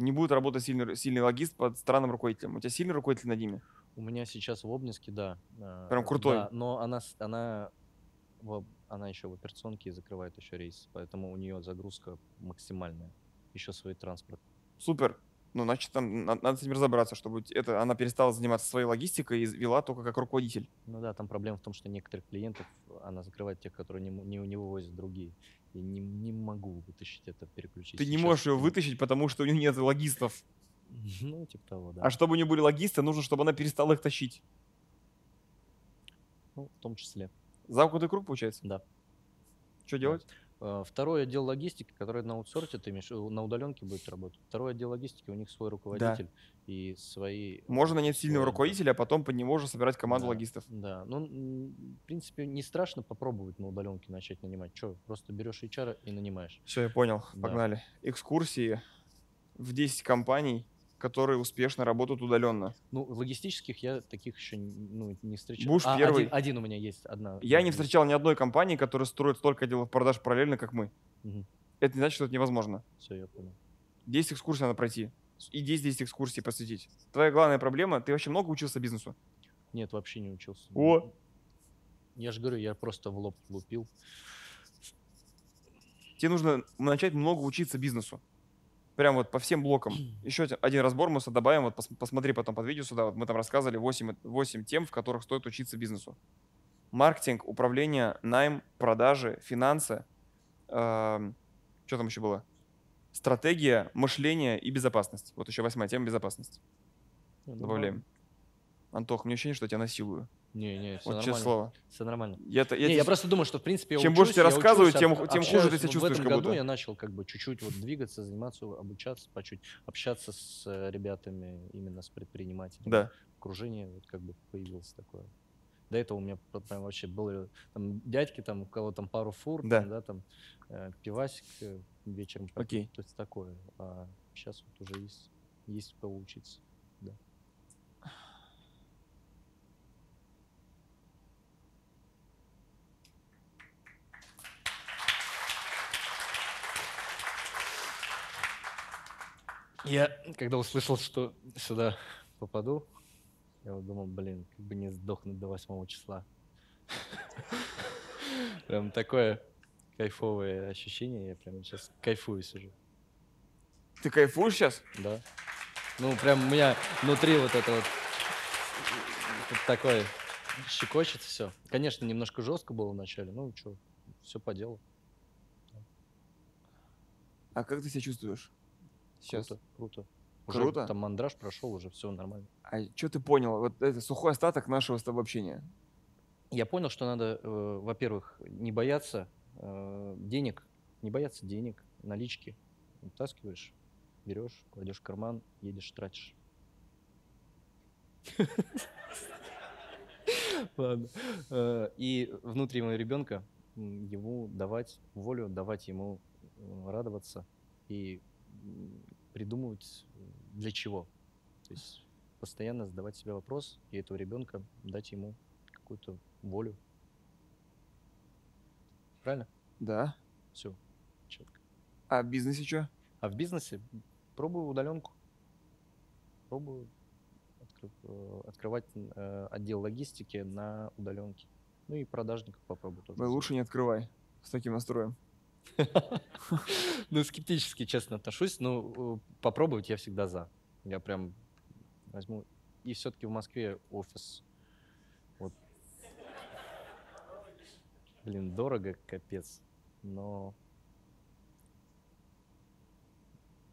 не будет работать сильный, сильный логист под странным руководителем. У тебя сильный руководитель над ними? У меня сейчас в Обнинске, да. а, Прям крутой. Да, но она, она, она еще в операционке закрывает еще рейс, поэтому у нее загрузка максимальная. Еще свой транспорт. Супер. Ну, значит, там на- надо с этим разобраться, чтобы это, она перестала заниматься своей логистикой и вела только как руководитель. Ну да, там проблема в том, что некоторых клиентов она закрывает тех, которые не, не, не вывозят другие. Я не, не могу вытащить это, переключить. Ты не сейчас. можешь ее вытащить, потому что у нее нет логистов. Ну, типа того, да. А чтобы у нее были логисты, нужно, чтобы она перестала их тащить. Ну, в том числе. Замкнутый круг получается? Да. Что делать? Второй отдел логистики, который на аутсорте, ты имеешь, на удаленке будет работать. Второй отдел логистики, у них свой руководитель и свои... Можно нанять сильного руководителя, а потом под него уже собирать команду Да, логистов. Да, ну, в принципе, не страшно попробовать на удаленке начать нанимать. Че, просто берешь HR и нанимаешь. Все, я понял. Да. Погнали. Экскурсии в 10 компаний, которые успешно работают удаленно. Ну, логистических я таких еще ну, не встречал. Будешь А, первый. Один, один у меня есть, одна. Я не встречал ни одной компании, которая строит столько отделов продаж параллельно, как мы. Мгм. Это не значит, что это невозможно. Все, я понял. 10 экскурсий надо пройти. и 10-10 экскурсий посвятить. Твоя главная проблема, ты вообще много учился бизнесу? Нет, вообще не учился. О! Я же говорю, я просто в лоб лупил. Тебе нужно начать много учиться бизнесу. Прям вот по всем блокам. Еще один- разбор мы сюда добавим. Вот пос- посмотри потом под видео сюда. Вот мы там рассказывали 8, 8 тем, в которых стоит учиться бизнесу. Маркетинг, управление, найм, продажи, финансы. эм, что там еще было? Стратегия, мышление и безопасность. Вот еще восьмая тема безопасность. Ну Добавляем. Антох, мне ощущение, что я тебя насилую. Не, не, все Вот честное нормально. слово. Все нормально. Я, я, не, я тебе- просто думаю, что в принципе я Чем учусь, больше тебе я рассказываю, учусь, тем- тем хуже ты себя чувствуешь В как этом году будто. я начал как бы чуть-чуть вот двигаться, заниматься, обучаться по чуть, общаться с э, ребятами именно с предпринимателями. Да. Окружение вот как бы появилось такое. До этого у меня прям вообще было там дядьки, там у кого там пару фур, Да. там, да, там э, пивасик э, вечером. Окей. То есть такое. А сейчас вот уже есть, есть у кого учиться. Да. Я, когда услышал, что сюда попаду, я вот думал, блин, как бы не сдохнуть до 8 числа. Прям такое кайфовое ощущение, я прям сейчас кайфую сижу, Ты кайфуешь сейчас? да. Ну, прям у меня внутри вот это вот, вот такое щекочет все. Конечно, немножко жестко было вначале, ну что, все по делу. А как ты себя чувствуешь? Сейчас. Круто, круто. Уже Круто? там мандраж прошел, уже все нормально. А что ты понял? Вот это сухой остаток нашего с тобой общения. Я понял, что надо, э, во-первых, не бояться э, денег, не бояться денег, налички. Вытаскиваешь, берешь, кладешь в карман, едешь, тратишь. Ладно. Э, И внутреннего ребенка ему давать волю, давать ему радоваться и придумывать для чего. То есть постоянно задавать себе вопрос и этого ребенка дать ему какую-то волю. Правильно? Да. Все. Четко. А в бизнесе что? А в бизнесе пробую удаленку. Пробую э, открывать э, отдел логистики на удаленке. Ну и продажников попробую тоже. Ой, лучше не открывай с таким настроем. Ну, скептически, честно, отношусь. Но э, попробовать я всегда за. Я прям возьму. И все-таки в Москве офис. Вот. Блин, дорого, капец. Но...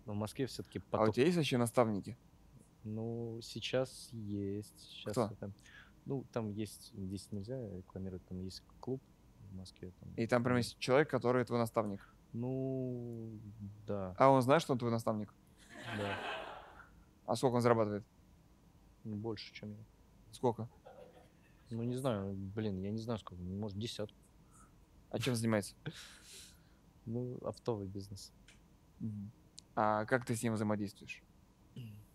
Но в Москве все-таки А у поток. тебя есть вообще наставники? Ну, сейчас есть. Сейчас Кто? это- Ну, там есть, здесь нельзя рекламировать, там есть клуб в Москве. Там, И там прям есть человек, который твой наставник. Ну, да, А он знает, что он твой наставник? да. А сколько он зарабатывает? Ну, больше, чем я. Сколько? Ну, не знаю, блин, я не знаю сколько, ну, может, десятку. А чем занимается? Ну, оптовый бизнес. А как ты с ним взаимодействуешь?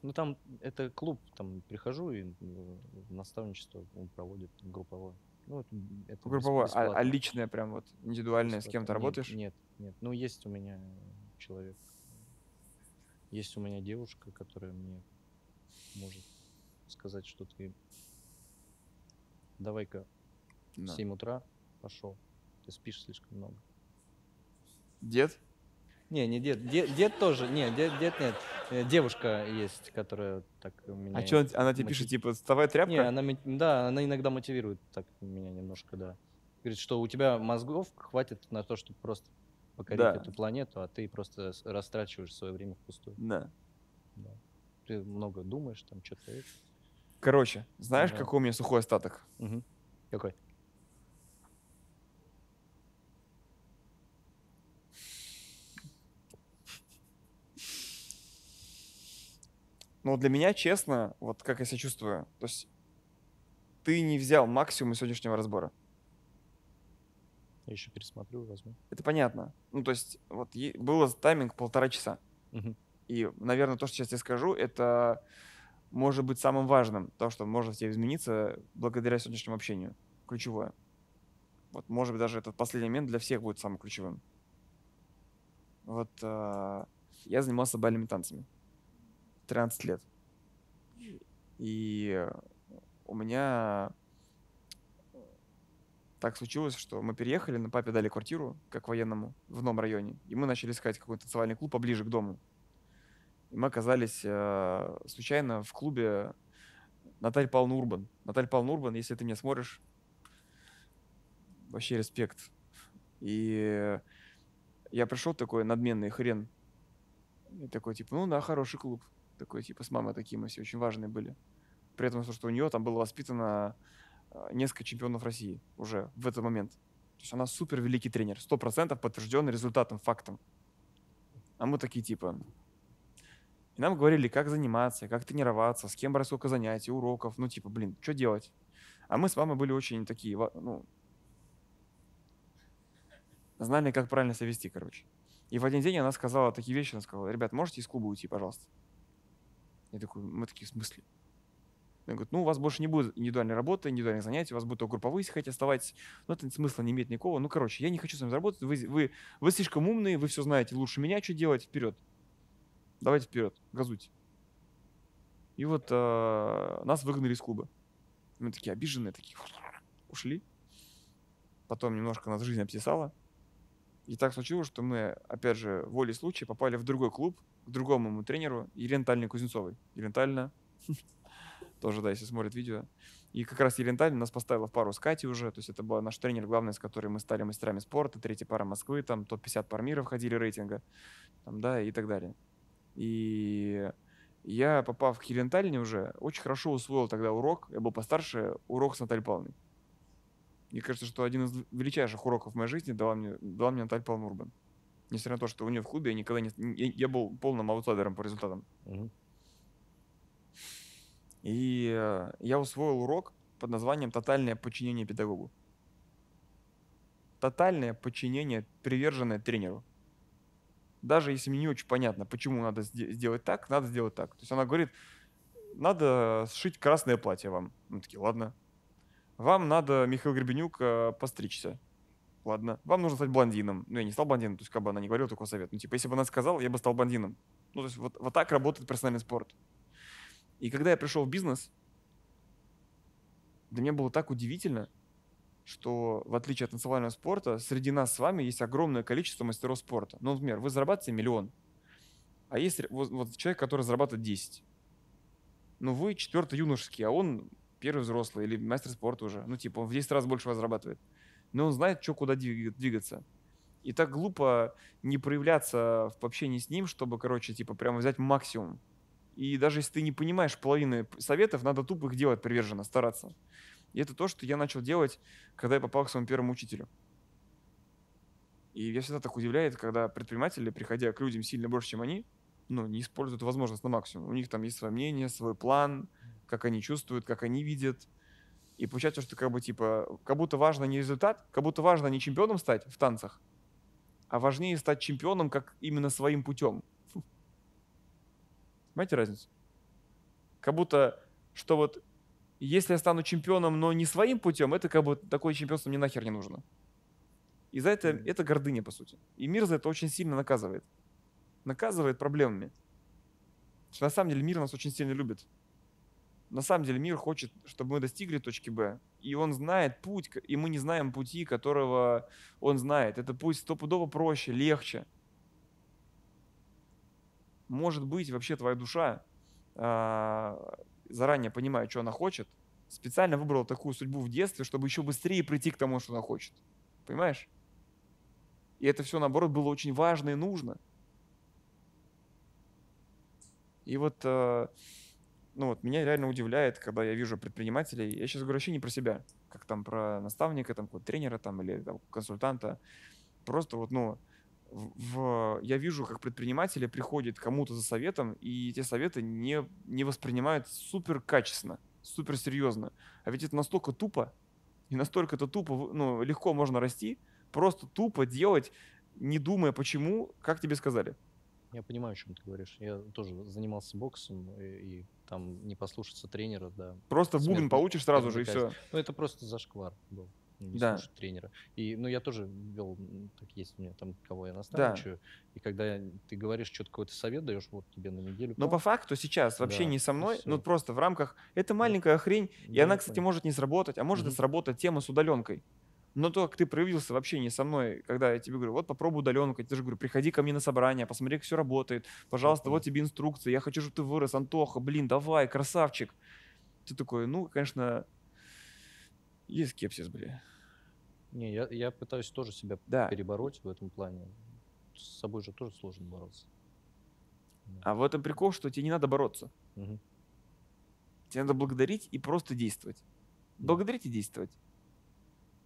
Ну, там, это клуб, там, прихожу и э, наставничество он проводит групповое. Ну, это, Групповое, а, а личное прям вот, индивидуальное, с Бесплатно. кем-то Нет, работаешь? Нет, нет. Ну, есть у меня человек. Есть у меня девушка, которая мне может сказать, что ты давай-ка в Да. 7 утра пошел. Ты спишь слишком много. Дед? Не, не дед. Дед, дед тоже. Не, дед, дед нет. Э, Девушка есть, которая так меня... А что она тебе мотив- пишет, типа, вставай, тряпка? Не, она, да, она иногда мотивирует так меня немножко, да. Говорит, что у тебя мозгов хватит на то, чтобы просто покорить Да. эту планету, а ты просто растрачиваешь свое время впустую. Да. Да. Ты много думаешь, там что-то. Короче, знаешь, Да. какой у меня сухой остаток? Мгм. Какой? Ну, для меня, честно, вот как я себя чувствую, то есть ты не взял максимум из сегодняшнего разбора. Я еще пересмотрю, возьму. Это понятно. Ну, то есть, вот было тайминг полтора часа. Мгм. И, наверное, то, что сейчас я скажу, это может быть самым важным, то, что может тебе измениться благодаря сегодняшнему общению. Ключевое. Вот, может быть, даже этот последний момент для всех будет самым ключевым. Вот а, я занимался бальными танцами. 13 лет. И у меня так случилось, что мы переехали, на папе дали квартиру, как военному, в новом районе. И мы начали искать какой-то танцевальный клуб поближе к дому. И мы оказались э, случайно в клубе Наталья Павловна Урбан. Наталья Павловна Урбан, если ты меня смотришь, вообще респект. И я пришел такой надменный хрен. И такой, типа, ну да, хороший клуб. Такой, типа, с мамой такие мы все очень важные были. При этом, что у нее там было воспитано а, несколько чемпионов России уже в этот момент. То есть она супер великий тренер, сто процентов подтвержденный результатом, фактом. А мы такие типа... И нам говорили, как заниматься, как тренироваться, с кем брать сколько занятий, уроков. Ну, типа, блин, что делать? А мы с мамой были очень такие, ну, знали, как правильно себя вести, короче. И в один день она сказала такие вещи, она сказала, ребят, можете из клуба уйти, пожалуйста? Я такой, мы такие, в смысле? Он говорит, ну, у вас больше не будет индивидуальной работы, индивидуальных занятий, у вас будут только групповые, если хотите, оставайтесь. Но это смысла не имеет никакого. Ну, короче, я не хочу с вами работать, вы, вы, вы слишком умные, вы все знаете лучше меня, что делать, вперед. Давайте вперед, газуйте. И вот э, нас выгнали из клуба. Мы такие обиженные, такие ушли. Потом немножко нас жизнь обтесала. И так случилось, что мы, опять же, волей случая попали в другой клуб, к другому тренеру, Елене Тальне Кузнецовой. Елена тоже, да, если смотрит видео. И как раз Елена Таллин нас поставила в пару с Катей уже, то есть это был наш тренер главный, с которым мы стали мастерами спорта, третья пара Москвы, там топ-50 пар мира входили рейтинга, там, да, и так далее. И я, попав к Елене Таллине уже, очень хорошо усвоил тогда урок, я был постарше, урок с Натальей Павловной. Мне кажется, что один из величайших уроков в моей жизни дала мне, дала мне Наталья Павловна Урбан. Несмотря на то, что у нее в клубе я никогда не... Я, был полным аутсайдером по результатам. Угу. И э, я усвоил урок под названием «Тотальное подчинение педагогу». Тотальное подчинение, приверженное тренеру. Даже если мне не очень понятно, почему надо сделать так, надо сделать так. То есть она говорит, надо сшить красное платье вам. Мы такие, ладно. Вам надо, Михаил Гребенюк, э, постричься. Ладно. Вам нужно стать блондином. Ну, я не стал блондином, то есть как бы она не говорила такой совет. Ну, типа, если бы она сказала, я бы стал блондином. Ну, то есть вот, вот так работает персональный спорт. И когда я пришел в бизнес, для меня было так удивительно, что в отличие от национального спорта, среди нас с вами есть огромное количество мастеров спорта. Ну, например, вы зарабатываете миллион, а есть вот, вот человек, который зарабатывает 10. Ну, вы четвертый юношеский, а он первый взрослый или мастер спорта уже. Ну, типа, он в 10 раз больше вас зарабатывает. Но он знает, что куда двигаться. И так глупо не проявляться в общении с ним, чтобы, короче, типа, прямо взять максимум. И даже если ты не понимаешь половины советов, надо тупо их делать приверженно, стараться. И это то, что я начал делать, когда я попал к своему первому учителю. И я всегда так удивляет, когда предприниматели, приходя к людям сильно больше, чем они, ну, не используют возможность на максимум. У них там есть свое мнение, свой план, как они чувствуют, как они видят. И получается, что как бы типа, как будто важно не результат, как будто важно не чемпионом стать в танцах, а важнее стать чемпионом как именно своим путем. Понимаете разницу? Как будто, что вот если я стану чемпионом, но не своим путем, это как бы такое чемпионство мне нахер не нужно. И за это, это гордыня, по сути. И мир за это очень сильно наказывает. Наказывает проблемами. Что на самом деле мир нас очень сильно любит. На самом деле мир хочет, чтобы мы достигли точки Б. И он знает путь, и мы не знаем пути, которого он знает. Это путь стопудово проще, легче может быть, вообще твоя душа, э, заранее понимая, что она хочет, специально выбрала такую судьбу в детстве, чтобы еще быстрее прийти к тому, что она хочет. Понимаешь? И это все, наоборот, было очень важно и нужно. И вот, э, ну вот, меня реально удивляет, когда я вижу предпринимателей, я сейчас говорю вообще не про себя, как там про наставника, там, тренера там, или там, консультанта, просто вот, ну, в, я вижу, как предприниматели приходят кому-то за советом, и эти советы не, не воспринимают супер качественно, супер серьезно. А ведь это настолько тупо, и настолько это тупо, ну, легко можно расти, просто тупо делать, не думая почему, как тебе сказали. Я понимаю, о чем ты говоришь. Я тоже занимался боксом, и, и там не послушаться тренера, да. Просто в бубен получишь сразу же, и все. Ну, это просто зашквар был. не Да. слушать тренера. И, ну, я тоже вел, так есть у меня там, кого я наставничаю, и когда ты говоришь, что-то какой-то совет даешь, вот тебе на неделю. Но по факту сейчас в Да, общении со мной, ну просто в рамках, это маленькая хрень, и Да, она, я кстати, понял. может не сработать, а может и сработать тема с удаленкой. Но то, как ты проявился в общении со мной, когда я тебе говорю, вот попробуй удаленку, я тебе же говорю, приходи ко мне на собрание, посмотри, как все работает, пожалуйста, вот тебе инструкция, я хочу, чтобы ты вырос, Антоха, блин, давай, красавчик. Ты такой, ну, конечно, есть скепсис, бля. Не, я, я пытаюсь тоже себя Да. перебороть в этом плане. С собой же тоже сложно бороться. А в этом прикол, что тебе не надо бороться. Мгм. Тебе надо благодарить и просто действовать. Да. Благодарить и действовать.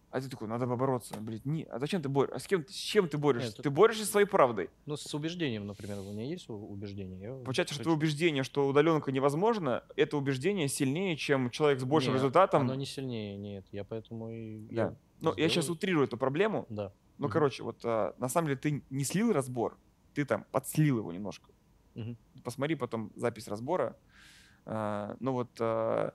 А ты такой, надо побороться. Блин, не, а зачем ты борешься? А с кем, с чем ты борешься? это- Ты борешься своей правдой. Ну, с убеждением, например, у меня есть убеждение. Я Получается, что убеждение, что удаленка невозможно, это убеждение сильнее, чем человек с большим Не, результатом. Оно не сильнее, нет. Я поэтому и... Да. я Но я сейчас утрирую эту проблему. Да. Ну, Мгм. короче, вот а, на самом деле ты не слил разбор, ты там подслил его немножко. Мгм. Посмотри потом запись разбора. А, ну вот а,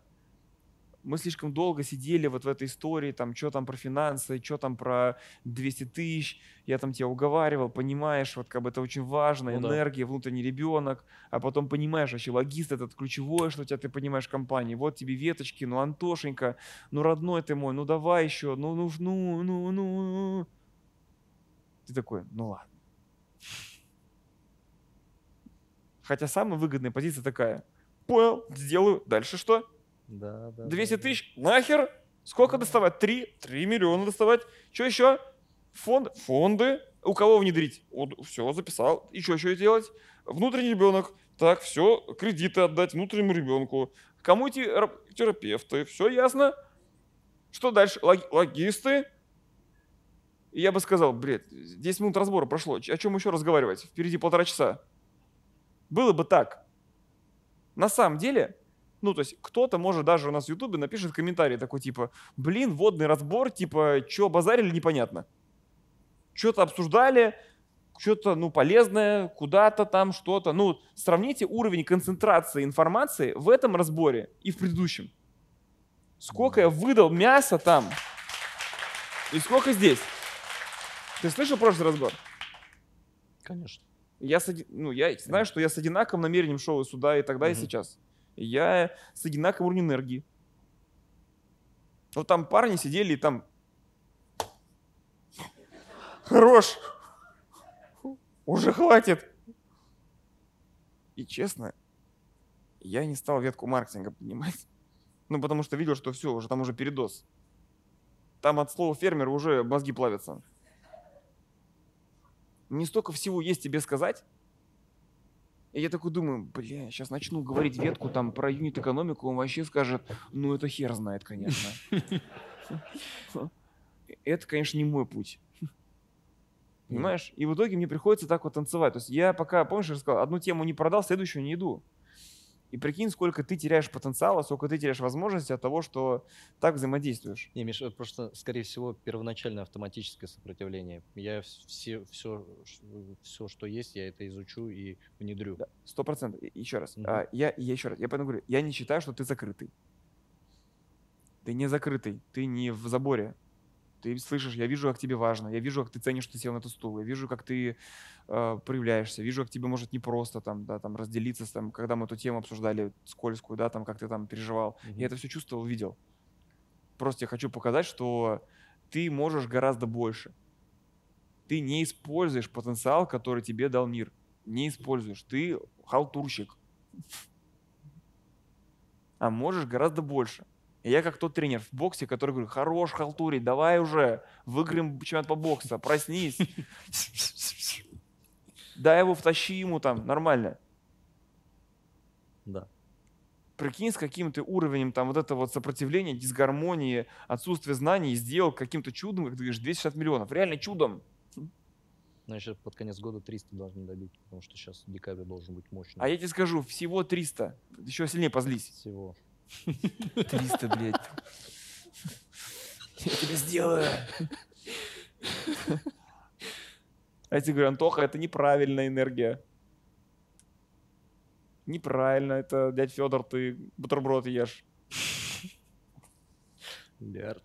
мы слишком долго сидели вот в этой истории, там, что там про финансы, что там про 200 тысяч, я там тебя уговаривал, понимаешь, вот как бы это очень важно, Ну да. энергия, внутренний ребенок, а потом понимаешь, вообще логист этот ключевое, что у тебя ты понимаешь в компании, вот тебе веточки, ну, Антошенька, ну, родной ты мой, ну, давай еще, ну, ну, ну, ну, ну. Ты такой, ну, ладно. Хотя самая выгодная позиция такая, понял, сделаю, дальше что? Да, да. 200 да, тысяч? Нахер? Сколько доставать? Три? Три миллиона доставать. Что еще? Фонд? Фонды. У кого внедрить? Вот, все, записал. И что еще делать? Внутренний ребенок. Так, все, кредиты отдать внутреннему ребенку. Кому? Ра- Терапевты. Все ясно? Что дальше? Лог- логисты. И я бы сказал, бред, 10 минут разбора прошло. О чем еще разговаривать? Впереди полтора часа. Было бы так. На самом деле, ну, то есть кто-то, может, даже у нас в Ютубе напишет комментарий такой, типа, блин, водный разбор, типа, что базарили, непонятно. Что-то обсуждали, что-то, ну, полезное, куда-то там, что-то. Ну, сравните уровень концентрации информации в этом разборе и в предыдущем. Сколько я выдал мяса там и сколько здесь. Ты слышал прошлый разбор? Конечно. Я, с ну, я знаю, что я с одинаковым намерением шел и сюда, и тогда, и Мгм. сейчас. Я с одинаковым уровнем энергии. Вот там парни сидели и там... Хорош! Уже хватит! И честно, я не стал ветку маркетинга поднимать. Ну, потому что видел, что все, уже там уже передоз. Там от слова фермер уже мозги плавятся. Мне столько всего есть тебе сказать. И я такой думаю, бля, сейчас начну говорить ветку там про юнит-экономику, он вообще скажет, ну это хер знает, конечно. Это, конечно, не мой путь. Понимаешь? И в итоге мне приходится так вот танцевать. То есть я пока, помнишь, я рассказал, одну тему не продал, следующую не иду. И прикинь, сколько ты теряешь потенциала, сколько ты теряешь возможности от того, что так взаимодействуешь. Не, Миша, просто, скорее всего, первоначальное автоматическое сопротивление. Я вс- все, все, все, что есть, я это изучу и внедрю. Сто процентов. Еще раз. Мгм. А, я, я еще раз. Я поэтому говорю, я не считаю, что ты закрытый. Ты не закрытый. Ты не в заборе. Ты слышишь, я вижу, как тебе важно. Я вижу, как ты ценишь, что ты сел на этот стул. Я вижу, как ты э, проявляешься. Вижу, как тебе может непросто там, да, там разделиться, там, когда мы эту тему обсуждали скользкую, да, там, как ты там переживал. Мгм. Я это все чувствовал, видел. Просто я хочу показать, что ты можешь гораздо больше. Ты не используешь потенциал, который тебе дал мир. Не используешь. Ты халтурщик. А можешь гораздо больше. И я как тот тренер в боксе, который говорит, хорош халтурить, давай уже, выиграем чемпионат по боксу, проснись. Дай его, втащи ему там, нормально. Да. Прикинь, с каким ты уровнем там вот это вот сопротивление, дисгармонии, отсутствие знаний сделал каким-то чудом, как ты говоришь, 260 миллионов. Реально чудом. Но еще под конец года 300 должны добить, потому что сейчас декабрь должен быть мощный. А я тебе скажу, всего 300. Еще сильнее позлись. Всего. 300, блядь. Я тебе сделаю. А я тебе говорю, Антоха, это неправильная энергия. Неправильно, это, дядь Федор, ты бутерброд ешь. Миллиард.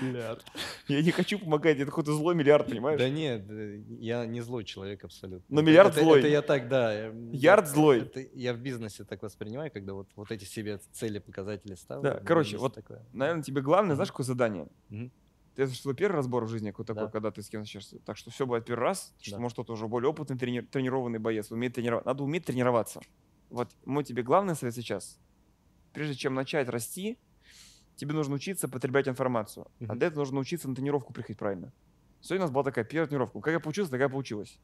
Миллиард. Я не хочу помогать, это какой-то злой миллиард, понимаешь? Да нет, э, я не злой человек абсолютно. Но Это- миллиард это- злой. Это я так, да. Ярд злой. это я в бизнесе так воспринимаю, когда вот, вот эти себе цели, показатели ставлю. Да, короче, вот такое. Наверное, тебе главное, знаешь, какое задание? Мгм. Это что, первый разбор в жизни какой такой, Да. когда ты с кем общаешься. Так что все будет первый раз, что, Да. может, кто-то уже более опытный, трени- тренированный боец, умеет тренироваться. Надо уметь тренироваться. Вот мой тебе главный совет сейчас. Прежде чем начать расти, тебе нужно учиться потреблять информацию. А Мгм. для этого нужно учиться на тренировку приходить правильно. Сегодня у нас была такая первая тренировка. Как я получилась, такая получилась.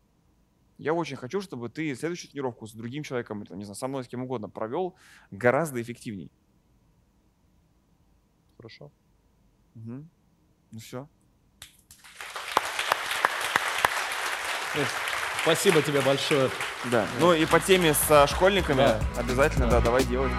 Я очень хочу, чтобы ты следующую тренировку с другим человеком, не знаю, со мной, с кем угодно, провел гораздо эффективней. Хорошо. Мгм. Ну все. Спасибо тебе большое. Да. Ну и по теме с а, школьниками Да. обязательно, Да. да, давай делать.